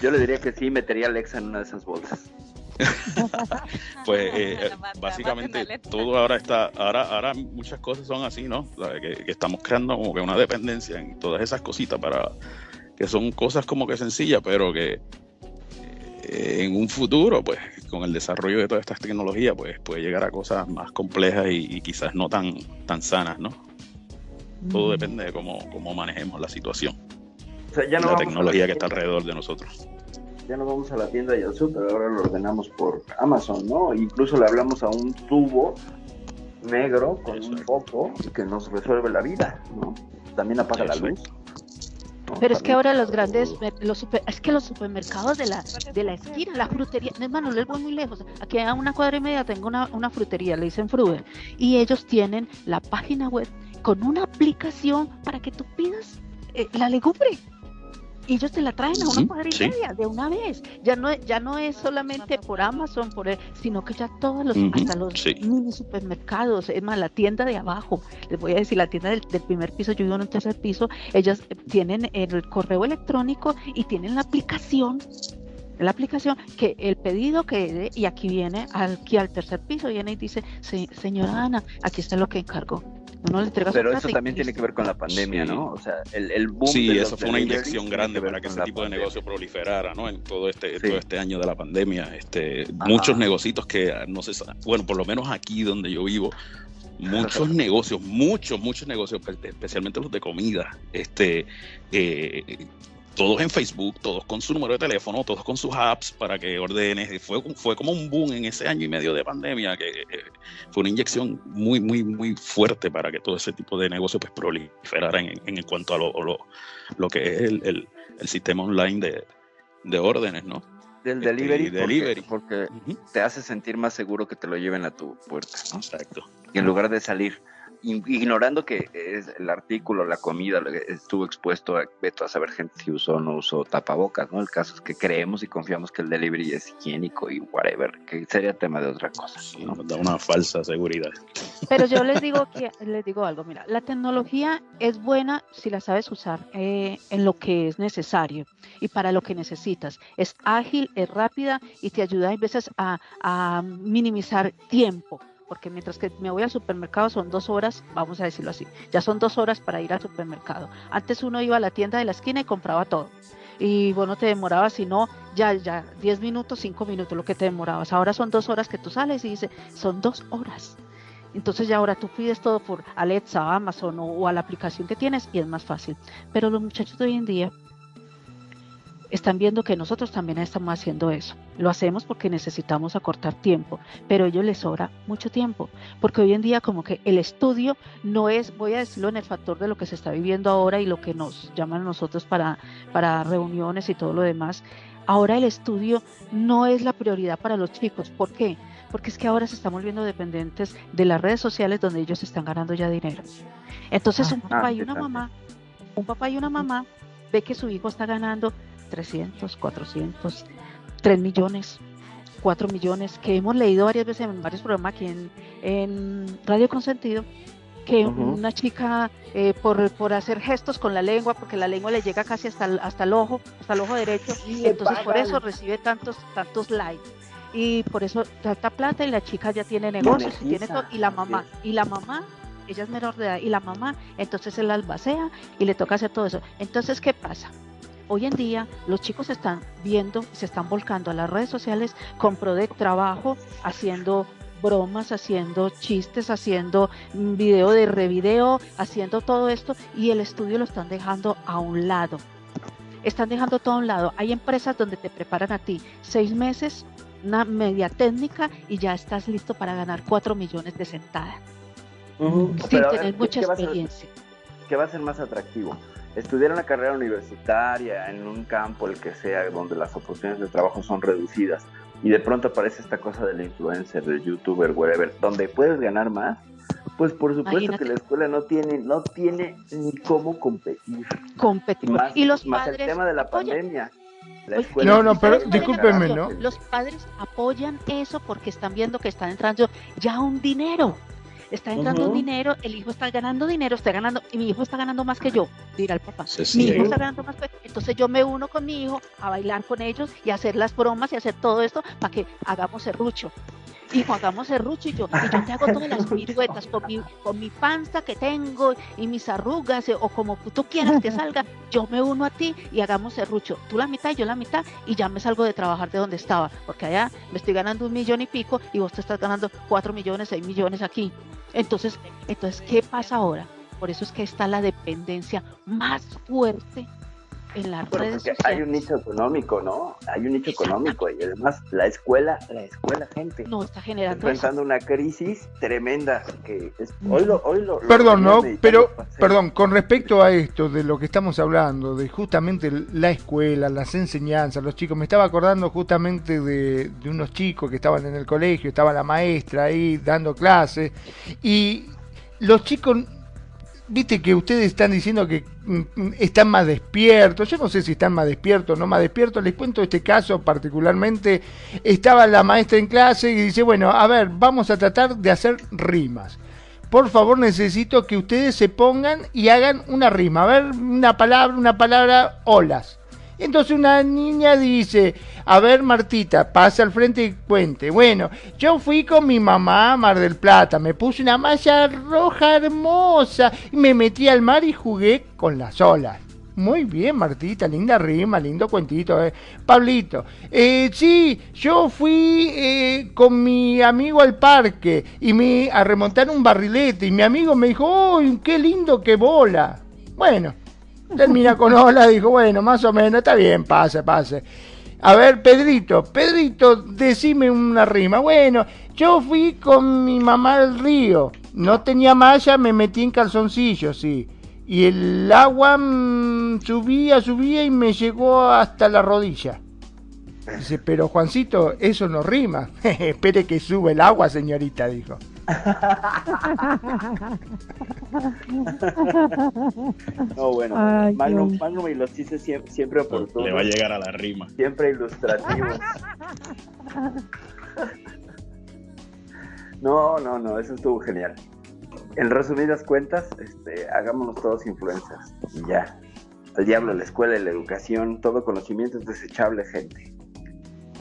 Yo le diría que sí, metería a Alexa en una de esas bolsas. <laughs> Pues eh, básicamente todo ahora está, ahora, ahora muchas cosas son así, ¿no? Que, que estamos creando como que una dependencia en todas esas cositas para que son cosas como que sencillas, pero que eh, en un futuro, pues, con el desarrollo de todas estas tecnologías, pues puede llegar a cosas más complejas y, y quizás no tan, tan sanas, ¿no? Todo depende de cómo, cómo manejemos la situación. sea, ya no la tecnología que está alrededor de nosotros. Ya no vamos a la tienda y al súper, ahora lo ordenamos por Amazon, ¿no? Incluso le hablamos a un tubo negro con un foco que nos resuelve la vida, ¿no? También apaga la luz. ¿no? Pero es que ahora los grandes, los super- es que los supermercados de la, de la esquina, la frutería, no, hermano, les voy muy lejos. Aquí a una cuadra y media tengo una, una frutería, le dicen Fruver, y ellos tienen la página web con una aplicación para que tú pidas eh, la legumbre. Y ellos te la traen a una cuadra y sí. media de una vez. Ya no, ya no es solamente por Amazon, por el- sino que ya todos los, hasta los sí. mini supermercados, es más, la tienda de abajo, les voy a decir, la tienda del, del primer piso, yo vivo en un tercer piso, ellas tienen el correo electrónico y tienen la aplicación, la aplicación que el pedido que y aquí viene aquí al tercer piso, viene y dice, "Se- señora Ana, aquí está lo que encargó. Le Pero eso también tiene que ver con la pandemia, Sí. ¿no? O sea, el, el boom Sí, de los eso fue una inyección grande para que ese tipo de negocio proliferara, ¿no? En todo este, Sí. todo este año de la pandemia, este, Ajá. muchos negocios que no se, sa- bueno, por lo menos aquí donde yo vivo, muchos negocios, muchos, muchos negocios, espe- especialmente los de comida, este, eh, todos en Facebook, todos con su número de teléfono, todos con sus apps para que ordenes. Y Fue, fue como un boom en ese año y medio de pandemia, que eh, fue una inyección muy, muy, muy fuerte para que todo ese tipo de negocios pues, proliferara en, en cuanto a lo, lo, lo que es el, el- el sistema online de, de órdenes, ¿no? Del Este, delivery, y porque- delivery. porque te hace sentir más seguro que te lo lleven a tu puerta, ¿no? Exacto. Y en lugar de salir, ignorando que es el artículo, la comida, estuvo expuesto a, veto a saber gente si usó o no usó tapabocas, ¿no? El caso es que creemos y confiamos que el delivery es higiénico y whatever, que sería tema de otra cosa, Sí, ¿no? nos da una falsa seguridad. Pero yo les digo <laughs> que les digo algo, mira, la tecnología es buena si la sabes usar eh, en lo que es necesario y para lo que necesitas. Es ágil, es rápida y te ayuda a veces a, a minimizar tiempo. Porque mientras que me voy al supermercado son dos horas, vamos a decirlo así, ya son dos horas para ir al supermercado. Antes uno iba a la tienda de la esquina y compraba todo. Y bueno, te demorabas, si no, ya, ya, 10 minutos, 5 minutos, lo que te demorabas. Ahora son dos horas que tú sales y dice, son dos horas. Entonces ya ahora tú pides todo por Alexa, Amazon o, o a la aplicación que tienes y es más fácil. Pero los muchachos de hoy en día están viendo que nosotros también estamos haciendo eso. Lo hacemos porque necesitamos acortar tiempo, pero a ellos les sobra mucho tiempo, porque hoy en día como que el estudio no es, voy a decirlo en el factor de lo que se está viviendo ahora y lo que nos llaman a nosotros para, para reuniones y todo lo demás. Ahora el estudio no es la prioridad para los chicos. ¿Por qué? Porque es que ahora se están volviendo dependientes de las redes sociales donde ellos están ganando ya dinero. Entonces un Ah, papá y una mamá, un papá y una mamá ve que su hijo está ganando 300, 400, 3 millones, 4 millones, que hemos leído varias veces en varios programas aquí en, en Radio Consentido, que una chica eh, por, por hacer gestos con la lengua, porque la lengua le llega casi hasta el, hasta el ojo, hasta el ojo derecho, entonces por eso recibe tantos, tantos likes. Y por eso tanta plata y la chica ya tiene negocios y tiene todo, y la mamá, y la mamá, ella es menor de edad, y la mamá, entonces se la albacea y le toca hacer todo eso. Entonces, ¿qué pasa? Hoy en día los chicos están viendo, se están volcando a las redes sociales con pro de trabajo, haciendo bromas, haciendo chistes, haciendo video de revideo, haciendo todo esto y el estudio lo están dejando a un lado. Están dejando todo a un lado. Hay empresas donde te preparan a ti seis meses, una media técnica y ya estás listo para ganar cuatro millones de sentada, sin Pero, a ver, tener ¿qué- mucha qué experiencia. ¿Qué va a ser más atractivo? Estudiar una carrera universitaria en un campo, el que sea, donde las oportunidades de trabajo son reducidas y de pronto aparece esta cosa del influencer, del youtuber, whatever, donde puedes ganar más, pues por supuesto Imagínate. que la escuela no tiene, no tiene ni cómo competir. Competir. Más, y los más padres el tema de la pandemia. La Oye, escuela No, no, ¿sabes pero razón? ¿no? Los padres apoyan eso porque están viendo que están entrando ya un dinero. Está entrando Ujú. dinero, el hijo está ganando dinero, está ganando, y mi hijo está ganando más que yo, dirá el papá. Mi hijo está ganando más que Entonces yo me uno con mi hijo a bailar con ellos y hacer las bromas y hacer todo esto para que hagamos serrucho. Hijo, hagamos serrucho y yo, y yo te hago todas las piruetas con mi, con mi panza que tengo y mis arrugas, o como tú quieras que salga, yo me uno a ti y hagamos serrucho. Tú la mitad y yo la mitad y ya me salgo de trabajar de donde estaba, porque allá me estoy ganando un millón y pico y vos te estás ganando cuatro millones, seis millones aquí. Entonces, entonces, ¿qué pasa ahora? Por eso es que está la dependencia más fuerte en las Pero redes porque sociales. hay un nicho económico, ¿no? Hay un nicho económico y además la escuela, la escuela, gente, No está está generando eso. enfrentando una crisis tremenda que es, hoy lo, hoy lo, lo Perdón, ¿no? Pero, perdón, con respecto a esto de lo que estamos hablando, de justamente la escuela, las enseñanzas, los chicos, me estaba acordando justamente de, de unos chicos que estaban en el colegio, estaba la maestra ahí dando clases, y los chicos, viste que ustedes están diciendo que mm, mm, están más despiertos, yo no sé si están más despiertos o no más despiertos, les cuento este caso particularmente, estaba la maestra en clase y dice, bueno, a ver, vamos a tratar de hacer rimas por favor necesito que ustedes se pongan y hagan una rima. A ver, una palabra, una palabra, olas. Entonces una niña dice, a ver Martita, pasa al frente y cuente. Bueno, yo fui con mi mamá a Mar del Plata, me puse una malla roja hermosa y me metí al mar y jugué con las olas. Muy bien, Martita, linda rima, lindo cuentito. Eh. Pablito, eh, sí, yo fui eh, con mi amigo al parque y me a remontar un barrilete y mi amigo me dijo, ¡uy, qué lindo que bola! Bueno, termina con hola, dijo, bueno, más o menos, está bien, pase, pase. A ver, Pedrito, Pedrito, decime una rima. Bueno, yo fui con mi mamá al río, no tenía malla, me metí en calzoncillos, sí. Y el agua mm, subía, subía y me llegó hasta la rodilla. Dice, pero Juancito, eso no rima. <laughs> Espere que sube el agua, señorita, dijo. No, bueno, Ay, Magnum, Dios. Magnum y los chistes siempre, siempre oportunos, Le va a llegar a la rima. siempre ilustrativos. No, no, no, eso estuvo genial. En resumidas cuentas, este, hagámonos todos influencers y ya. El diablo, la escuela y la educación, todo conocimiento es desechable, gente.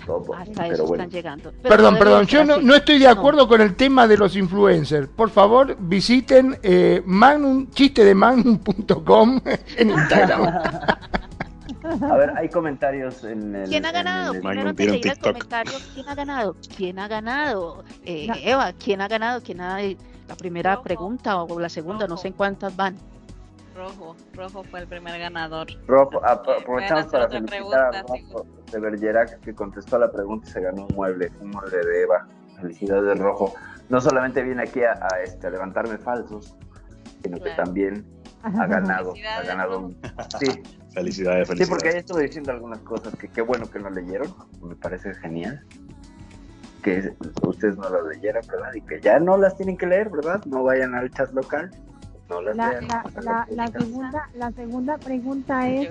Todo. Hasta Pero eso bueno. están llegando. Pero Perdón, perdón, yo no, no estoy de No. acuerdo con el tema de los influencers. Por favor, visiten eh, magnum, chiste de magnum.com <laughs> en Instagram. <laughs> A ver, hay comentarios en el. ¿Quién ha en ganado? el- Primero antes de un ir al TikTok. comentario, ¿quién ha ganado? ¿Quién ha ganado? Eh, No. Eva, ¿quién ha ganado? ¿Quién ha la primera pregunta o la segunda? No sé en cuántas van. Rojo, Rojo fue el primer ganador. Rojo, Pueden aprovechamos para felicitar a sí. Rojo de Bergerac que contestó a la pregunta y se ganó un mueble, un mueble de Eva. Felicidades, Rojo. No solamente viene aquí a, a, este, a levantarme falsos, sino que también ha ganado. Ha Felicidades, ganado un- <laughs> Sí, Felicidades, sí, porque felicidades. ahí estuve diciendo algunas cosas que qué bueno que no leyeron. Me parece genial. Que ustedes no las leyeran, ¿verdad? Y que ya no las tienen que leer, ¿verdad? No vayan al chat local. No las La, la, la, segunda, la segunda pregunta es,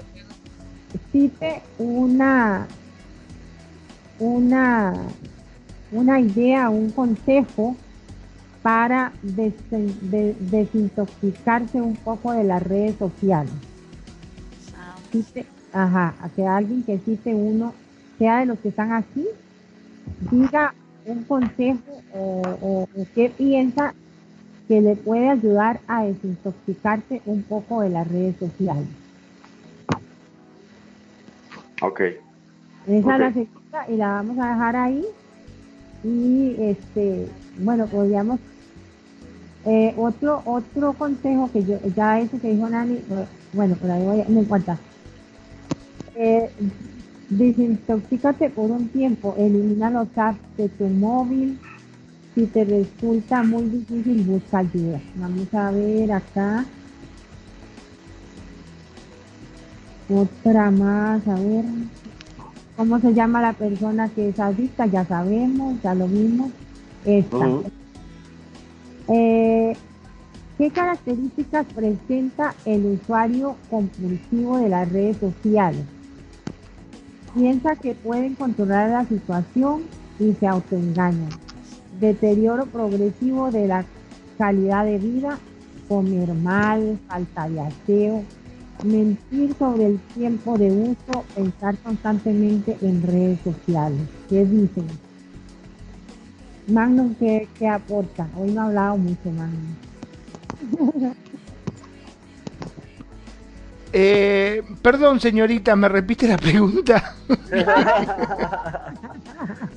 cite una, una, una idea, un consejo para de- desintoxicarse un poco de las redes sociales. ah, Cite, ajá, a que alguien que cite uno, sea de los que están aquí, diga un consejo o, o- o qué piensa que le puede ayudar a desintoxicarse un poco de las redes sociales. Ok. Esa es la segunda y la vamos a dejar ahí. Y este, bueno, podríamos eh, otro otro consejo que yo ya ese que dijo Nani, eh, bueno, por ahí voy, no importa. Eh, desintoxícate por un tiempo, elimina los apps de tu móvil. Si te resulta muy difícil, busca ayuda. Vamos a ver acá. Otra más, a ver. ¿Cómo se llama la persona que es adicta? Ya sabemos, ya lo vimos. Esta. Eh, ¿Qué características presenta el usuario compulsivo de las redes sociales? Piensa que pueden controlar la situación y se autoengañan. Deterioro progresivo de la calidad de vida, comer mal, falta de aseo, mentir sobre el tiempo de uso, pensar constantemente en redes sociales. ¿Qué dicen? Magnum, ¿qué, qué aporta? Hoy no ha hablado mucho, Magnum. <laughs> Eh, perdón, señorita, ¿me repite la pregunta? <laughs>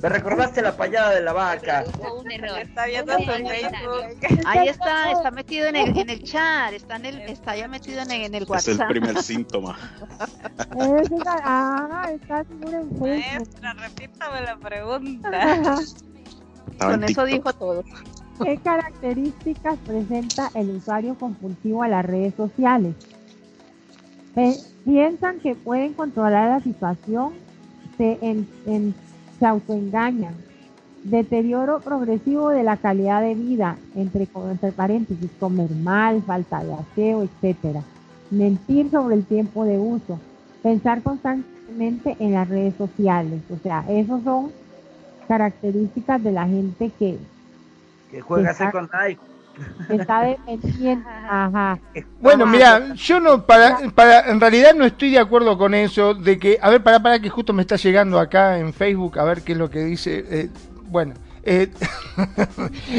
Me recordaste la payada de la vaca. un error. Está viendo su Facebook. Ahí está, está metido en el, en el chat, está, en el, está ya metido en el, en el Es el WhatsApp. primer <laughs> síntoma. Es una- ah, está seguro en Facebook. Maestra, repítame la pregunta. <laughs> Con eso dijo todo. ¿Qué características presenta el usuario compulsivo a las redes sociales? Piensan que pueden controlar la situación, se, en- en- se autoengañan. Deterioro progresivo de la calidad de vida, entre, entre paréntesis, comer mal, falta de aseo, etcétera. Mentir sobre el tiempo de uso, pensar constantemente en las redes sociales. O sea, esos son características de la gente que, Que juega Exacto. <laughs> Ajá. Bueno, mira, yo no, para, para, en realidad no estoy de acuerdo con eso, de que, a ver, para, para que justo me está llegando acá en Facebook, a ver qué es lo que dice, eh, bueno, eh, <laughs>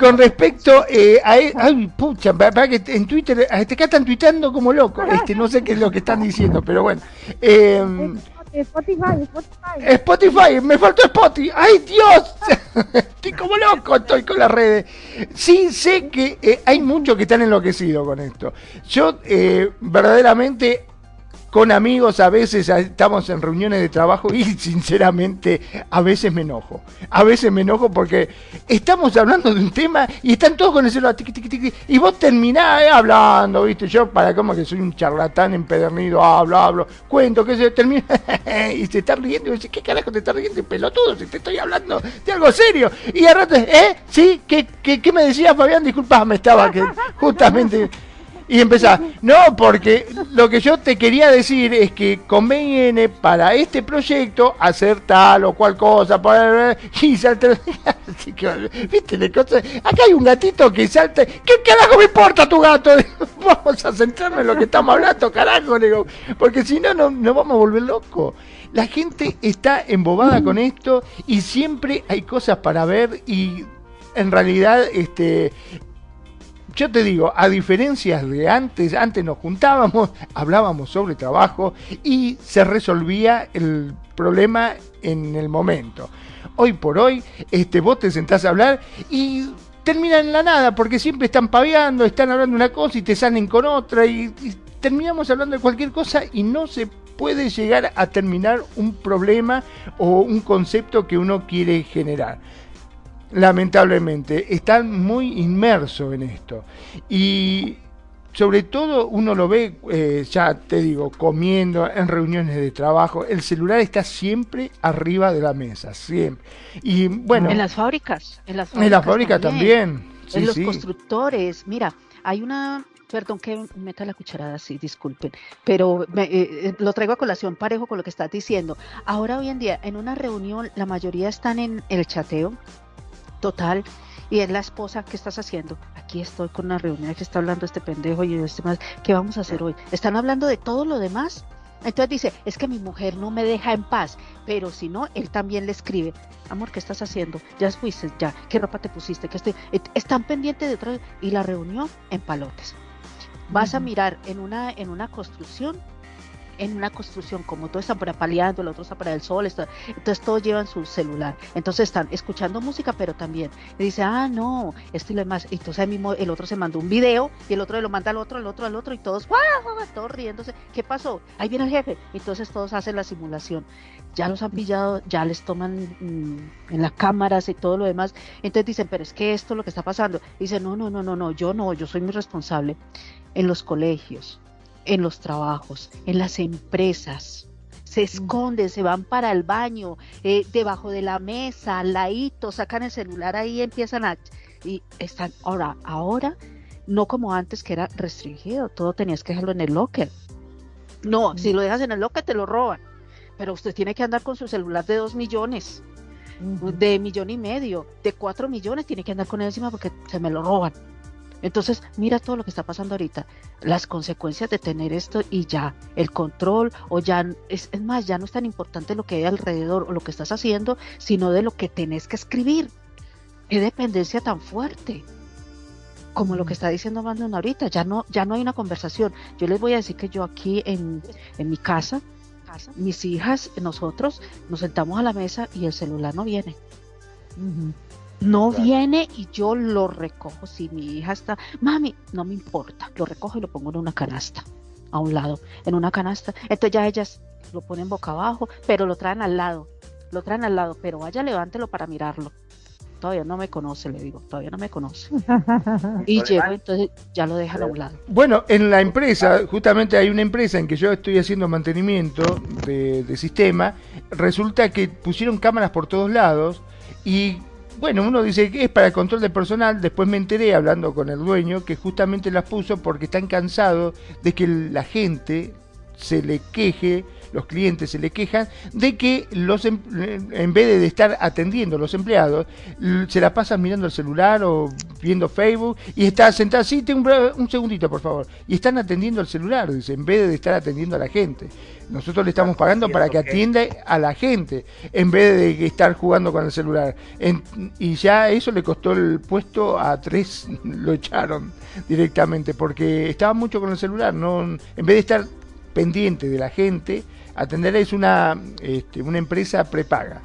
con respecto eh, a, e- ay, pucha, para, para que en Twitter, este, acá están tuiteando como locos, este, no sé qué es lo que están diciendo, pero bueno, eh, Spotify, Spotify. Spotify, me faltó Spotify. ¡Ay, Dios! <laughs> Estoy como loco, estoy con las redes. Sí, sé que eh, hay muchos que están enloquecidos con esto. Yo, eh, verdaderamente, con amigos a veces estamos en reuniones de trabajo y <laughs> sinceramente a veces me enojo. A veces me enojo porque estamos hablando de un tema y están todos con el celular tiqui, tiqui, tiqui, y vos terminás eh, hablando, ¿viste? Yo para como que soy un charlatán empedernido, hablo, hablo, cuento, que se termina <laughs> y se está riendo y dice, ¿qué carajo te estás riendo, pelotudo? Si te estoy hablando de algo serio. Y a rato, ¿eh? ¿Sí? ¿Qué, qué, qué me decías, Fabián? Disculpame, estaba que <laughs> justamente... Y empezás, no, porque lo que yo te quería decir es que conviene para este proyecto hacer tal o cual cosa, y salta, <laughs> viste, la cosa- acá hay un gatito que salta, ¿qué carajo me importa tu gato? <laughs> Vamos a centrarnos en lo que estamos hablando, carajo, digo, porque si no, no nos vamos a volver locos. La gente está embobada con esto y siempre hay cosas para ver y en realidad, este, yo te digo, a diferencias de antes, antes nos juntábamos, <laughs> hablábamos sobre trabajo y se resolvía el problema en el momento. Hoy por hoy, este, vos te sentás a hablar y termina en la nada, porque siempre están paveando, están hablando una cosa y te salen con otra y terminamos hablando de cualquier cosa y no se puede llegar a terminar un problema o un concepto que uno quiere generar lamentablemente, están muy inmersos en esto. Y sobre todo uno lo ve, eh, ya te digo, comiendo en reuniones de trabajo, el celular está siempre arriba de la mesa, siempre. Y bueno, En las fábricas. En las en fábricas, la fábrica también. Sí, en los sí. constructores. Mira, hay una. Perdón que meta la cucharada así, disculpen, pero me- eh, eh, lo traigo a colación parejo con lo que estás diciendo. Ahora hoy en día, en una reunión, la mayoría están en el chateo total y es la esposa, ¿qué estás haciendo? Aquí estoy con una reunión, que está hablando este pendejo y este más, ¿qué vamos a hacer hoy? Están hablando de todo lo demás. Entonces dice, es que mi mujer no me deja en paz, pero si no, él también le escribe, amor, ¿qué estás haciendo? Ya fuiste, ya, ¿qué ropa te pusiste? ¿Qué estoy? Están pendientes de otra y la reunión en palotes. Vas a mirar en una, en una construcción, en una construcción, como todos están para paliando, el otro está para el sol, entonces todos llevan su celular. Entonces están escuchando música, pero también y dice, ah, no, esto y lo demás. Entonces ahí mismo el otro se mandó un video y el otro lo manda al otro, al otro, al otro, y todos, guau", todos riéndose. ¿Qué pasó? Ahí viene el jefe. Entonces todos hacen la simulación. Ya los han pillado, ya les toman mm, en las cámaras y todo lo demás. Entonces dicen, pero es que esto es lo que está pasando. Dicen, no, no, no, no, no, yo no, yo soy muy responsable. En los colegios, en los trabajos, en las empresas. Se esconden, se van para el baño, eh, debajo de la mesa, al ladito, sacan el celular ahí empiezan a... Y están, ahora, ahora, no como antes que era restringido, todo tenías que dejarlo en el locker. No, si lo dejas en el locker te lo roban. Pero usted tiene que andar con su celular de dos millones, de millón y medio, de cuatro millones, tiene que andar con él encima porque se me lo roban. Entonces, mira todo lo que está pasando ahorita, las consecuencias de tener esto y ya, el control, o ya, es, es más, ya no es tan importante lo que hay alrededor o lo que estás haciendo, sino de lo que tenés que escribir. Qué dependencia tan fuerte. Como lo que está diciendo Brandon ahorita, ya no, ya no hay una conversación. Yo les voy a decir que yo aquí en, en mi casa, casa, mis hijas, nosotros nos sentamos a la mesa y el celular no viene. No Claro. viene y yo lo recojo. Si mi hija está, mami, no me importa, lo recojo y lo pongo en una canasta, a un lado, en una canasta. Entonces ya ellas lo ponen boca abajo, pero lo traen al lado, lo traen al lado, pero vaya, levántelo para mirarlo. Todavía no me conoce, le digo, todavía no me conoce. <laughs> Y llego, entonces ya lo dejan a un lado. Bueno, en la empresa, justamente hay una empresa en que yo estoy haciendo mantenimiento de, de sistema, resulta que pusieron cámaras por todos lados y bueno, uno dice que es para el control de personal, después me enteré hablando con el dueño que justamente las puso porque están cansados de que la gente se le queje, los clientes se le quejan de que los em- en vez de estar atendiendo a los empleados, se la pasan mirando el celular o viendo Facebook y está sentada, sí, tengo un, un segundito por favor, y están atendiendo el celular, dice, en vez de estar atendiendo a la gente. Nosotros le estamos pagando para que atienda a la gente, en vez de que estar jugando con el celular. En- y ya eso le costó el puesto a tres, <laughs> lo echaron directamente, porque estaba mucho con el celular, no en vez de estar pendiente de la gente, atender es una, este, una empresa prepaga,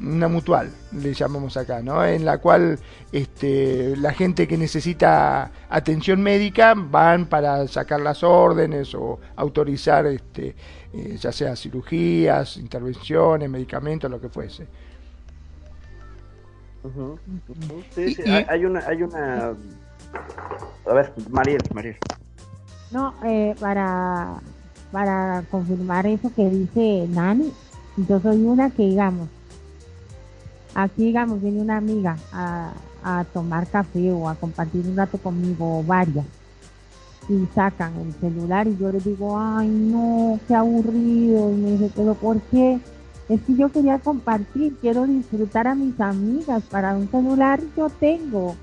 una mutual, le llamamos acá, ¿no? En la cual este, la gente que necesita atención médica van para sacar las órdenes o autorizar, este, eh, ya sea cirugías, intervenciones, medicamentos, lo que fuese. Sí, sí, y- hay una, hay una. A ver, Mariel, Mariel. No, eh, para, para confirmar eso que dice Nani, yo soy una que digamos, aquí digamos, viene una amiga a, tomar café o a compartir un rato conmigo o varias y sacan el celular y yo les digo, ay no, qué aburrido y me dice, pero ¿por qué? Es que yo quería compartir, quiero disfrutar a mis amigas, para un celular yo tengo,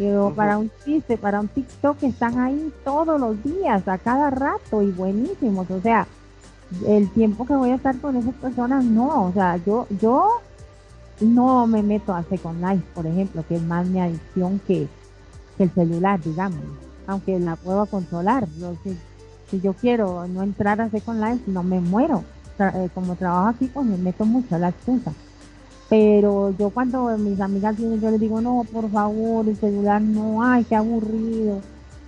o para un chiste, para un TikTok están ahí todos los días, a cada rato y buenísimos. O sea, el tiempo que voy a estar con esas personas, no. O sea, yo, yo no me meto a Second Life, por ejemplo, que es más mi adicción que, que el celular, digamos. Aunque la puedo controlar. Yo, si, si yo quiero no entrar a Second Life, no me muero. Tra- eh, como trabajo aquí, pues me meto mucho a la excusa. Pero yo cuando mis amigas vienen, yo les digo, no, por favor, el celular no, ay, qué aburrido.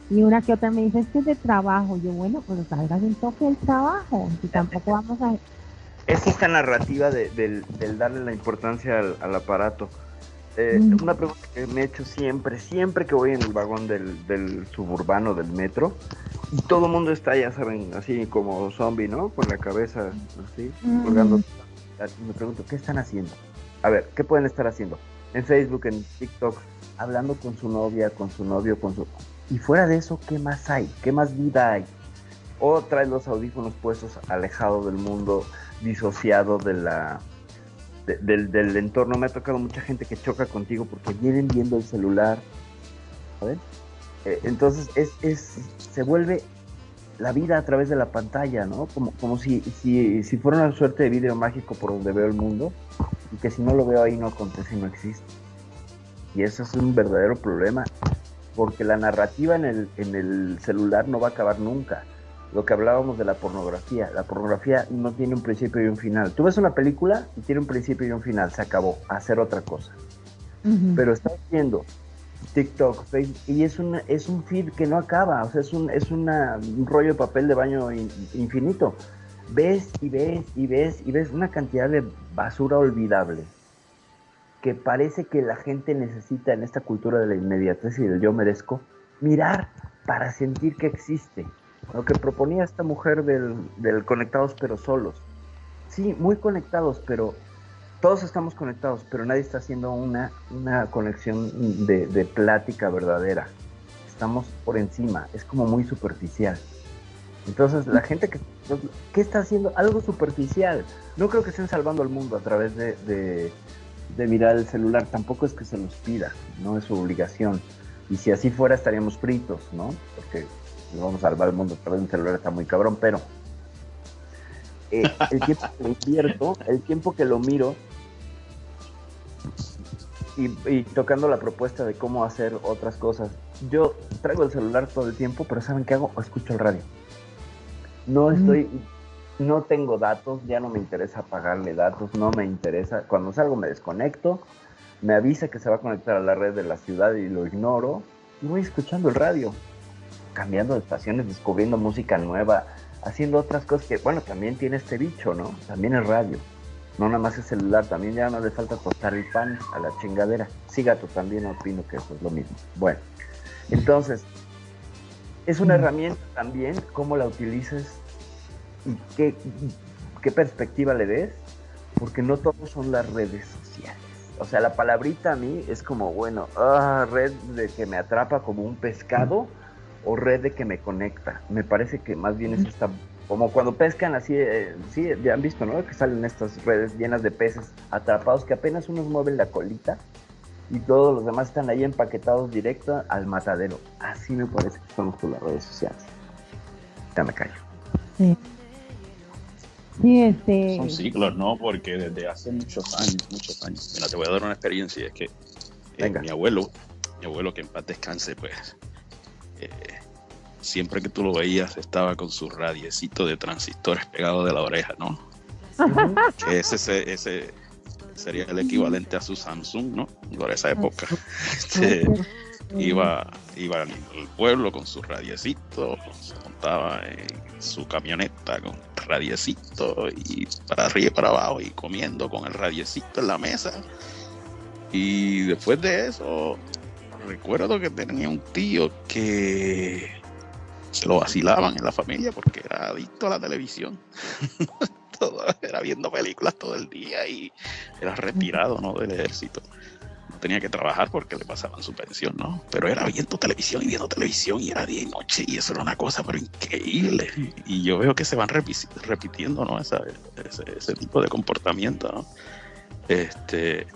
Y una que otra me dice, es que es de trabajo. Yo, bueno, pues salgas un toque del trabajo. Si tampoco vamos a... <laughs> Es esta narrativa de- del, del darle la importancia al, al aparato. Eh, Mm. Una pregunta que me he hecho siempre, siempre que voy en el vagón del, del suburbano, del metro, y todo el mundo está, ya saben, así como zombie, ¿no? Con la cabeza así, Mm. colgando. Me pregunto, ¿qué están haciendo? A ver, ¿qué pueden estar haciendo? En Facebook, en TikTok, hablando con su novia, con su novio, con su... Y fuera de eso, ¿qué más hay? ¿Qué más vida hay? O traes los audífonos puestos, alejado del mundo, disociado de la de- del, del entorno. Me ha tocado mucha gente que choca contigo porque vienen viendo el celular. ¿sabes? Eh, entonces es, es, se vuelve la vida a través de la pantalla, ¿no? Como, como si, si, si fuera una suerte de vídeo mágico por donde veo el mundo y que si no lo veo ahí no acontece y no existe. Y eso es un verdadero problema porque la narrativa en el, en el celular no va a acabar nunca. Lo que hablábamos de la pornografía, la pornografía no tiene un principio y un final. Tú ves una película y tiene un principio y un final, se acabó, hacer otra cosa. Ujú. Pero estás viendo TikTok, Facebook, y es, una, es un feed que no acaba, o sea, es un, es un rollo de papel de baño in- infinito. Ves y ves y ves y ves una cantidad de basura olvidable que parece que la gente necesita en esta cultura de la inmediatez y del yo merezco, mirar para sentir que existe. Lo que proponía esta mujer del, del conectados pero solos. Sí, muy conectados, pero todos estamos conectados, pero nadie está haciendo una, una conexión de, plática verdadera. Estamos por encima, es como muy superficial. Entonces, la gente que... ¿Qué está haciendo? Algo superficial. No creo que estén salvando al mundo a través de, de, mirar el celular. Tampoco es que se los pida, no es su obligación. Y si así fuera, estaríamos fritos, ¿no? Porque vamos a salvar el mundo a través de un celular, está muy cabrón, pero eh, el tiempo que lo invierto, el tiempo que lo miro y, y tocando la propuesta de cómo hacer otras cosas. Yo traigo el celular todo el tiempo, pero ¿saben qué hago? Escucho el radio. No estoy, no tengo datos, ya no me interesa pagarle datos, no me interesa. Cuando salgo me desconecto, me avisa que se va a conectar a la red de la ciudad y lo ignoro y voy escuchando el radio, cambiando de estaciones, descubriendo música nueva, haciendo otras cosas que, bueno, también tiene este bicho, ¿no? También el radio. No nada más el celular, también ya no le falta tostar el pan a la chingadera. Sí, gato, también opino que eso es lo mismo. Bueno, entonces, es una herramienta también, cómo la utilices y qué, qué perspectiva le des, porque no todos son las redes sociales. O sea, la palabrita a mí es como, bueno, ah, red de que me atrapa como un pescado o red de que me conecta. Me parece que más bien es esta, como cuando pescan así, eh, sí, ya han visto, ¿no? Que salen estas redes llenas de peces atrapados que apenas unos mueven la colita y todos los demás están ahí empaquetados directo al matadero. Así me parece que son las redes sociales. Ya me callo. Sí. Sí, este. Son ciclos, ¿no? Porque desde hace muchos años, muchos años. Mira, te voy a dar una experiencia. Es que eh, mi abuelo, mi abuelo que en paz descanse, pues eh, siempre que tú lo veías estaba con su radiecito de transistores pegado de la oreja, ¿no? Que ese, ese, ese sería el equivalente a su Samsung, ¿no? Por esa época. Este, iba, iba al pueblo con su radiecito, se montaba en su camioneta con radiecito y para arriba y para abajo y comiendo con el radiecito en la mesa. Y después de eso, recuerdo que tenía un tío que se lo vacilaban en la familia porque era adicto a la televisión. <laughs> era viendo películas todo el día y era retirado ¿no? del ejército. No tenía que trabajar porque le pasaban su pensión, ¿no? Pero era viendo televisión y viendo televisión y era día y noche y eso era una cosa pero increíble. Y yo veo que se van repi- repitiendo, ¿no? Esa- ese, ese tipo de comportamiento, ¿no? Este,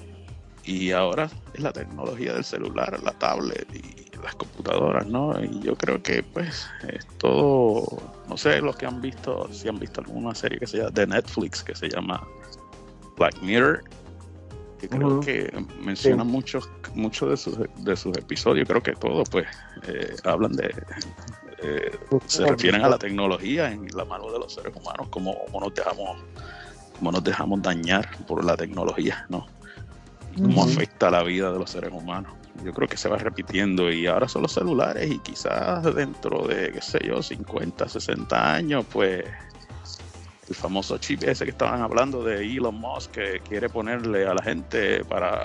y ahora es la tecnología del celular, la tablet y las computadoras, ¿no? Y yo creo que pues es todo, no sé, los que han visto, si han visto alguna serie que se llama de Netflix que se llama Black Mirror, que creo que menciona Sí. muchos muchos de sus de sus episodios, creo que todos pues eh, hablan de eh, se refieren a la tecnología en la mano de los seres humanos, cómo, cómo nos dejamos cómo nos dejamos dañar por la tecnología, ¿no? Cómo afecta la vida de los seres humanos. Yo creo que se va repitiendo y ahora son los celulares y quizás dentro de, qué sé yo, 50, 60 años, pues el famoso chip ese que estaban hablando de Elon Musk que quiere ponerle a la gente para,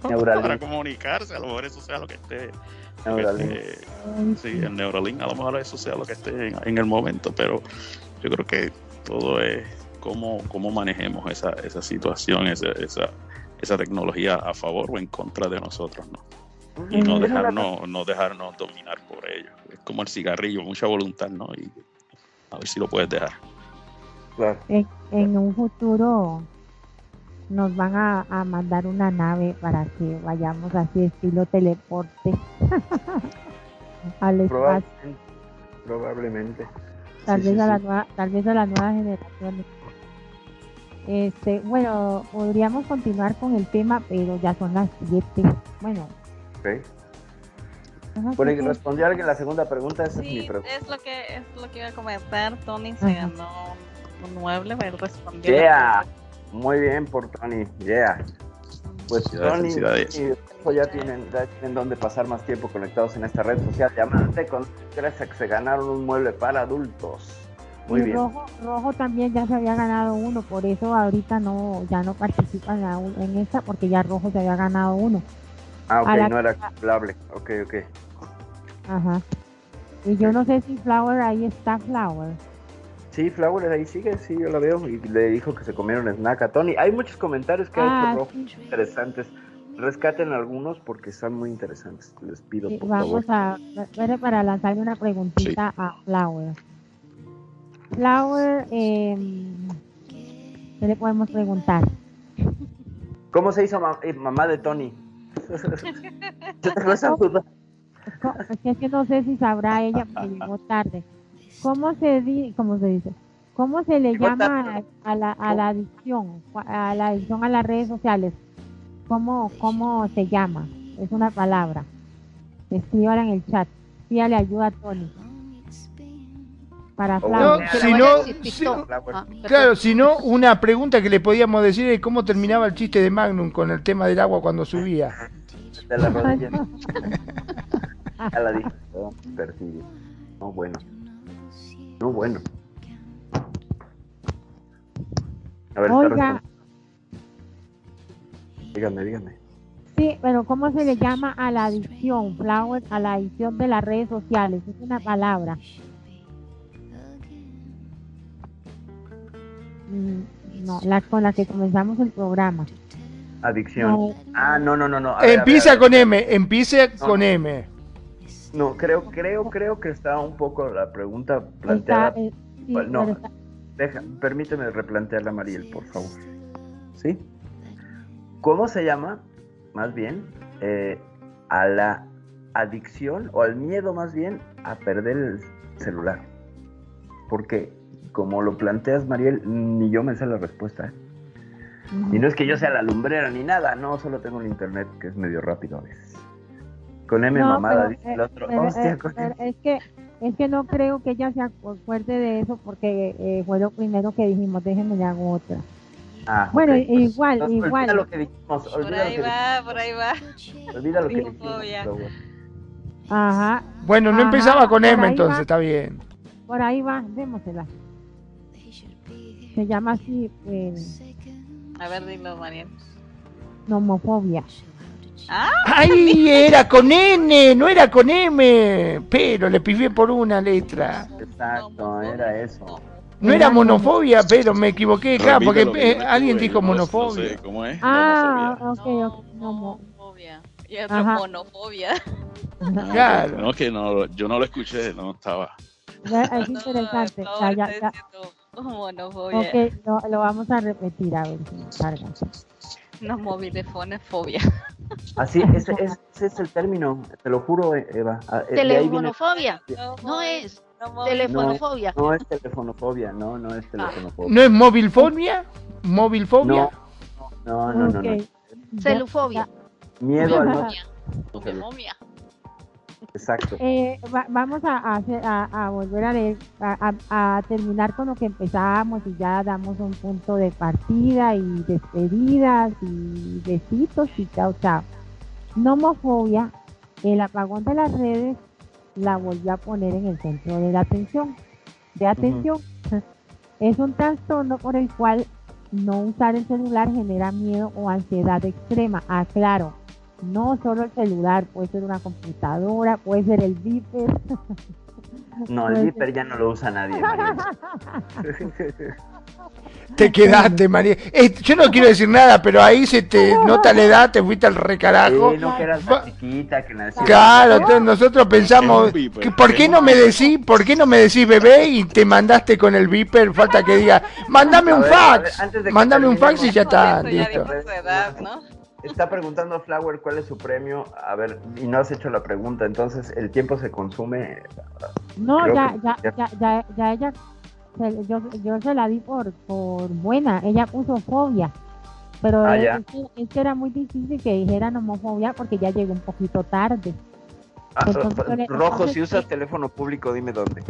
<laughs> para comunicarse, a lo mejor eso sea lo que esté, lo que Neuralink. esté- sí, el Neuralink, a lo mejor eso sea lo que esté en, en el momento, pero yo creo que todo es cómo, cómo manejemos esa, esa situación, esa, esa, esa tecnología a favor o en contra de nosotros, ¿no? Y no dejarnos, no dejarnos dominar por ello. Es como el cigarrillo, mucha voluntad, ¿no? Y a ver si lo puedes dejar. Claro. En, en un futuro nos van a, a mandar una nave para que vayamos así estilo teleporte <laughs> al espacio, Probablemente. Probablemente. tal Sí, vez sí, a la sí. nueva, tal vez a las nuevas generaciones. Este, bueno, podríamos continuar con el tema, pero ya son las 7. Bueno, Ok. son las Por ahí siete. respondió alguien la segunda pregunta, esa es mi Sí, pregunta. es lo que es lo que iba a comentar. Tony se Ajá. ganó un mueble, él respondió. Yeah. Muy bien por Tony. Yeah. Pues Tony, y ya tienen, ya tienen donde pasar más tiempo conectados en esta red social llamada con gracias a que se ganaron un mueble para adultos. Muy y bien. Rojo, Rojo también ya se había ganado uno, por eso ahorita no, ya no participa en, la- en esta, porque ya Rojo se había ganado uno. Ah, ok, la- no era acumulable. Ok, ok. Ajá. Y yo no sé si Flower ahí está Flower. Sí, Flower ahí sigue, sí, yo la veo. Y le dijo que se comieron snack a Tony. Hay muchos comentarios que ha Ah, hecho Rojo sí, interesantes. Rescaten algunos porque están muy interesantes. Les pido, sí, por favor. vamos a ver para lanzarle una preguntita a Flower. Flower, eh, ¿qué le podemos preguntar? ¿Cómo se hizo ma- eh, mamá de Tony? <laughs> Yo tengo esa duda. Es que, no sé si sabrá ella porque llegó tarde. ¿Cómo se, di, cómo se dice? ¿Cómo se le llama a, a la, a la adicción? A la adicción a las redes sociales. ¿Cómo, cómo se llama? Es una palabra. Escríbala en el chat. Pídale ayuda a Tony. Para O Flavio. bueno, si no- a decir si-. Ah. Claro, si no, una pregunta que le podíamos decir es cómo terminaba el chiste de Magnum con el tema del agua cuando subía. De la rodilla. Ya <laughs> la dije. Oh. No, bueno. No, bueno. A ver, Oiga. Dígame, dígame. sí, pero ¿cómo se le llama a la adicción, Flower, a la adicción de las redes sociales? Es una palabra. No, la con la que comenzamos el programa. Adicción. No, Ah, no, no, no, no. A ver, Empieza ver. con M, empieza No. con M. No, creo, creo, creo que está un poco la pregunta está, planteada. eh, sí, Bueno, no. está- Deja, permíteme replantearla, Mariel, por favor. ¿Sí? ¿Cómo se llama, más bien, eh, a la adicción o al miedo, más bien, a perder el celular? Porque, como lo planteas, Mariel, ni yo me sé la respuesta. ¿eh? Y no es que yo sea la lumbrera ni nada, no, solo tengo el internet que es medio rápido a veces. Con M No, mamada, pero, dice eh, el otro. pero, Hostia, eh, con pero es que es que no creo que ella se acuerde de eso porque eh, fue lo primero que dijimos, déjenme le hago otra. Ah, Bueno, igual, igual. Olvida lo que dijimos, Por lo ahí que va, por ahí va. Olvida lo que dijimos. Ajá, Bueno, no Ajá, empezaba con M, entonces va. está bien. por ahí va, démosela. Se llama así eh, A ver, dilo, Mariel. nomofobia. Ah, ¡Ay! Era con N, no era con M. Pero le pifié por una letra. Exacto, era eso. No era monofobia, pero me equivoqué acá porque eh, alguien dijo no- no monofobia. sé ¿Cómo es? Ah, Nomofobia. ok, ok, nomo. homofobia. Y otro monofobia. Claro. No, que no, yo no lo escuché, no estaba. Ya, Es interesante. No, Ya, ya, ya. diciendo monofobia. Ok, lo, lo vamos a repetir a ver si me carga. No mobilefones fobia. Así, <laughs> ese, ese- ese es el término, te lo juro, eh, Eva. Ah, eh, viene- Telefonofobia. No es telefonofobia. No es telefonofobia, no, no es telefonofobia. ¿No es movilfobia? ¿Movilfobia? No, no, no, no. no. Celufobia. Miedo al no. <laughs> Momia. Exacto. Eh, va- vamos a, a hacer- a- volver a leer, a, terminar con lo que empezábamos y ya damos un punto de partida y despedidas y besitos y chao, chao. Nomofobia, el apagón de las redes la volvió a poner en el centro de la atención. De atención, <laughs> es un trastorno por el cual no usar el celular genera miedo o ansiedad extrema. Aclaro, no solo el celular, puede ser una computadora, puede ser el viper. <laughs> No, el Viper ya no lo usa nadie. <laughs> <laughs> Te quedaste, María. Eh, yo no quiero decir nada, pero ahí se te nota la edad, te fuiste al recarajo. Sí, no que eras Va- chiquita que nació. Claro, entonces nosotros pensamos, que ¿por qué no me decís, por qué no me decís bebé y te mandaste con el viper? Falta que diga, mándame un ver, ver, fax, que mándame un fax y ya está, ya listo. su edad, ¿no? Está preguntando Flower cuál es su premio. A ver, y no has hecho la pregunta, entonces el tiempo se consume. No, ya, que- ya, ya- ya, ya, ella, se- yo, yo se la di por, por buena, ella puso fobia, pero Ah, es, es que era muy difícil que dijeran homofobia porque ya llegó un poquito tarde. Ah, Entonces, ah, entonces, Rojo, si usas teléfono público, dime dónde.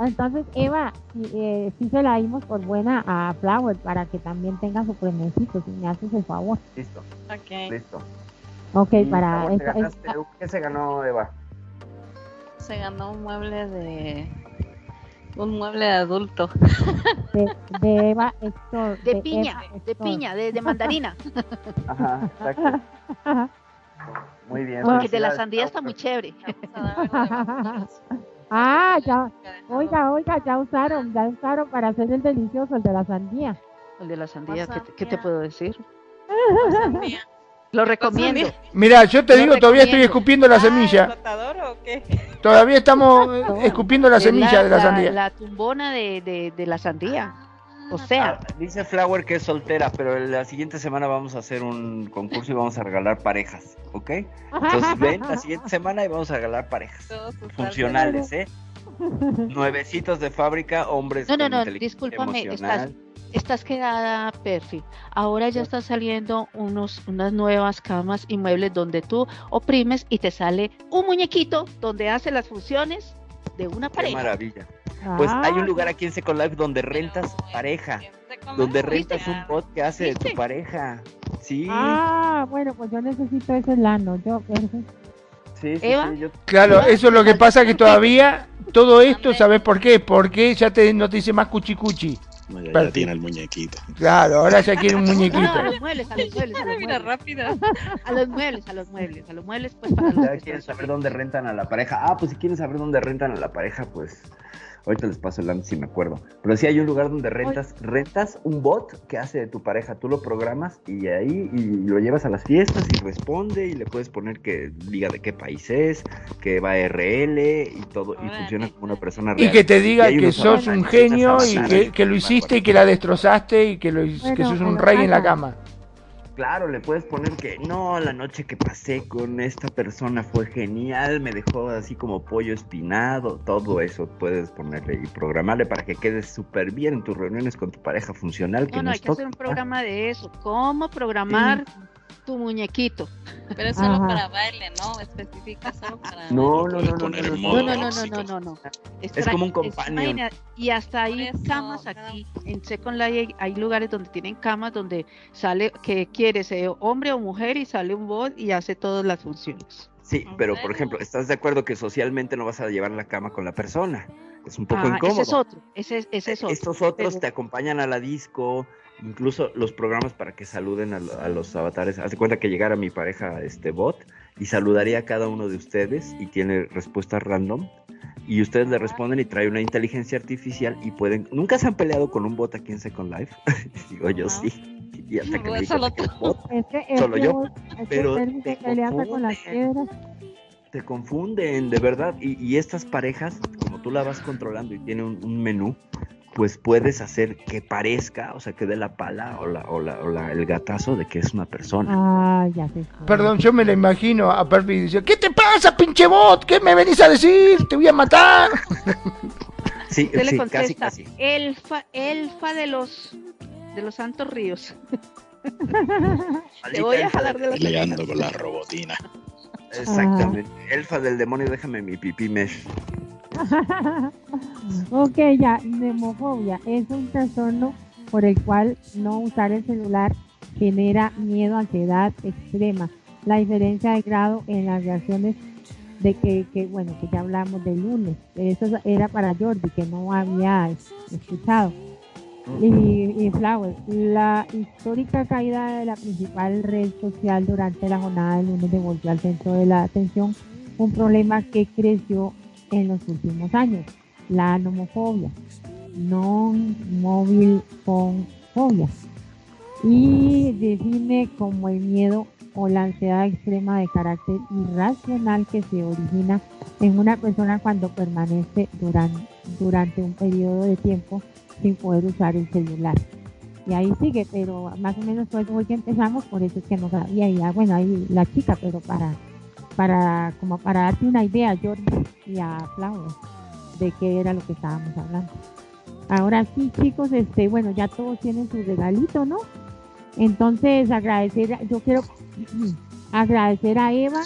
Entonces, Eva, sí, eh, sí se la dimos por buena a Flower para que también tenga su premiecito, si me haces el favor. Listo, Ok. listo. Ok, Y, para esta- ¿Qué se ganó, Eva? Se ganó un mueble de. Un mueble de adulto. de, de Eva Héctor. De piña, Eva de piña, de, de mandarina. Ajá, exacto. <laughs> Muy bien. Porque de la sandía está muy chévere. Vamos a de. <laughs> Ah, ya, oiga, oiga, ya usaron, ya usaron para hacer el delicioso, el de la sandía. El de la sandía, ¿qué, te- qué te sandía. puedo decir? Sandía. Lo recomiendo. Mira, yo te Lo digo, todavía estoy escupiendo la Ah, semilla. ¿explotador o qué? Todavía estamos eh, escupiendo la semilla de la sandía. La tumbona de, de, de la sandía. O Ah, dice Flower que es soltera, pero la siguiente semana vamos a hacer un concurso y vamos a regalar parejas, ¿ok? Entonces <laughs> ven la siguiente semana y vamos a regalar parejas funcionales, ¿eh? Nuevecitos de fábrica, hombres No, no, no, discúlpame, emocional. estás quedada perfil. Ahora ya están saliendo unos, unas nuevas camas y muebles donde tú oprimes y te sale un muñequito donde hace las funciones de una Qué pareja. maravilla. Pues hay un lugar aquí en Second Life donde rentas pareja, donde rentas un bot que hace de tu pareja. Sí. Ah, bueno, pues yo necesito ese lano, yo, Sí, sí, ¿Eva? sí, yo- Claro, eso es lo que pasa que todavía todo esto, ¿sabes por qué? Porque ya te, no te dice más cuchi cuchi. No, ya, tiene el muñequito. Claro, ahora ya quiere un <laughs> No, a muñequito. los muebles, a los muebles, a los muebles. rápida. A los muebles, a los muebles, a los muebles, pues para los Ya quieren saber dónde rentan a la pareja. Ah, pues si quieren saber dónde rentan a la pareja, pues ahorita les paso el link si me acuerdo. Pero sí hay un lugar donde rentas, rentas un bot que hace de tu pareja. Tú lo programas y ahí y lo llevas a las fiestas y responde y le puedes poner que diga de qué país es, que va a RL y todo y funciona como una persona Y real. que te diga que sos un genio y que, que lo hiciste y que la destrozaste y que, lo, que Bueno, sos un rey en la cama. Claro, le puedes poner que no, la noche que pasé con esta persona fue genial, me dejó así como pollo espinado, todo eso puedes ponerle y programarle para que quedes súper bien en tus reuniones con tu pareja funcional. Que No, no, hay que hacer un programa de eso. ¿Cómo programar tu muñequito? Pero es solo Ajá. para baile, ¿no? Especifica solo para No, no, no, no, poner no, el no, modo No, no, no, no, tóxico. no, no, no. Es como un companion. y hasta hay eso, camas aquí. En Second Life hay, hay lugares donde tienen camas donde sale que quieres eh, hombre o mujer y sale un bot y hace todas las funciones. Sí, ¿En pero por ejemplo, ¿estás de acuerdo que socialmente no vas a llevar la cama con la persona? Es un poco Ah, incómodo. ese es otro, ese, es- ese es otro. Estos otros pero- te acompañan a la disco, incluso los programas para que saluden a, a los avatares. Haz de cuenta que llegara mi pareja, este bot, y saludaría a cada uno de ustedes y tiene respuestas random. Y ustedes le responden y trae una inteligencia artificial y pueden. ¿Nunca se han peleado con un bot aquí en Second Life? <laughs> Digo, yo sí. Y hasta que me di solo Es que, es Solo que yo, pero te confunden, de verdad. Y, y estas parejas, como tú la vas controlando y tiene un, un menú, pues puedes hacer que parezca, o sea, que dé la pala o, la, o, la, o la- el gatazo de que es una persona. Ah, ya sé. Perdón, yo me la imagino a Perfi diciendo, ¿qué te pasa, pinche bot? ¿Qué me venís a decir? Te voy a matar. <laughs> Sí, Usted le sí, casi, contesta, casi. elfa, elfa de los de los santos ríos. Te voy a jalar de las Peleando con la robotina. Exactamente. Elfa del demonio, déjame mi pipí mesh. <laughs> ok, ya, nemofobia es un trastorno por el cual no usar el celular genera miedo, ansiedad extrema. La diferencia de grado en las reacciones de que, que, bueno, que ya hablamos del lunes. Eso era para Jordi, que no había escuchado. Y, y la histórica caída de la principal red social durante la jornada del lunes devolvió al centro de la atención un problema que creció en los últimos años, la nomofobia, non-mobile phone phobia, y define como el miedo o la ansiedad extrema de carácter irracional que se origina en una persona cuando permanece durante, durante un periodo de tiempo sin poder usar el celular. Y ahí sigue, pero más o menos fue hoy que empezamos, por eso es que no sabía, y ya, bueno, ahí la chica, pero para, para, como para darte una idea, Jordi y a Flower, de qué era lo que estábamos hablando. Ahora sí, chicos, este, bueno, ya todos tienen su regalito, ¿no? Entonces, agradecer, yo quiero <clears throat> agradecer a Eva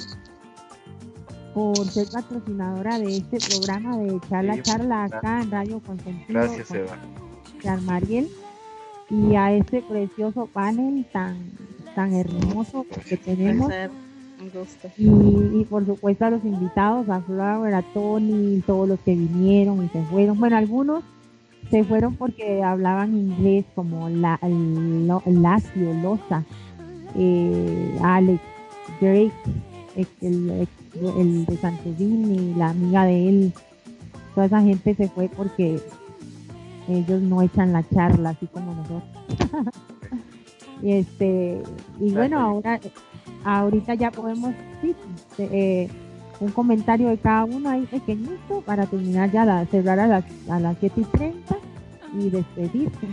por ser patrocinadora de este programa de Charla Sí, Charla acá en Radio Consentido. Gracias, Eva. Jean Mariel y a este precioso panel tan tan hermoso que tenemos Placer, un gusto. y, y por supuesto a los invitados, a Flower, a Tony, todos los que vinieron y se fueron. Bueno, algunos se fueron porque hablaban inglés como la, Lo- Lacio, Loza, eh, Alex, Drake, el, el- el de Santovini, la amiga de él. Toda esa gente se fue porque ellos no echan la charla así como nosotros. <laughs> y este y bueno ahora ahorita ya podemos sí, eh, un comentario de cada uno ahí pequeñito para terminar ya la, cerrar a las a las 7 y 30 y despedirse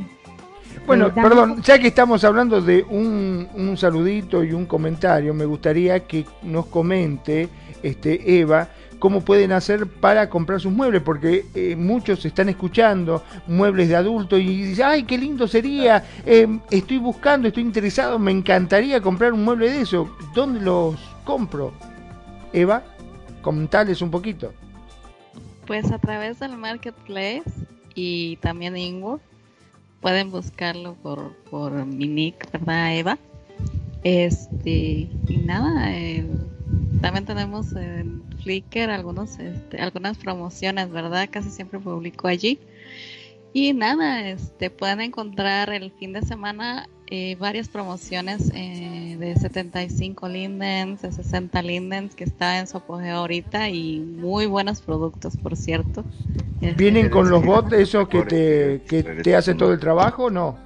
Bueno, Eh, perdón, ya que estamos hablando de un, un saludito y un comentario, me gustaría que nos comente este, Eva cómo pueden hacer para comprar sus muebles, porque eh, muchos están escuchando muebles de adulto y dicen, ay, qué lindo sería, eh, estoy buscando, estoy interesado, me encantaría comprar un mueble de eso. ¿Dónde los compro? Eva, comentales un poquito. Pues a través del marketplace y también Ingo pueden buscarlo por, por mi nick, ¿verdad, Eva? Este, y nada, también tenemos en Flickr algunos, este, algunas promociones, ¿verdad? Casi siempre publico allí. Y nada, este, pueden encontrar el fin de semana eh, varias promociones eh, de 75 lindens, de 60 lindens que está en su apogeo ahorita y muy buenos productos, por cierto. Este, ¿Vienen con los bots esos que te, que te hacen todo el trabajo o no?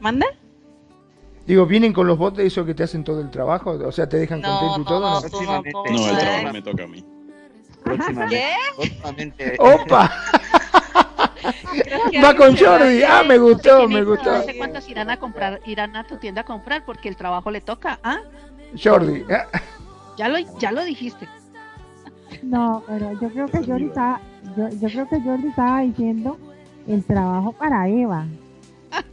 ¿Manda? Digo, ¿vienen con los bots de esos que te hacen todo el trabajo? O sea, ¿te dejan contento y todo? No, no, el trabajo me toca a mí. Próximamente. ¿Qué? ¡Opa! <laughs> Va con Jordi. Ah, me gustó, me gustó. No sé cuántos irán a comprar, irán a tu tienda a comprar porque el trabajo le toca. ¿Ah? Jordi. Ya lo, ya lo dijiste. No, pero yo creo que Jordi está, yo, yo creo que Jordi estaba diciendo el trabajo para Eva. <laughs>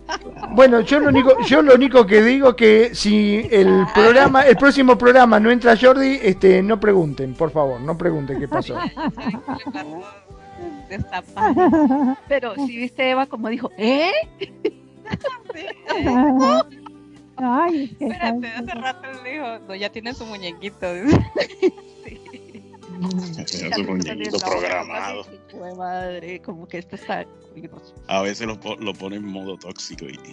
Bueno, yo lo único, yo lo único que digo que si el programa, el próximo programa no entra Jordi, este, no pregunten, por favor, no pregunten qué pasó. <laughs> <laughs> Pero si viste Eva como dijo, ¿eh? Ay, Espérate, hace rato le dijo, no, ya tiene su muñequito. <laughs> Sí. su muñequito programado. Madre, como que esto está A veces lo, lo pone en modo tóxico y. <laughs>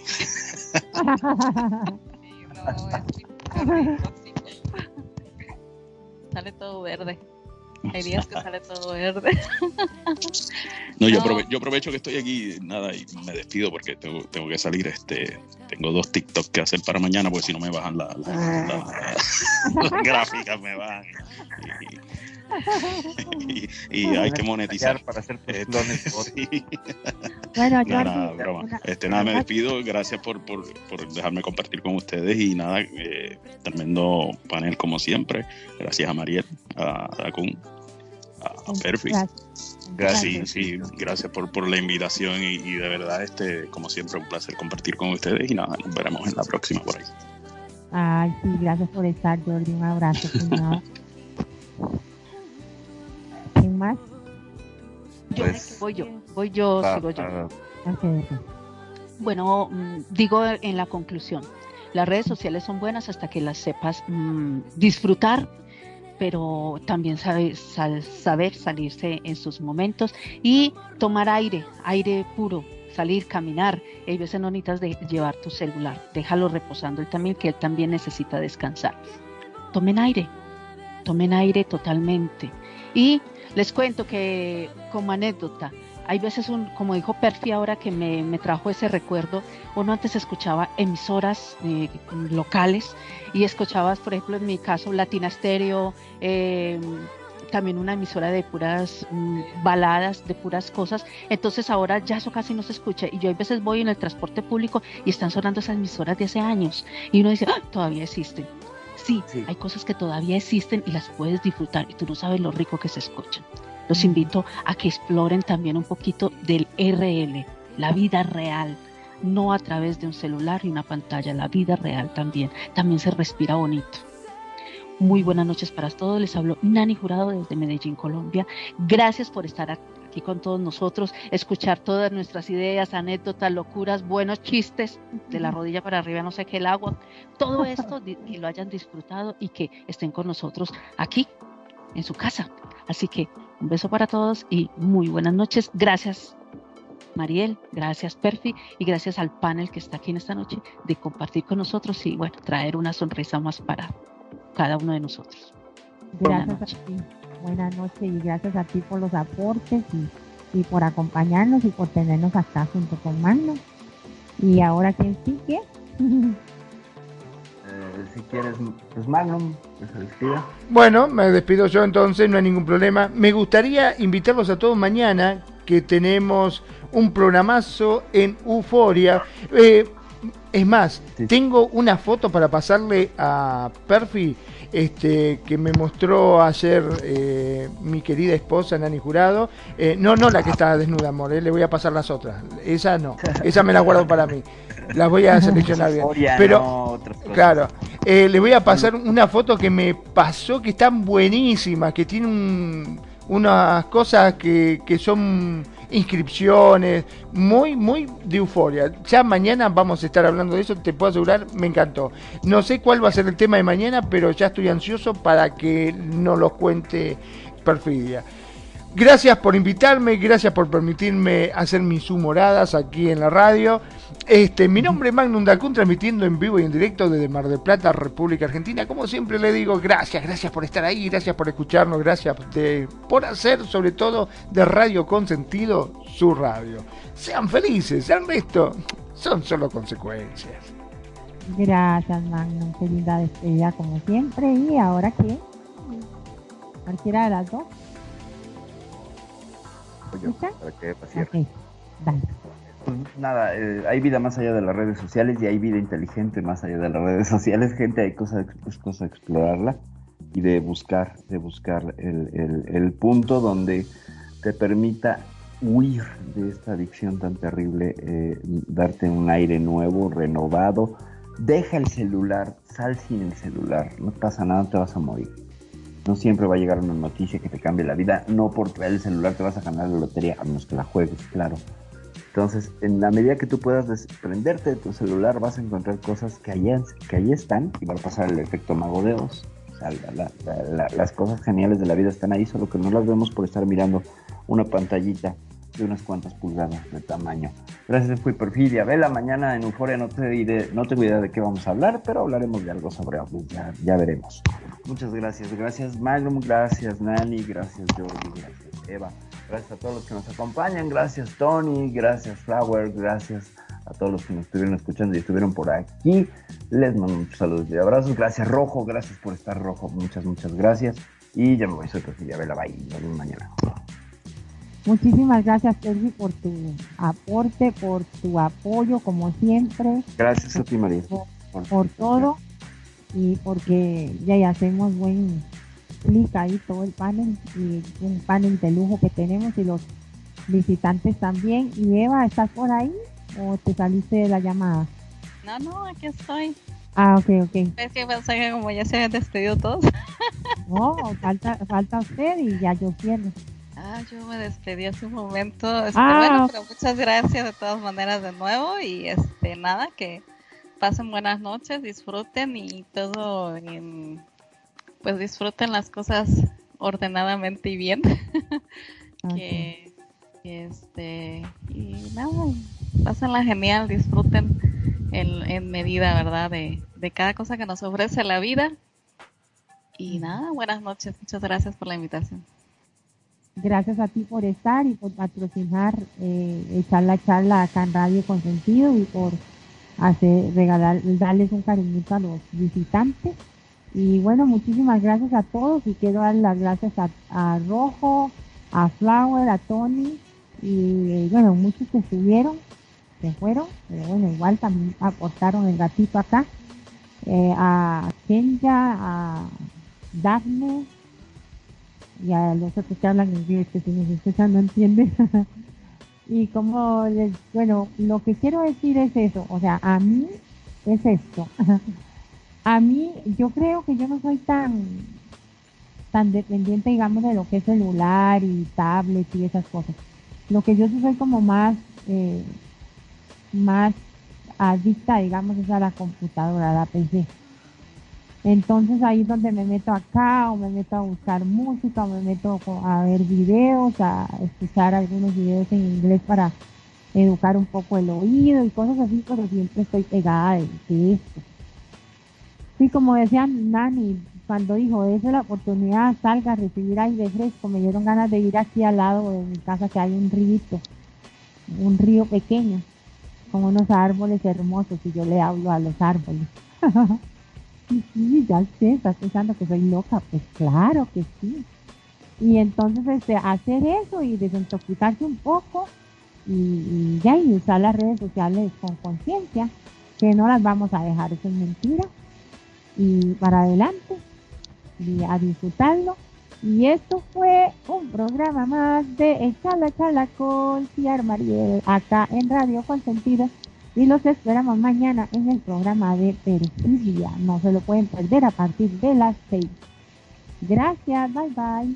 Sale todo verde. <laughs> Hay días que sale todo verde. <laughs> No, yo, yo aprovecho que estoy aquí, nada, y me despido porque tengo, tengo que salir. Este, tengo dos TikTok que hacer para mañana, porque si no me bajan <laughs> las gráficas, me bajan. Y, hay que monetizar para hacer este, <laughs> Bueno, nada, broma. Este, nada, me despido. Gracias por, por, por dejarme compartir con ustedes y nada, eh, tremendo panel como siempre. Gracias a Mariel, a Dacun, a, Perfi. Gracias. Sí, gracias por, por la invitación y, de verdad, este, como siempre, un placer compartir con ustedes y nada, nos veremos en la próxima por ahí. Ay, sí, gracias por estar, Jordi. Un abrazo, ¿Quién <laughs> más? Yo, pues, voy yo, voy yo, sigo yo. Bueno, mm, digo en la conclusión, las redes sociales son buenas hasta que las sepas mm, disfrutar pero también sabe, saber salirse en sus momentos y tomar aire, aire puro, salir, caminar. Hay veces no necesitas de llevar tu celular, déjalo reposando él también, que él también necesita descansar. Tomen aire, tomen aire totalmente. Y les cuento que como anécdota, hay veces, un, como dijo Perfi ahora que me, trajo ese recuerdo, uno antes escuchaba emisoras eh, locales y escuchabas, por ejemplo, en mi caso, Latina Stereo, em, también una emisora de puras mm, baladas, de puras cosas. Entonces ahora ya eso casi no se escucha. Y yo a veces voy en el transporte público y están sonando esas emisoras de hace años. Y uno dice, ah, todavía existen. Sí, sí, hay cosas que todavía existen y las puedes disfrutar y tú no sabes lo rico que se escuchan los invito a que exploren también un poquito del RL, la vida real, no a través de un celular y una pantalla, la vida real también. También se respira bonito. Muy buenas noches para todos. Les hablo Nani Jurado desde Medellín, Colombia. Gracias por estar aquí con todos nosotros, escuchar todas nuestras ideas, anécdotas, locuras, buenos chistes, de la rodilla para arriba, no sé qué, el agua, todo <laughs> esto, y lo hayan disfrutado y que estén con nosotros aquí, en su casa. Así que un beso para todos y muy buenas noches. Gracias, Mariel, gracias, Perfi, y gracias al panel que está aquí en esta noche de compartir con nosotros y, bueno, traer una sonrisa más para cada uno de nosotros. Gracias a ti. Buenas noches y gracias a ti por los aportes y, por acompañarnos y por tenernos acá junto con Magno. Y ahora, ¿quién sigue? <laughs> Eh, si quieres, pues Magnum, pues, se despida. Bueno, me despido yo entonces, no hay ningún problema. Me gustaría invitarlos a todos mañana, que tenemos un programazo en Euforia. Eh, es más, tengo una foto para pasarle a Perfi este, que me mostró ayer eh, mi querida esposa Nani Jurado. no, no la que está desnuda, amor, le voy a pasar las otras. Esa no, esa me la guardo para mí las voy a seleccionar bien. Pero, claro, eh, le voy a pasar una foto que me pasó que están buenísimas, que tiene un, unas cosas que, que son inscripciones, muy, muy de euforia. Ya mañana vamos a estar hablando de eso, te puedo asegurar, me encantó. No sé cuál va a ser el tema de mañana, pero ya estoy ansioso para que nos lo cuente Perfidia. Gracias por invitarme, gracias por permitirme hacer mis humoradas aquí en la radio. Este, mi nombre es Magnum Dacun, transmitiendo en vivo y en directo desde Mar del Plata, República Argentina. Como siempre le digo, gracias, gracias por estar ahí, gracias por escucharnos, gracias por hacer sobre todo de Radio Consentido su radio. Sean felices, el resto son solo consecuencias. Gracias Magnum, qué linda despedida como siempre. ¿Y ahora qué? Cualquiera de las dos. Nada, eh, hay vida más allá de las redes sociales y hay vida inteligente más allá de las redes sociales. Gente, hay cosa, es cosa de explorarla y de buscar, de buscar el, punto donde te permita huir de esta adicción tan terrible, eh, darte un aire nuevo, renovado. Deja el celular, sal sin el celular, no pasa nada, te vas a morir. No siempre va a llegar una noticia que te cambie la vida. No por traer el celular te vas a ganar la lotería, a menos que la juegues, claro. Entonces, en la medida que tú puedas desprenderte de tu celular, vas a encontrar cosas que allí, que están y va a pasar el efecto mago de Oz. O sea, las cosas geniales de la vida están ahí, solo que no las vemos por estar mirando una pantallita de unas cuantas pulgadas de tamaño. Gracias, fui Perfidia. Vela, mañana en Euforia no, te diré, no tengo idea de qué vamos a hablar, pero hablaremos de algo sobre algo, ya, ya veremos. Muchas gracias, gracias Magnum, gracias Nani, gracias Jordi, gracias Eva, gracias a todos los que nos acompañan, gracias Tony, gracias Flower, gracias a todos los que nos estuvieron escuchando y estuvieron por aquí. Les mando muchos saludos y abrazos. Gracias Rojo, gracias por estar Rojo, muchas, muchas gracias. Y ya me voy, soy Perfidia Vela, bye, nos vemos mañana. Muchísimas gracias, Sergi, por tu aporte, por tu apoyo, como siempre. Gracias a ti, María. Por, todo y porque ya, hacemos buen clic ahí todo el panel y un panel de lujo que tenemos y los visitantes también. Y Eva, ¿estás por ahí o te saliste de la llamada? No, no, aquí estoy. Ah, ok, ok. Es que pensé que como ya se habían despedido todos. No, falta, falta usted y ya yo pierdo. Ah, yo me despedí hace un momento. Este, ah. Bueno, pero muchas gracias de todas maneras de nuevo y este nada, que pasen buenas noches, disfruten y todo pues disfruten las cosas ordenadamente y bien. <laughs> que, este y nada, pásenla genial, disfruten en, en medida, ¿verdad? De, de cada cosa que nos ofrece la vida. Y nada, buenas noches, muchas gracias por la invitación. Gracias a ti por estar y por patrocinar, eh, echar la charla acá en Radio Consentido y por hacer, regalar, darles un cariñito a los visitantes. Y bueno, muchísimas gracias a todos y quiero dar las gracias a, Rojo, a Flower, a Tony y bueno, muchos que estuvieron, se fueron, pero bueno, igual también aportaron el gatito acá. Eh, a Kenya, a Daphne, y a los otros que hablan inglés, que si nos escuchan no entienden. <laughs> y como les, bueno, lo que quiero decir es eso, o sea, a mí es esto. <laughs> a mí, yo creo que yo no soy tan tan dependiente, digamos, de lo que es celular y tablet y esas cosas. Lo que yo soy como más, eh, más adicta, digamos, es a la computadora, a la PC. Entonces ahí es donde me meto acá o me meto a buscar música o me meto a ver videos, a escuchar algunos videos en inglés para educar un poco el oído y cosas así, pero siempre estoy pegada de, esto. Sí, como decía Nani, cuando dijo, es la oportunidad, salga a recibir aire fresco, me dieron ganas de ir aquí al lado de mi casa que hay un río, un río pequeño, con unos árboles hermosos y yo le hablo a los árboles. <laughs> sí, sí, ya sé, estás pensando que soy loca, pues claro que sí. Y entonces este, hacer eso y desintoxicarse un poco y, ya y usar las redes sociales con conciencia, que no las vamos a dejar, eso es mentira. Y para adelante, y a disfrutarlo. Y esto fue un programa más de Chala Chala con Ciar Mariel, acá en Radio Consentido y los esperamos mañana en el programa de Perfidia. No se lo pueden perder a partir de las 6. Gracias, bye bye.